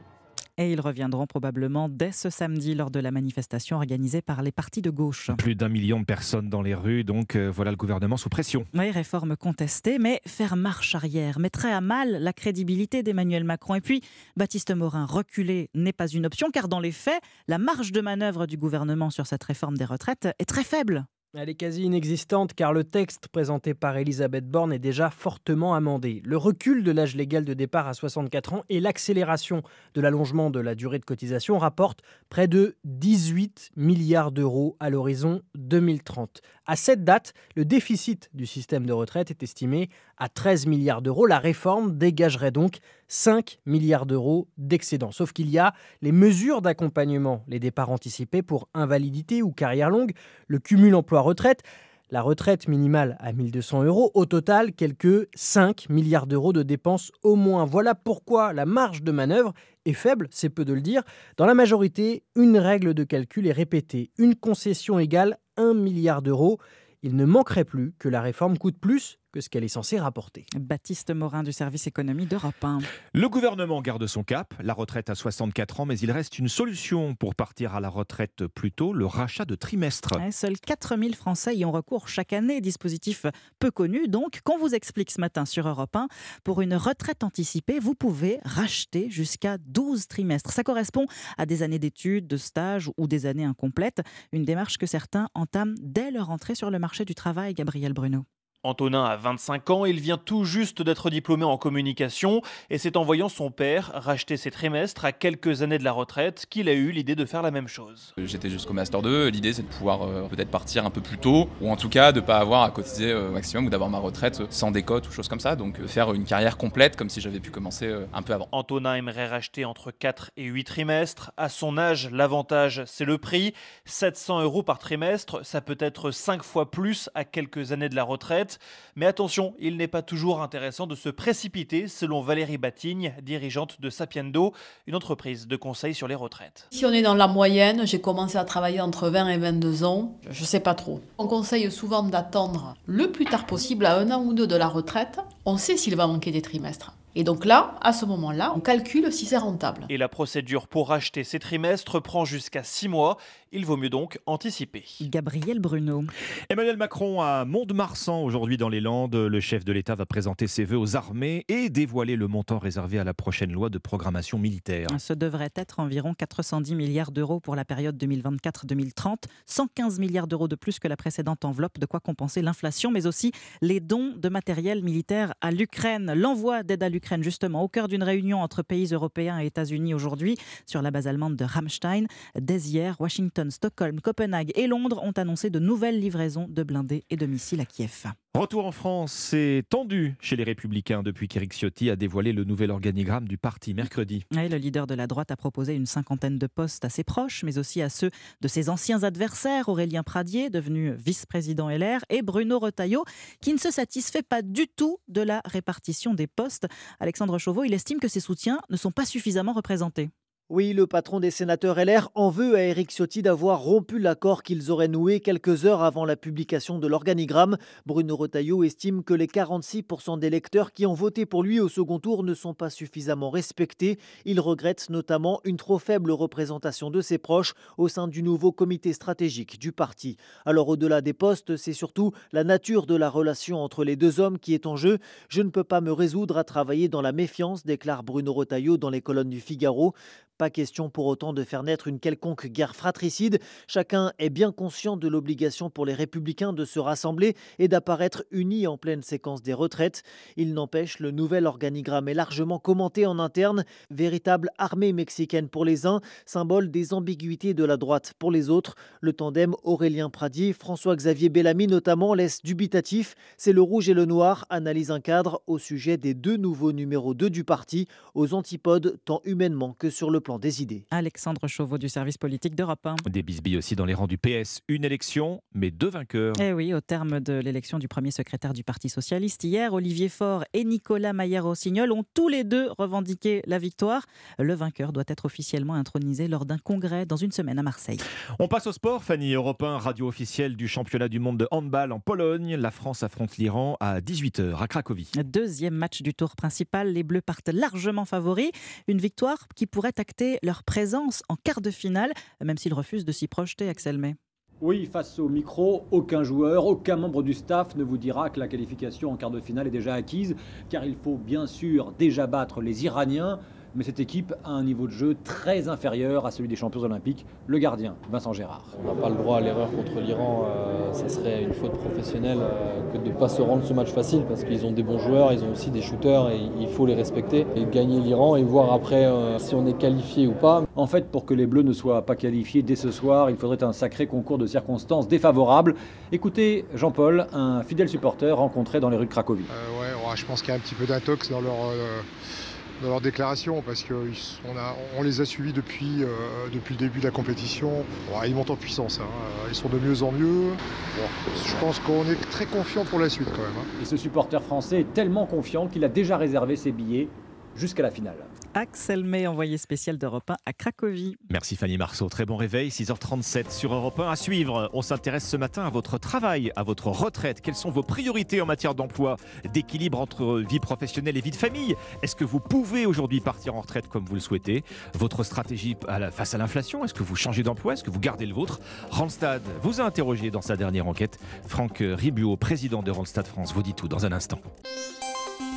Speaker 64: Et ils reviendront probablement dès ce samedi lors de la manifestation organisée par les partis de gauche.
Speaker 3: Plus d'un million de personnes dans les rues, donc euh, voilà le gouvernement sous pression.
Speaker 64: Oui, réforme contestée, mais faire marche arrière mettrait à mal la crédibilité d'Emmanuel Macron. Et puis, Baptiste Morin, reculer n'est pas une option, car dans les faits, la marge de manœuvre du gouvernement sur cette réforme des retraites est très faible.
Speaker 66: Elle est quasi inexistante car le texte présenté par Elisabeth Borne est déjà fortement amendé. Le recul de l'âge légal de départ à 64 ans et l'accélération de l'allongement de la durée de cotisation rapportent près de 18 milliards d'euros à l'horizon 2030. À cette date, le déficit du système de retraite est estimé à 13 milliards d'euros. La réforme dégagerait donc 5 milliards d'euros d'excédent. Sauf qu'il y a les mesures d'accompagnement, les départs anticipés pour invalidité ou carrière longue, le cumul emploi-retraite, la retraite minimale à 1200 euros. Au total, quelques 5 milliards d'euros de dépenses au moins. Voilà pourquoi la marge de manœuvre est faible, c'est peu de le dire. Dans la majorité, une règle de calcul est répétée. Une concession égale 1 milliard d'euros. Il ne manquerait plus que la réforme coûte plus que ce qu'elle est censée rapporter.
Speaker 64: Baptiste Morin du service économie d'Europe 1.
Speaker 3: Le gouvernement garde son cap, la retraite à 64 ans, mais il reste une solution pour partir à la retraite plus tôt, le rachat de trimestres.
Speaker 64: Ouais, seuls 4000 Français y ont recours chaque année, dispositif peu connu. Donc, qu'on vous explique ce matin sur Europe 1, pour une retraite anticipée, vous pouvez racheter jusqu'à 12 trimestres. Ça correspond à des années d'études, de stages ou des années incomplètes. Une démarche que certains entament dès leur entrée sur le marché du travail, Gabriel Bruno.
Speaker 12: Antonin a 25 ans, il vient tout juste d'être diplômé en communication et c'est en voyant son père racheter ses trimestres à quelques années de la retraite qu'il a eu l'idée de faire la même chose.
Speaker 13: J'étais jusqu'au Master 2, l'idée c'est de pouvoir euh, peut-être partir un peu plus tôt ou en tout cas de pas avoir à cotiser euh, au maximum ou d'avoir ma retraite sans décote ou choses comme ça, donc euh, faire une carrière complète comme si j'avais pu commencer euh, un peu avant.
Speaker 12: Antonin aimerait racheter entre 4 et 8 trimestres. À son âge, l'avantage, c'est le prix. 700 euros par trimestre, ça peut être 5 fois plus à quelques années de la retraite. Mais attention, il n'est pas toujours intéressant de se précipiter, selon Valérie Batigne, dirigeante de Sapiendo, une entreprise de conseil sur les retraites.
Speaker 67: Si on est dans la moyenne, j'ai commencé à travailler entre 20 et 22 ans, je ne sais pas trop. On conseille souvent d'attendre le plus tard possible, à un an ou deux de la retraite. On sait s'il va manquer des trimestres. Et donc là, à ce moment-là, on calcule si c'est rentable.
Speaker 12: Et la procédure pour racheter ces trimestres prend jusqu'à 6 mois. Il vaut mieux donc anticiper.
Speaker 64: Gabriel Bruno.
Speaker 3: Emmanuel Macron à Mont-de-Marsan aujourd'hui dans les Landes. Le chef de l'État va présenter ses vœux aux armées et dévoiler le montant réservé à la prochaine loi de programmation militaire.
Speaker 64: Ce devrait être environ 410 milliards d'euros pour la période 2024-2030, 115 milliards d'euros de plus que la précédente enveloppe, de quoi compenser l'inflation, mais aussi les dons de matériel militaire à l'Ukraine. L'envoi d'aide à l'Ukraine, justement, au cœur d'une réunion entre pays européens et États-Unis aujourd'hui, sur la base allemande de Ramstein. Dès hier, Washington, Stockholm, Copenhague et Londres ont annoncé de nouvelles livraisons de blindés et de missiles à Kiev.
Speaker 3: Retour en France, c'est tendu chez les Républicains depuis qu'Éric Ciotti a dévoilé le nouvel organigramme du parti mercredi.
Speaker 64: Le leader de la droite a proposé une cinquantaine de postes à ses proches, mais aussi à ceux de ses anciens adversaires, Aurélien Pradier, devenu vice-président LR, et Bruno Retailleau, qui ne se satisfait pas du tout de la répartition des postes. Alexandre Chauveau, il estime que ses soutiens ne sont pas suffisamment représentés.
Speaker 34: Oui, le patron des sénateurs LR en veut à Éric Ciotti d'avoir rompu l'accord qu'ils auraient noué quelques heures avant la publication de l'organigramme. Bruno Retailleau estime que les 46% des électeurs qui ont voté pour lui au second tour ne sont pas suffisamment respectés. Il regrette notamment une trop faible représentation de ses proches au sein du nouveau comité stratégique du parti. Alors au-delà des postes, c'est surtout la nature de la relation entre les deux hommes qui est en jeu. Je ne peux pas me résoudre à travailler dans la méfiance, déclare Bruno Retailleau dans les colonnes du Figaro. Pas question pour autant de faire naître une quelconque guerre fratricide. Chacun est bien conscient de l'obligation pour les républicains de se rassembler et d'apparaître unis en pleine séquence des retraites. Il n'empêche, le nouvel organigramme est largement commenté en interne. Véritable armée mexicaine pour les uns, symbole des ambiguïtés de la droite pour les autres. Le tandem Aurélien Pradier, François-Xavier Bellamy notamment laisse dubitatif. C'est le rouge et le noir, analyse un cadre au sujet des deux nouveaux numéros 2 du parti, aux antipodes tant humainement que sur le plan des idées.
Speaker 64: Alexandre Chauveau du service politique d'Europe 1.
Speaker 3: Des bisbilles aussi dans les rangs du PS. Une élection, mais deux vainqueurs.
Speaker 64: Eh oui, au terme de l'élection du premier secrétaire du Parti socialiste hier, Olivier Faure et Nicolas Maillard-Rossignol ont tous les deux revendiqué la victoire. Le vainqueur doit être officiellement intronisé lors d'un congrès dans une semaine à Marseille.
Speaker 3: On passe au sport, Fanny. Europe 1, radio officielle du championnat du monde de handball en Pologne. La France affronte l'Iran à 18h à Cracovie.
Speaker 64: Deuxième match du tour principal, les Bleus partent largement favoris. Une victoire qui pourrait acter leur présence en quart de finale, même s'ils refusent de s'y projeter, Axel May.
Speaker 68: Oui, face au micro, aucun joueur, aucun membre du staff ne vous dira que la qualification en quart de finale est déjà acquise, car il faut bien sûr déjà battre les Iraniens, mais cette équipe a un niveau de jeu très inférieur à celui des champions olympiques, le gardien, Vincent Gérard.
Speaker 69: On n'a pas le droit à l'erreur contre l'Iran, euh, ça serait une faute professionnelle euh, que de ne pas se rendre ce match facile parce qu'ils ont des bons joueurs, ils ont aussi des shooters et il faut les respecter et gagner l'Iran et voir après euh, si on est qualifié ou pas.
Speaker 68: En fait, pour que les Bleus ne soient pas qualifiés dès ce soir, il faudrait un sacré concours de circonstances défavorables. Écoutez Jean-Paul, un fidèle supporter rencontré dans les rues de Cracovie.
Speaker 70: Euh, ouais, ouais, je pense qu'il y a un petit peu d'intox dans leur, euh, dans leur déclaration parce qu'on on les a suivis depuis, euh, depuis le début de la compétition. Ils montent en puissance, hein. ils sont de mieux en mieux. Je pense qu'on est très confiant pour la suite quand même. hein.
Speaker 68: Et ce supporter français est tellement confiant qu'il a déjà réservé ses billets jusqu'à la finale.
Speaker 64: Axel May, envoyé spécial d'Europe 1 à Cracovie.
Speaker 3: Merci Fanny Marceau. Très bon réveil, 6h37 sur Europe 1. À suivre, on s'intéresse ce matin à votre travail, à votre retraite. Quelles sont vos priorités en matière d'emploi, d'équilibre entre vie professionnelle et vie de famille? Est-ce que vous pouvez aujourd'hui partir en retraite comme vous le souhaitez? Votre stratégie face à l'inflation Est-ce que vous changez d'emploi? Est-ce que vous gardez le vôtre? Randstad vous a interrogé dans sa dernière enquête. Franck Ribuot, président de Randstad France, vous dit tout dans un instant.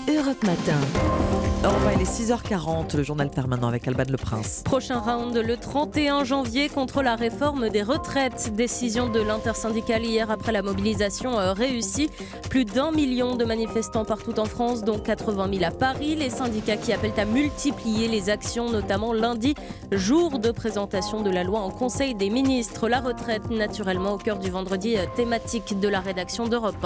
Speaker 27: Europe Matin.
Speaker 2: Europe 1, il est 6h40, le journal permanent avec Alban Le Prince.
Speaker 7: Prochain round le 31 janvier contre la réforme des retraites. Décision de l'intersyndicale hier après la mobilisation euh, réussie. Plus d'un million de manifestants partout en France, dont 80 000 à Paris. Les syndicats qui appellent à multiplier les actions, notamment lundi, jour de présentation de la loi en Conseil des ministres. La retraite, naturellement, au cœur du vendredi euh, thématique de la rédaction d'Europe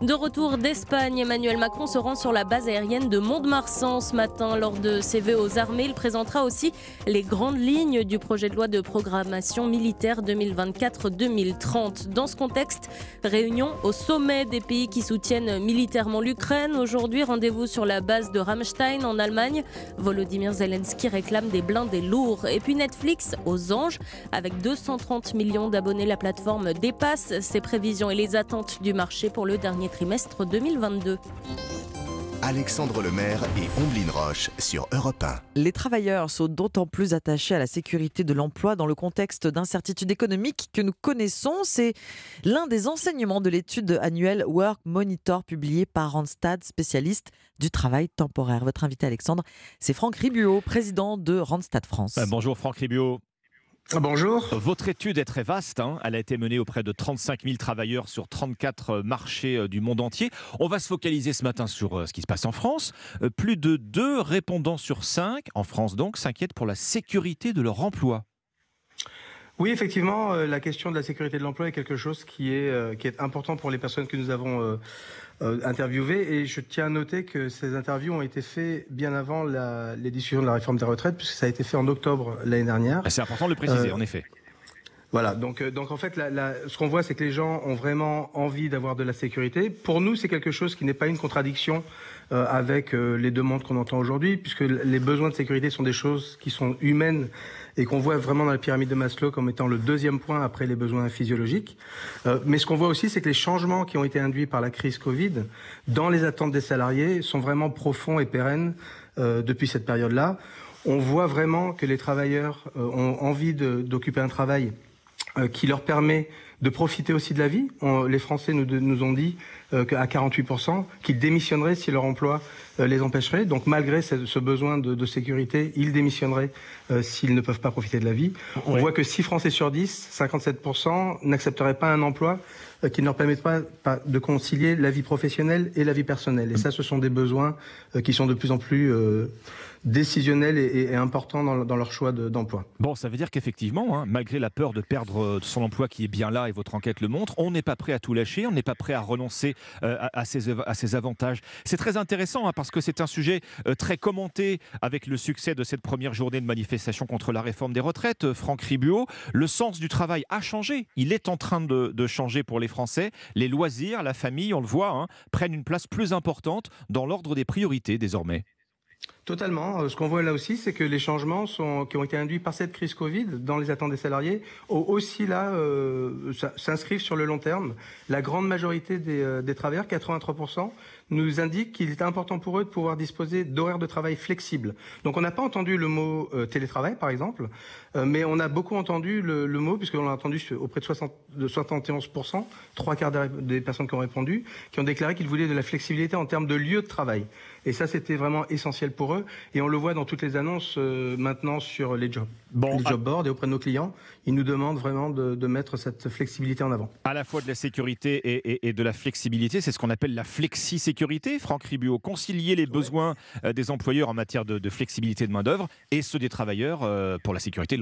Speaker 7: 1. De retour d'Espagne, Emmanuel Macron se rend sur la base aérienne de Mont-de-Marsan ce matin. Lors de ses vœux aux armées, il présentera aussi les grandes lignes du projet de loi de programmation militaire 2024-2030. Dans ce contexte, réunion au sommet des pays qui soutiennent militairement l'Ukraine. Aujourd'hui, rendez-vous sur la base de Ramstein en Allemagne. Volodymyr Zelensky réclame des blindés lourds. Et puis Netflix aux anges. Avec 230 millions d'abonnés, la plateforme dépasse ses prévisions et les attentes du marché pour le dernier trimestre 2022.
Speaker 71: Alexandre Lemaire et Omblin Roche sur Europe 1.
Speaker 2: Les travailleurs sont d'autant plus attachés à la sécurité de l'emploi dans le contexte d'incertitude économique que nous connaissons. C'est l'un des enseignements de l'étude annuelle Work Monitor publiée par Randstad, spécialiste du travail temporaire. Votre invité Alexandre, c'est Franck Ribuot, président de Randstad France.
Speaker 3: Euh, bonjour Franck Ribuot.
Speaker 72: Bonjour.
Speaker 3: Votre étude est très vaste. hein. Elle a été menée auprès de 35 000 travailleurs sur 34 marchés euh, du monde entier. On va se focaliser ce matin sur euh, ce qui se passe en France. Euh, Plus de deux répondants sur cinq, en France donc, s'inquiètent pour la sécurité de leur emploi.
Speaker 72: Oui, effectivement, euh, la question de la sécurité de l'emploi est quelque chose qui est, euh, qui est important pour les personnes que nous avons euh, interviewées. Et je tiens à noter que ces interviews ont été faites bien avant la, les discussions de la réforme des retraites, puisque ça a été fait en octobre l'année dernière.
Speaker 3: C'est important de le préciser,
Speaker 72: Euh,
Speaker 3: en effet.
Speaker 72: Voilà, donc, euh, donc en fait, la, la- ce qu'on voit, c'est que les gens ont vraiment envie d'avoir de la sécurité. Pour nous, c'est quelque chose qui n'est pas une contradiction euh, avec euh, les demandes qu'on entend aujourd'hui, puisque les besoins de sécurité sont des choses qui sont humaines et qu'on voit vraiment dans la pyramide de Maslow comme étant le deuxième point après les besoins physiologiques. Euh, mais ce qu'on voit aussi, c'est que les changements qui ont été induits par la crise Covid dans les attentes des salariés sont vraiment profonds et pérennes euh, depuis cette période-là. On voit vraiment que les travailleurs euh, ont envie d'occuper un travail euh, qui leur permet de profiter aussi de la vie. Les Français nous, nous ont dit euh, qu'à 48%, qu'ils démissionneraient si leur emploi euh, les empêcherait. Donc malgré ce, besoin de, de sécurité, ils démissionneraient euh, s'ils ne peuvent pas profiter de la vie. On
Speaker 3: Ouais.
Speaker 72: voit que 6 Français sur 10, 57%, n'accepteraient pas un emploi euh, qui ne leur permettra pas, pas de concilier la vie professionnelle et la vie personnelle. Et ça, ce sont des besoins euh, qui sont de plus en plus décisionnels et, et- importants dans, leur choix de- d'emploi.
Speaker 3: Bon, ça veut dire qu'effectivement, hein, malgré la peur de perdre euh, son emploi qui est bien là et votre enquête le montre, on n'est pas prêt à tout lâcher, on n'est pas prêt à renoncer euh, à, à ses, à ses avantages. C'est très intéressant hein, parce que c'est un sujet euh, très commenté avec le succès de cette première journée de manifestation contre la réforme des retraites. Franck Ribuot, le sens du travail a changé. Il est en train de, de changer pour les Français. Les loisirs, la famille, on le voit, hein, prennent une place plus importante dans l'ordre des priorités désormais.
Speaker 72: Totalement. Euh, Ce qu'on voit là aussi, c'est que les changements sont, qui ont été induits par cette crise Covid dans les attentes des salariés aussi là euh, s'inscrivent sur le long terme. La grande majorité des, euh, des travailleurs, 83%, nous indiquent qu'il est important pour eux de pouvoir disposer d'horaires de travail flexibles. Donc on n'a pas entendu le mot euh, télétravail, par exemple, mais on a beaucoup entendu le, le mot, puisqu'on l'a entendu auprès de, 60, de 71%, trois quarts des, personnes qui ont répondu, qui ont déclaré qu'ils voulaient de la flexibilité en termes de lieu de travail. Et ça, c'était vraiment essentiel pour eux. Et on le voit dans toutes les annonces euh, maintenant sur les jobs, les job boards et auprès de nos clients. Ils nous demandent vraiment de, de mettre cette flexibilité en avant.
Speaker 3: à la fois de la sécurité et, et- et de la flexibilité. C'est ce qu'on appelle la flexi-sécurité. Franck Ribuot, concilier les besoins euh, des employeurs en matière de, de flexibilité de main-d'œuvre et ceux des travailleurs euh, pour la sécurité de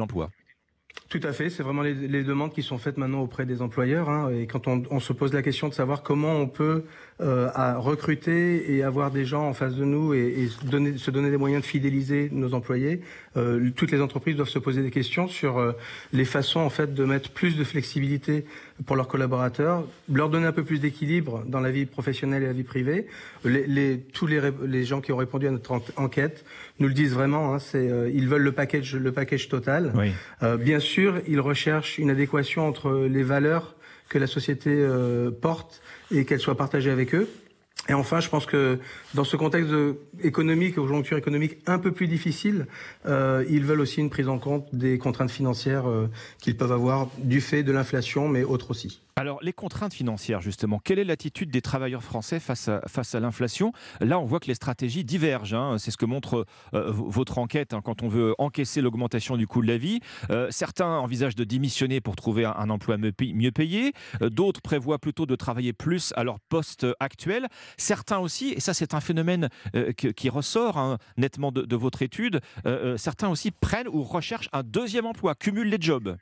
Speaker 72: Tout à fait, c'est vraiment les, demandes qui sont faites maintenant auprès des employeurs. hein. et quand on se pose la question de savoir comment on peut euh, à recruter et avoir des gens en face de nous et, et se donner, se donner des moyens de fidéliser nos employés, euh, toutes les entreprises doivent se poser des questions sur euh, les façons en fait de mettre plus de flexibilité pour leurs collaborateurs, leur donner un peu plus d'équilibre dans la vie professionnelle et la vie privée. Les, les- tous les, les gens qui ont répondu à notre en- enquête nous le disent vraiment. hein, c'est euh, ils veulent le package, le package total. Euh, bien sûr, ils recherchent une adéquation entre les valeurs que la société euh, porte et qu'elles soient partagées avec eux. Et enfin, je pense que dans ce contexte économique, aux conjoncture économique un peu plus difficile, euh, ils veulent aussi une prise en compte des contraintes financières euh, qu'ils peuvent avoir du fait de l'inflation, mais autres aussi.
Speaker 3: Alors, les contraintes financières, justement, quelle est l'attitude des travailleurs français face à, l'inflation? Là, on voit que les stratégies divergent. hein. C'est ce que montre euh, votre enquête hein, quand on veut encaisser l'augmentation du coût de la vie. Euh, certains envisagent de démissionner pour trouver un, emploi mieux pay- mieux payé. Euh, D'autres prévoient plutôt de travailler plus à leur poste actuel. Certains aussi, et ça c'est un phénomène qui ressort hein, nettement de, de votre étude, certains aussi prennent ou recherchent un deuxième emploi, cumulent les jobs.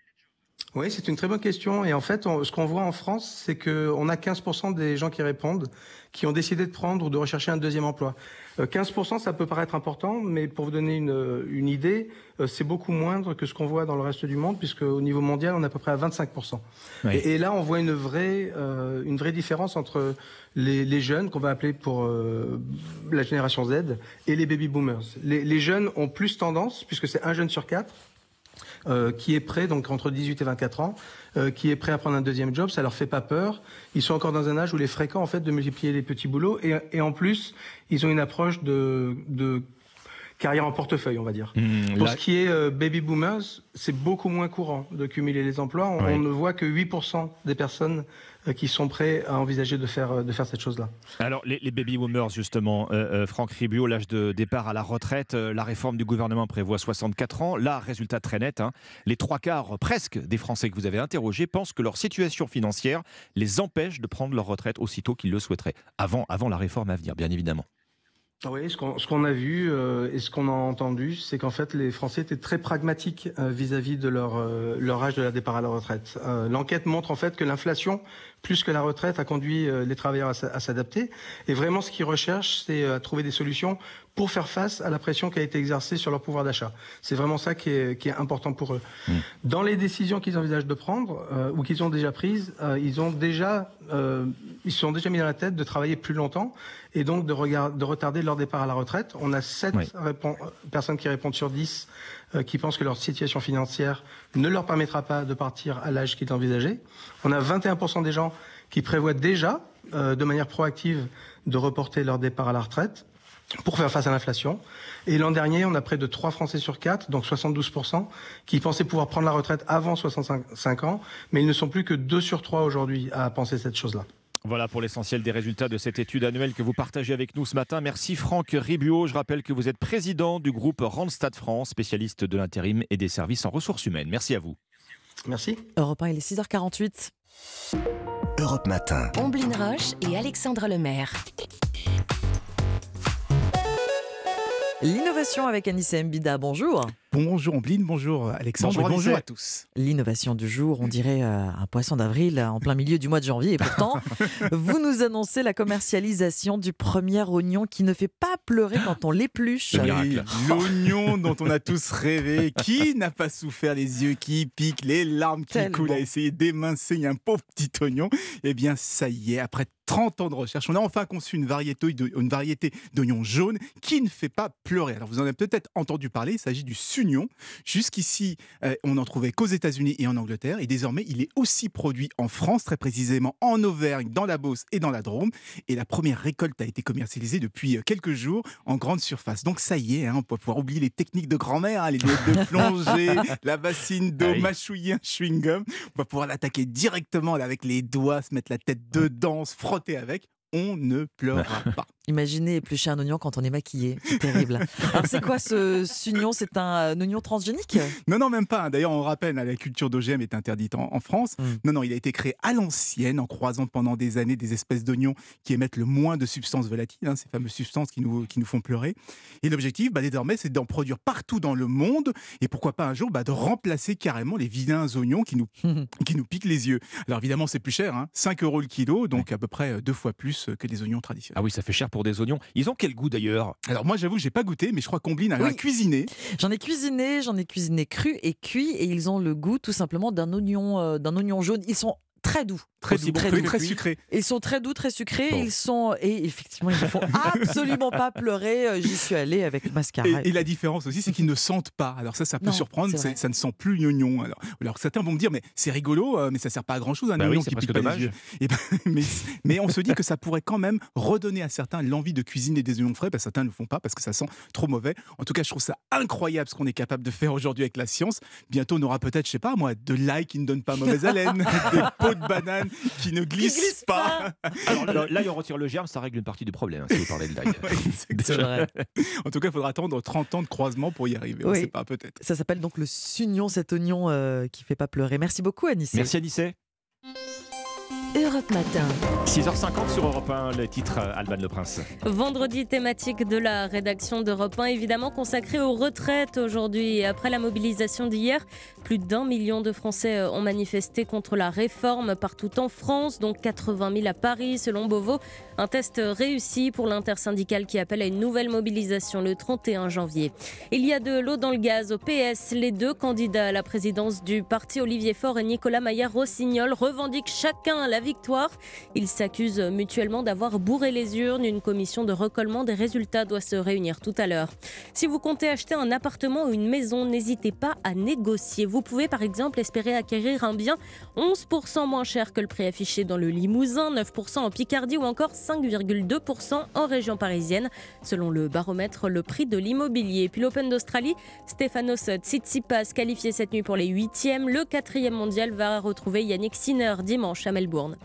Speaker 72: Oui, c'est une très bonne question. Et en fait, on- ce qu'on voit en France, c'est qu'on a 15% des gens qui répondent qui ont décidé de prendre ou de rechercher un deuxième emploi. Euh, 15%, ça peut paraître important, mais pour vous donner une, une idée, euh, c'est beaucoup moindre que ce qu'on voit dans le reste du monde, puisque au niveau mondial, on est à peu près à 25%.
Speaker 3: Oui.
Speaker 72: Et, et là, on voit une vraie, euh, une vraie différence entre les, les jeunes, qu'on va appeler pour euh, la génération Z, et les baby boomers. Les, les jeunes ont plus tendance, puisque c'est un jeune sur quatre, euh, qui est prêt, donc entre 18 et 24 ans, euh, qui est prêt à prendre un deuxième job, ça leur fait pas peur. Ils sont encore dans un âge où il est fréquent en fait de multiplier les petits boulots et, et en plus ils ont une approche de, de carrière en portefeuille, on va dire.
Speaker 3: Mmh,
Speaker 72: Pour
Speaker 3: là-
Speaker 72: ce qui est euh, baby boomers, c'est beaucoup moins courant de cumuler les emplois. On,
Speaker 3: Ouais.
Speaker 72: on ne voit que 8% des personnes qui sont prêts à envisager de faire, euh, cette chose-là.
Speaker 3: Alors, les, baby boomers, justement, euh, euh, Franck Ribuot, l'âge de départ à la retraite, euh, la réforme du gouvernement prévoit 64 ans. Là, résultat très net, hein, les trois quarts euh, presque des Français que vous avez interrogés pensent que leur situation financière les empêche de prendre leur retraite aussitôt qu'ils le souhaiteraient, avant, avant la réforme à venir, bien évidemment.
Speaker 72: Oui, ce qu'on a vu euh, et ce qu'on a entendu, c'est qu'en fait les Français étaient très pragmatiques euh, vis-à-vis de leur euh, leur âge de la départ à la retraite. Euh, L'enquête montre en fait que l'inflation, plus que la retraite, a conduit euh, les travailleurs à, s'a- à s'adapter. Et vraiment, ce qu'ils recherchent, c'est euh, trouver des solutions pour faire face à la pression qui a été exercée sur leur pouvoir d'achat. C'est vraiment ça qui est, qui est important pour eux. Dans les décisions qu'ils envisagent de prendre euh, ou qu'ils ont déjà prises, euh, ils ont déjà, euh, ils se sont déjà mis dans la tête de travailler plus longtemps et donc de, regard- de retarder leur départ à la retraite. On a 7 personnes qui répondent sur 10 euh, qui pensent que leur situation financière ne leur permettra pas de partir à l'âge qui est envisagé. On a 21% des gens qui prévoient déjà, euh, de manière proactive, de reporter leur départ à la retraite. pour faire face à l'inflation. Et l'an dernier, on a près de 3 Français sur 4, donc 72%, qui pensaient pouvoir prendre la retraite avant 65 ans, mais ils ne sont plus que 2 sur 3 aujourd'hui à penser cette chose-là.
Speaker 3: Voilà pour l'essentiel des résultats de cette étude annuelle que vous partagez avec nous ce matin. Merci Franck Ribuot. Je rappelle que vous êtes président du groupe Randstad France, spécialiste de l'intérim et des services en ressources humaines. Merci à vous.
Speaker 72: Merci.
Speaker 2: Europe 1, il est 6h48.
Speaker 68: Europe Matin.
Speaker 27: Omblin Roche et Alexandre Lemaire.
Speaker 2: L'innovation avec Anissa Mbida, bonjour.
Speaker 73: Bonjour Ombline, bonjour Alexandre,
Speaker 2: Bonjour,
Speaker 73: à tous.
Speaker 2: L'innovation du jour, on dirait euh, un poisson d'avril euh, en plein milieu du mois de janvier. Et pourtant, <laughs> vous nous annoncez la commercialisation du premier oignon qui ne fait pas pleurer quand on l'épluche.
Speaker 73: Oui, L'oignon <laughs> dont on a tous rêvé. Qui n'a pas souffert les yeux qui piquent, les larmes qui
Speaker 2: Tellement.
Speaker 73: coulent à essayer d'émincer un pauvre petit oignon Eh bien, ça y est, après 30 ans de recherche, on a enfin conçu une variété une variété d'oignons jaunes qui ne fait pas pleurer. Alors, vous en avez peut-être entendu parler, il s'agit du Jusqu'ici, euh, on n'en trouvait qu'aux États-Unis et en Angleterre. Et désormais, il est aussi produit en France, très précisément en Auvergne, dans la Beauce et dans la Drôme. Et la première récolte a été commercialisée depuis euh, quelques jours en grande surface. Donc ça y est, hein, on peut pouvoir oublier les techniques de grand-mère, hein, les lunettes de plongée, <laughs> la bassine d'eau,
Speaker 3: Ah oui.
Speaker 73: mâchouiller un chewing-gum. On va pouvoir l'attaquer directement là, avec les doigts, se mettre la tête dedans, se frotter avec. On ne pleurera <laughs> pas.
Speaker 2: Imaginez éplucher un oignon quand on est maquillé. C'est terrible. <laughs> Alors, c'est quoi ce sugnon C'est un, euh, oignon transgénique?
Speaker 73: Non, non, même pas. D'ailleurs, on rappelle, hein, la culture d'OGM est interdite en, en France.
Speaker 2: Mm.
Speaker 73: Non, non, il a été créé à l'ancienne en croisant pendant des années des espèces d'oignons qui émettent le moins de substances volatiles, hein, ces fameuses substances qui nous, qui nous font pleurer. Et l'objectif, bah, désormais, c'est d'en produire partout dans le monde et pourquoi pas un jour bah, de remplacer carrément les vilains oignons qui nous, <laughs> qui nous piquent les yeux. Alors évidemment, c'est plus cher, hein, 5 euros le kilo, donc à peu près euh, deux fois plus euh, que des oignons traditionnels.
Speaker 3: Ah oui, ça fait cher pour des oignons. Ils ont quel goût d'ailleurs
Speaker 73: Alors moi, j'avoue, j'ai pas goûté, mais je crois qu'Ombline a
Speaker 2: Oui.
Speaker 73: cuisiné.
Speaker 2: J'en ai cuisiné, j'en ai cuisiné cru et cuit, et ils ont le goût tout simplement d'un oignon, euh, d'un oignon jaune. Ils sont très doux.
Speaker 73: Très doux,
Speaker 2: très
Speaker 73: très,
Speaker 2: doux.
Speaker 73: très sucré.
Speaker 2: Ils sont très doux, très sucrés.
Speaker 73: Bon.
Speaker 2: Ils sont et effectivement, ils ne font <laughs> absolument pas pleurer. Euh, J'y suis allée avec le mascara.
Speaker 73: Et, et la différence aussi, c'est qu'ils ne sentent pas. Alors ça, ça peut
Speaker 2: Non,
Speaker 73: surprendre.
Speaker 2: c'est
Speaker 73: c'est-
Speaker 2: vrai.
Speaker 73: Ça ne sent plus l'oignon. Alors, alors certains vont me dire, mais c'est rigolo, euh, mais ça sert pas à grand chose un
Speaker 3: Bah oui,
Speaker 73: oignon
Speaker 3: c'est
Speaker 73: qui pique pas les
Speaker 3: dommage.
Speaker 73: yeux. Et ben, <laughs> mais, mais on se dit que ça pourrait quand même redonner à certains l'envie de cuisiner des oignons frais. Parce que certains ne le font pas parce que ça sent trop mauvais. En tout cas, je trouve ça incroyable ce qu'on est capable de faire aujourd'hui avec la science. Bientôt, on aura peut-être, je sais pas moi, de l'ail qui ne donne pas mauvaise haleine, <laughs> des de banane qui ne glissent,
Speaker 2: glissent
Speaker 73: pas.
Speaker 3: Alors là, là, on retire le germe, ça règle une partie du problème, hein, si vous parlez de l'ail. <laughs>
Speaker 2: Vrai.
Speaker 73: En tout cas, il faudra attendre 30 ans de croisement pour y arriver. On
Speaker 2: Oui.
Speaker 73: sait pas, peut-être.
Speaker 2: Ça s'appelle donc le sugnon, cet oignon euh, qui fait pas pleurer. Merci beaucoup, Anissé.
Speaker 3: Merci Anissé.
Speaker 27: Europe Matin.
Speaker 3: 6h50 sur Europe 1, le titre euh, Alban Le Prince.
Speaker 7: Vendredi thématique de la rédaction d'Europe 1, évidemment consacré aux retraites aujourd'hui. Après la mobilisation d'hier, plus d'un million de Français euh, ont manifesté contre la réforme partout en France, dont 80 000 à Paris, selon Beauvau. Un test réussi pour l'intersyndicale qui appelle à une nouvelle mobilisation le 31 janvier. Il y a de l'eau dans le gaz au PS. Les deux candidats à la présidence du parti, Olivier Faure et Nicolas Maillard-Rossignol, revendiquent chacun la Ils s'accusent mutuellement d'avoir bourré les urnes. Une commission de recollement des résultats doit se réunir tout à l'heure. Si vous comptez acheter un appartement ou une maison, n'hésitez pas à négocier. Vous pouvez par exemple espérer acquérir un bien 11% moins cher que le prix affiché dans le Limousin, 9% en Picardie ou encore 5,2% en région parisienne. Selon le baromètre, le prix de l'immobilier. Puis l'Open d'Australie, Stefanos Tsitsipas qualifié cette nuit pour les huitièmes. Le quatrième mondial va retrouver Yannick Sinner dimanche à Melbourne.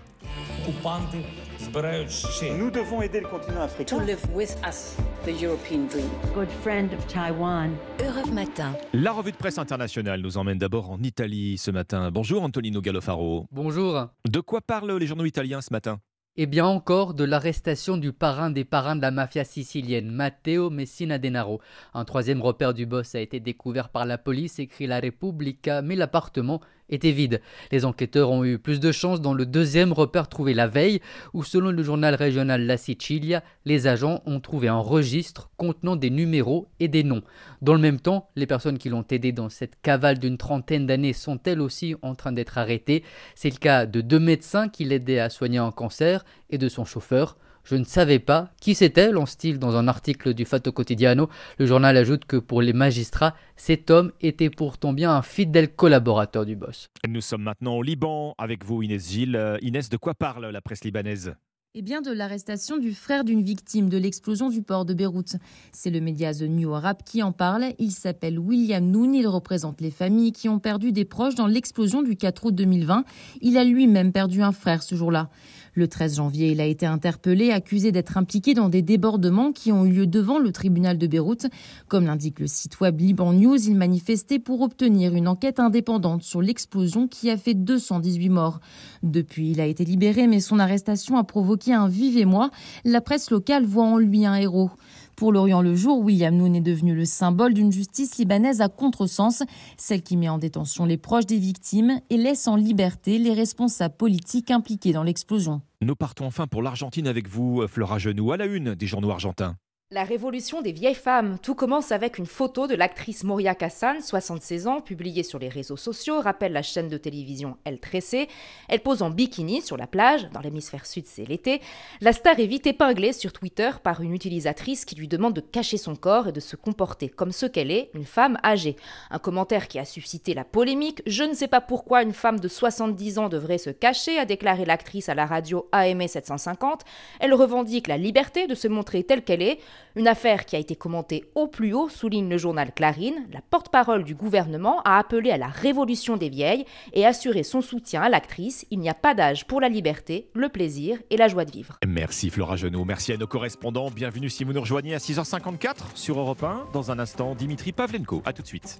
Speaker 74: Nous devons aider le continent africain.
Speaker 75: to live with us the European dream. Good friend of Taiwan.
Speaker 27: Europe Matin.
Speaker 3: La revue de presse internationale nous emmène d'abord en Italie ce matin. Bonjour Antonino Gallofaro.
Speaker 76: Bonjour.
Speaker 3: De quoi parlent les journaux italiens ce matin?
Speaker 76: Et bien encore de l'arrestation du parrain des parrains de la mafia sicilienne, Matteo Messina Denaro. Un troisième repère du boss a été découvert par la police, écrit la Repubblica, mais l'appartement était vide. Les enquêteurs ont eu plus de chance dans le deuxième repère trouvé la veille, où selon le journal régional La Sicilia, les agents ont trouvé un registre contenant des numéros et des noms. Dans le même temps, les personnes qui l'ont aidé dans cette cavale d'une trentaine d'années sont elles aussi en train d'être arrêtées? C'est le cas de deux médecins qui l'aidaient à soigner un cancer et de son chauffeur. Je ne savais pas qui c'était, lance-t-il dans un article du Fatto Quotidiano. Le journal ajoute que pour les magistrats, cet homme était pourtant bien un fidèle collaborateur du boss.
Speaker 3: Nous sommes maintenant au Liban avec vous Inès Gilles. Euh, Inès, de quoi parle la presse libanaise?
Speaker 53: Et bien de l'arrestation du frère d'une victime de l'explosion du port de Beyrouth. C'est le média The New Arab qui en parle. Il s'appelle William Noon. Il représente les familles qui ont perdu des proches dans l'explosion du 4 août 2020. Il a lui-même perdu un frère ce jour-là. Le 13 janvier, il a été interpellé, accusé d'être impliqué dans des débordements qui ont eu lieu devant le tribunal de Beyrouth. Comme l'indique le site web Liban News, il manifestait pour obtenir une enquête indépendante sur l'explosion qui a fait 218 morts. Depuis, il a été libéré, mais son arrestation a provoqué un vif émoi. La presse locale voit en lui un héros. Pour l'Orient le jour, William Noun est devenu le symbole d'une justice libanaise à contresens, celle qui met en détention les proches des victimes et laisse en liberté les responsables politiques impliqués dans l'explosion.
Speaker 3: Nous partons enfin pour l'Argentine avec vous, Flora Genoux, à la une des journaux argentins.
Speaker 77: La révolution des vieilles femmes. Tout commence avec une photo de l'actrice Moria Kassan, 76 ans, publiée sur les réseaux sociaux, rappelle la chaîne de télévision El Tressé. Elle pose en bikini sur la plage, dans l'hémisphère sud c'est l'été. La star est vite épinglée sur Twitter par une utilisatrice qui lui demande de cacher son corps et de se comporter comme ce qu'elle est, une femme âgée. Un commentaire qui a suscité la polémique. Je ne sais pas pourquoi une femme de 70 ans devrait se cacher, a déclaré l'actrice à la radio AM 750. Elle revendique la liberté de se montrer telle qu'elle est. Une affaire qui a été commentée au plus haut, souligne le journal Clarine. La porte-parole du gouvernement a appelé à la révolution des vieilles et assuré son soutien à l'actrice. Il n'y a pas d'âge pour la liberté, le plaisir et la joie de vivre.
Speaker 3: Merci Flora Genot, merci à nos correspondants. Bienvenue si vous nous rejoignez à 6h54 sur Europe 1. Dans un instant, Dimitri Pavlenko. A tout de suite.